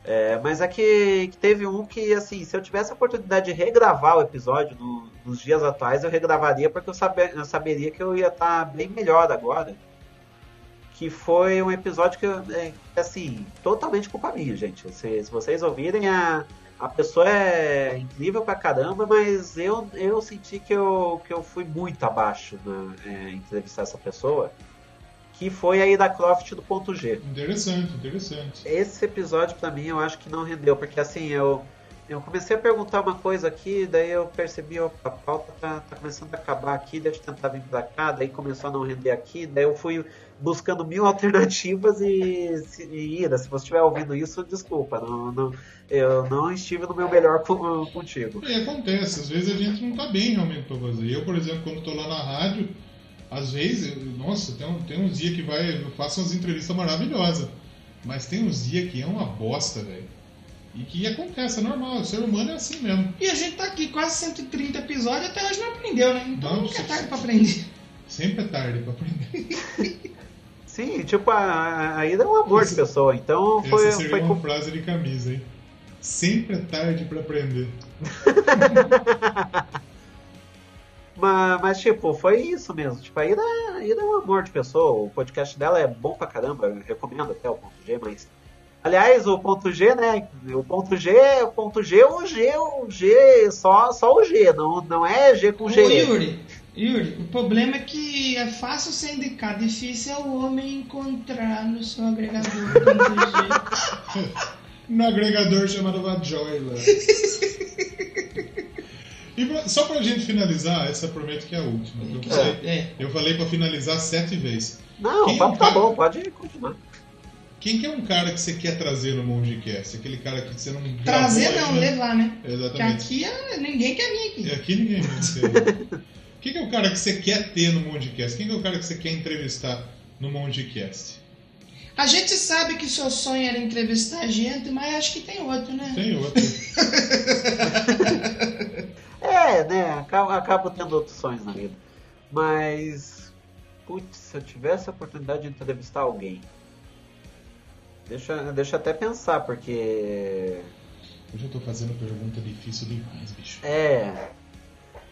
É, mas é que, que teve um que, assim, se eu tivesse a oportunidade de regravar o episódio no- nos dias atuais, eu regravaria porque eu, saber, eu saberia que eu ia estar bem melhor agora. Que foi um episódio que, eu, é, assim, totalmente culpa minha, gente. Se, se vocês ouvirem, a, a pessoa é incrível pra caramba, mas eu, eu senti que eu, que eu fui muito abaixo na é, entrevistar essa pessoa. Que foi aí da Croft do ponto G. Interessante, interessante. Esse episódio pra mim eu acho que não rendeu, porque assim, eu, eu comecei a perguntar uma coisa aqui, daí eu percebi, opa, a pauta tá, tá começando a acabar aqui, deixa eu tentar vir pra cá, daí começou a não render aqui, daí eu fui buscando mil alternativas e, se- e Ira, se você estiver ouvindo isso, desculpa, não, não, eu não estive no meu melhor contigo. E acontece, às vezes a gente não tá bem realmente pra fazer. Eu, por exemplo, quando tô lá na rádio, às vezes, nossa, tem, um- tem uns dias que vai, eu faço umas entrevistas maravilhosas. Mas tem uns dias que é uma bosta, velho. E que acontece, é normal, o ser humano é assim mesmo. E a gente tá aqui quase 130 episódios e até hoje não aprendeu, né? Então Não, nunca é tarde pra aprender. Sempre é tarde pra aprender. Sim, tipo, a, a Ira é um amor de pessoa, então foi, Essa seria foi uma com- frase de camisa, hein? Sempre é tarde pra aprender. Mas, mas, tipo, foi isso mesmo. Tipo, a Ira, a Ira é um amor de pessoa. O podcast dela é bom pra caramba. Eu recomendo até o ponto G, mas. Aliás, o ponto G, né? O ponto G, o ponto G, o G, o G, só, só o G, não, não é G com Ô, G. Yuri, Yuri, o problema é que é fácil ser indicado, difícil é o homem encontrar no seu agregador. do G. No agregador chamado Vajoila. e pra- só pra gente finalizar, essa prometo que é a última. Eu falei, É. eu falei pra finalizar sete vezes. Não, Quem o papo tá tá- bom, pode continuar. Quem que é um cara que você quer trazer no Mondcast? Aquele cara que você não gravou Trazer não, ainda? levar, né? Porque Exatamente. aqui é- ninguém quer vir E aqui. aqui ninguém vê. Quem que é o cara que você quer ter no Mondcast? Quem que é o cara que você quer entrevistar no Mondcast? A gente sabe que seu sonho era entrevistar a gente, mas acho que tem outro, né? Tem outro. É, né? Acabo, acabo tendo outros sonhos na vida. Mas. Putz, se eu tivesse a oportunidade de entrevistar alguém. Deixa, deixa eu até pensar, porque. Hoje eu tô fazendo pergunta difícil demais, bicho. É.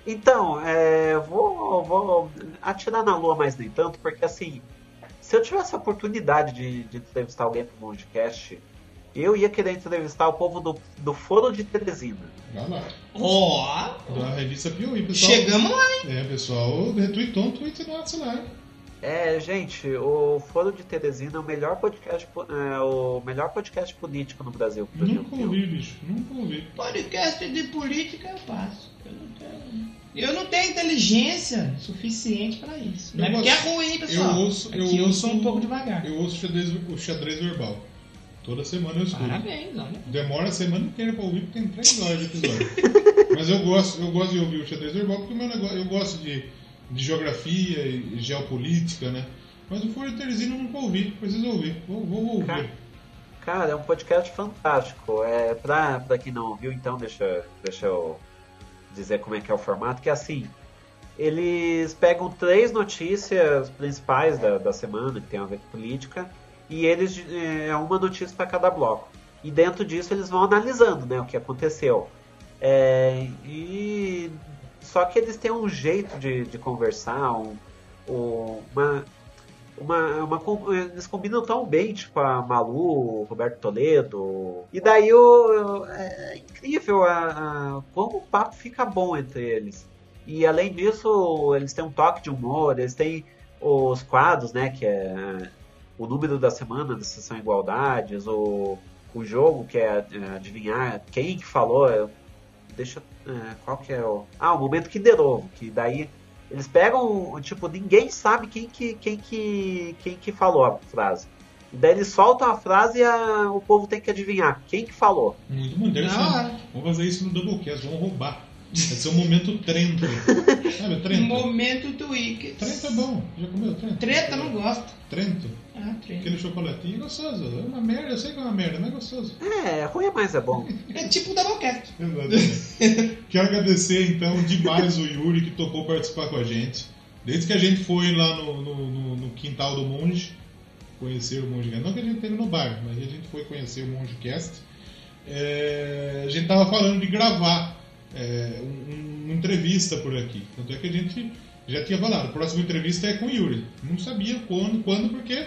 Então, é, vou, vou atirar na lua, mas nem tanto, porque assim, se eu tivesse a oportunidade de, de entrevistar alguém pro Mondcast, eu ia querer entrevistar o povo do, do Foro de Teresina. Vai lá. Ó, Da revista Piauí, pessoal. chegamos lá, hein? É, pessoal, retweetou um tweet nosso lá. É, gente, o Foro de Teresina é o melhor podcast, po- é, o melhor podcast político no Brasil. Nunca ouvi, bicho. Nunca ouvi. Podcast de política eu passo. Eu não tenho, eu não tenho inteligência suficiente pra isso. Não é porque é ruim, pessoal. eu ouço- É eu que eu ouço- sou um pouco devagar. Eu ouço xadrez, o xadrez verbal. Toda semana eu escuto. Parabéns, olha. Demora a semana inteira pra ouvir porque tem três horas de episódio. Mas eu gosto, eu gosto de ouvir o xadrez verbal porque o meu negócio, eu gosto de, de geografia e geopolítica, né? Mas o de Teresina eu nunca ouvi, preciso ouvir. Vou, vou ouvir. Cara, Cara, é um podcast fantástico. É, pra, pra quem não ouviu, então, deixa, deixa eu dizer como é que é o formato, que é assim. Eles pegam três notícias principais da, da semana, que tem a ver com política, e eles é uma notícia para cada bloco. E dentro disso eles vão analisando né, o que aconteceu. É, e só que eles têm um jeito de, de conversar, um, um- uma, uma, uma eles combinam tão bem, tipo a Malu, Roberto Toledo. E daí o, é incrível a, a- como o papo fica bom entre eles. E além disso, eles têm um toque de humor, eles têm os quadros, né? Que é o número da semana da sessão Igualdades, o, o jogo que é, é, adivinhar quem que falou. Deixa. É, qual que é o. Ah, o momento Kinder Ovo, que daí eles pegam, tipo, ninguém sabe quem que, quem que, quem que falou a frase. E daí eles soltam a frase e a- o povo tem que adivinhar quem que falou. Muito ser. hora. Vamos fazer isso no Doublecast, vamos roubar. Vai ser um momento trento. Sabe, trento? Momento Twix. Trento é bom. Já comeu trento? Treta, não gosto. Trento. Ah, treta. Aquele chocolatinho é gostoso. É uma merda, eu sei que é uma merda, mas é gostoso. É, ruim é mais é bom. É tipo o Doublecast. Quero agradecer então demais o Yuri que topou participar com a gente. Desde que a gente foi lá no, no- no- no quintal do Monge, conhecer o Mongecast. Não que a gente teve no bar, mas a gente foi conhecer o Mongecast. É, a gente tava falando de gravar é, um- uma entrevista por aqui. Tanto é que a gente já tinha falado. A próxima entrevista é com o Yuri. Não sabia quando, quando porque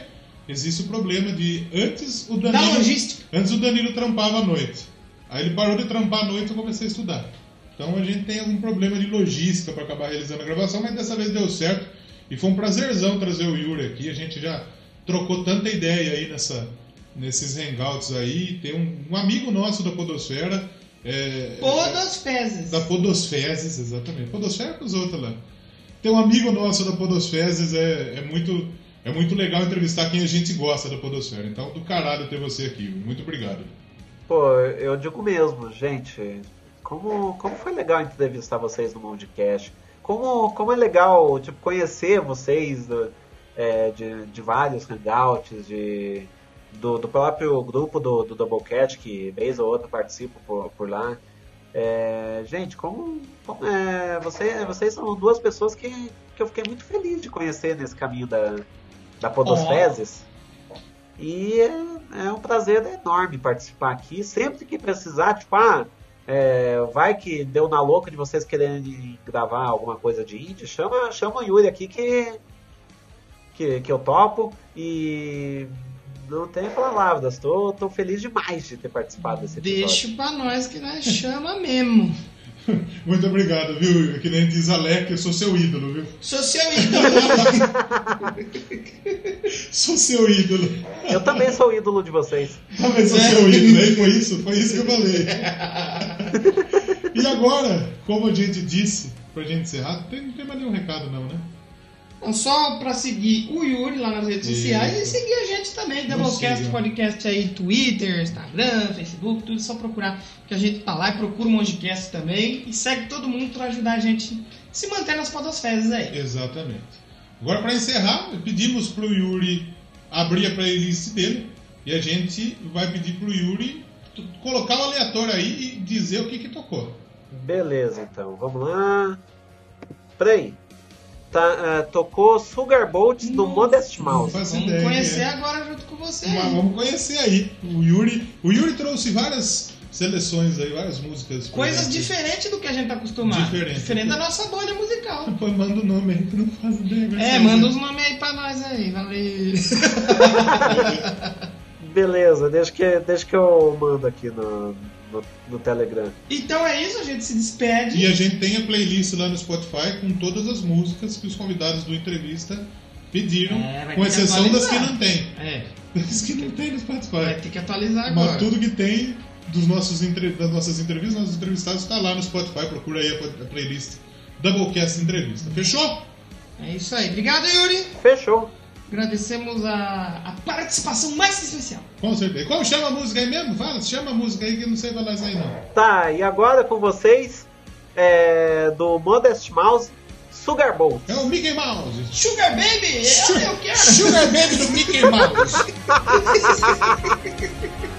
existe o problema de antes o Da Danilo. logística. Antes o Danilo trampava à noite. Aí ele parou de trampar à noite e eu comecei a estudar. Então a gente tem algum problema de logística para acabar realizando a gravação, mas dessa vez deu certo. E foi um prazerzão trazer o Yuri aqui. A gente já trocou tanta ideia aí nessa, nesses hangouts aí. Tem um, um amigo nosso da Podosfera. É, Todas fezes. da Podosfezes, exatamente. Podosfera com os outros lá. Tem um amigo nosso da Podosfezes, é, é muito. É muito legal entrevistar quem a gente gosta da Podosfera. Então, do caralho ter você aqui. Muito obrigado. Pô, eu digo mesmo, gente. Como, como foi legal entrevistar vocês no Mondcast. Como, como é legal tipo, conhecer vocês do- é, de, de vários hangouts, de, do, do próprio grupo do, do Doublecat, que vez ou outra participo por, por lá. É, gente, como, como é, você, vocês são duas pessoas que, que eu fiquei muito feliz de conhecer nesse caminho da, da Podosfezes. E é, é um prazer enorme participar aqui. Sempre que precisar, tipo, ah, é, vai que deu na louca de vocês quererem gravar alguma coisa de indie, chama, chama o Yuri aqui que, que, que eu topo. E não tenho palavras, tô, tô feliz demais de ter participado desse episódio. Deixa pra nós que nós chama mesmo. Muito obrigado, viu? Que nem diz Alec, eu sou seu ídolo, viu? Sou seu ídolo. Sou seu ídolo. Eu também sou ídolo de vocês. Também sou seu ídolo, aí foi isso, foi isso que eu falei. E agora, como a gente disse, pra gente encerrar, tem- não tem mais nenhum recado não, né? Então, só pra seguir o Yuri lá nas redes Isso. sociais e seguir a gente também, Doublecast. Podcast aí, Twitter, Instagram, Facebook, tudo, é só procurar que a gente tá lá e procura o Mongecast também e segue todo mundo pra ajudar a gente a se manter nas podosfezes aí. Exatamente. Agora, pra encerrar, pedimos pro Yuri abrir a playlist dele e a gente vai pedir pro Yuri colocar o aleatório aí e dizer o que que tocou. Beleza, então, vamos lá. Peraí. Tá, é, tocou Sugar Boats do. Modest Mouse. Vamos conhecer é. agora junto com você. Mas vamos conhecer aí. O Yuri, o Yuri trouxe várias seleções aí, várias músicas. Coisas gente. diferentes do que a gente tá acostumado. Diferente. da nossa bolha musical. Pô, manda o nome aí que não faço ideia. É, ser manda os nomes aí pra nós aí, valeu. Beleza, deixa que, deixa que eu mando aqui no, no, no Telegram. Então é isso, a gente se despede. E a gente tem a playlist lá no Spotify com todas as músicas que os convidados do entrevista pediram, É, vai com exceção das que não tem. É, Das que não tem no vai Spotify. ter que atualizar agora. Mas tudo que tem dos nossos das nossas entrevistas, nossos entrevistados está lá no Spotify. Procura aí a, a playlist Doublecast Entrevista. Fechou? É isso aí. Obrigado, Yuri. Fechou. Agradecemos a, a participação mais especial. Com certeza. Qual chama a música aí mesmo? Fala, chama a música aí que eu não sei falar isso aí não. Tá, e agora com vocês, é, do Modest Mouse, Sugar Bolt. É o Mickey Mouse. Sugar Baby, é o que eu quero. Sugar Baby do Mickey Mouse.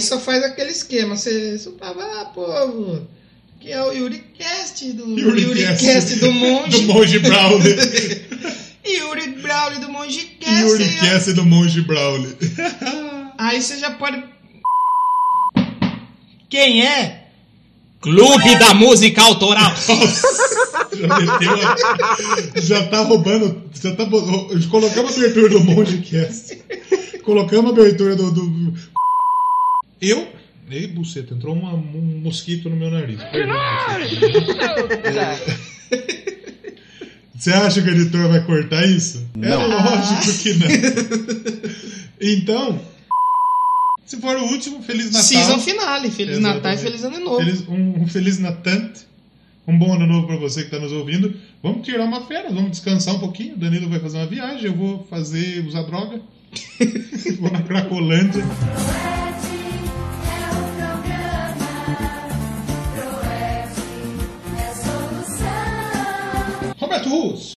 Aí só faz aquele esquema. Você fala, ah, povo, que é o Yuricast do Yuricast do Monge. do Monge Brawley. Yuri Brawley do Mongecast. aí, ó. Yuricast do Monge Brawley. Aí você já pode. Quem é? Clube da Música Autoral. Já meteu a- Já tá roubando. Já tá. Colocamos a abertura do Mongecast. Colocamos a abertura do. do... Eu. Ei, buceta, entrou uma- um mosquito no meu nariz. Você acha que o editor vai cortar isso? É lógico que não. Então, se for o último, Feliz Natal. Season finale. Feliz Natal e Exatamente. Feliz Ano Novo. Feliz- um, um Feliz Natante. Um bom ano novo pra você que tá nos ouvindo. Vamos tirar uma férias, vamos descansar um pouquinho. O Danilo vai fazer uma viagem, eu vou fazer usar droga. vou na Cracolândia. Roberto Russo.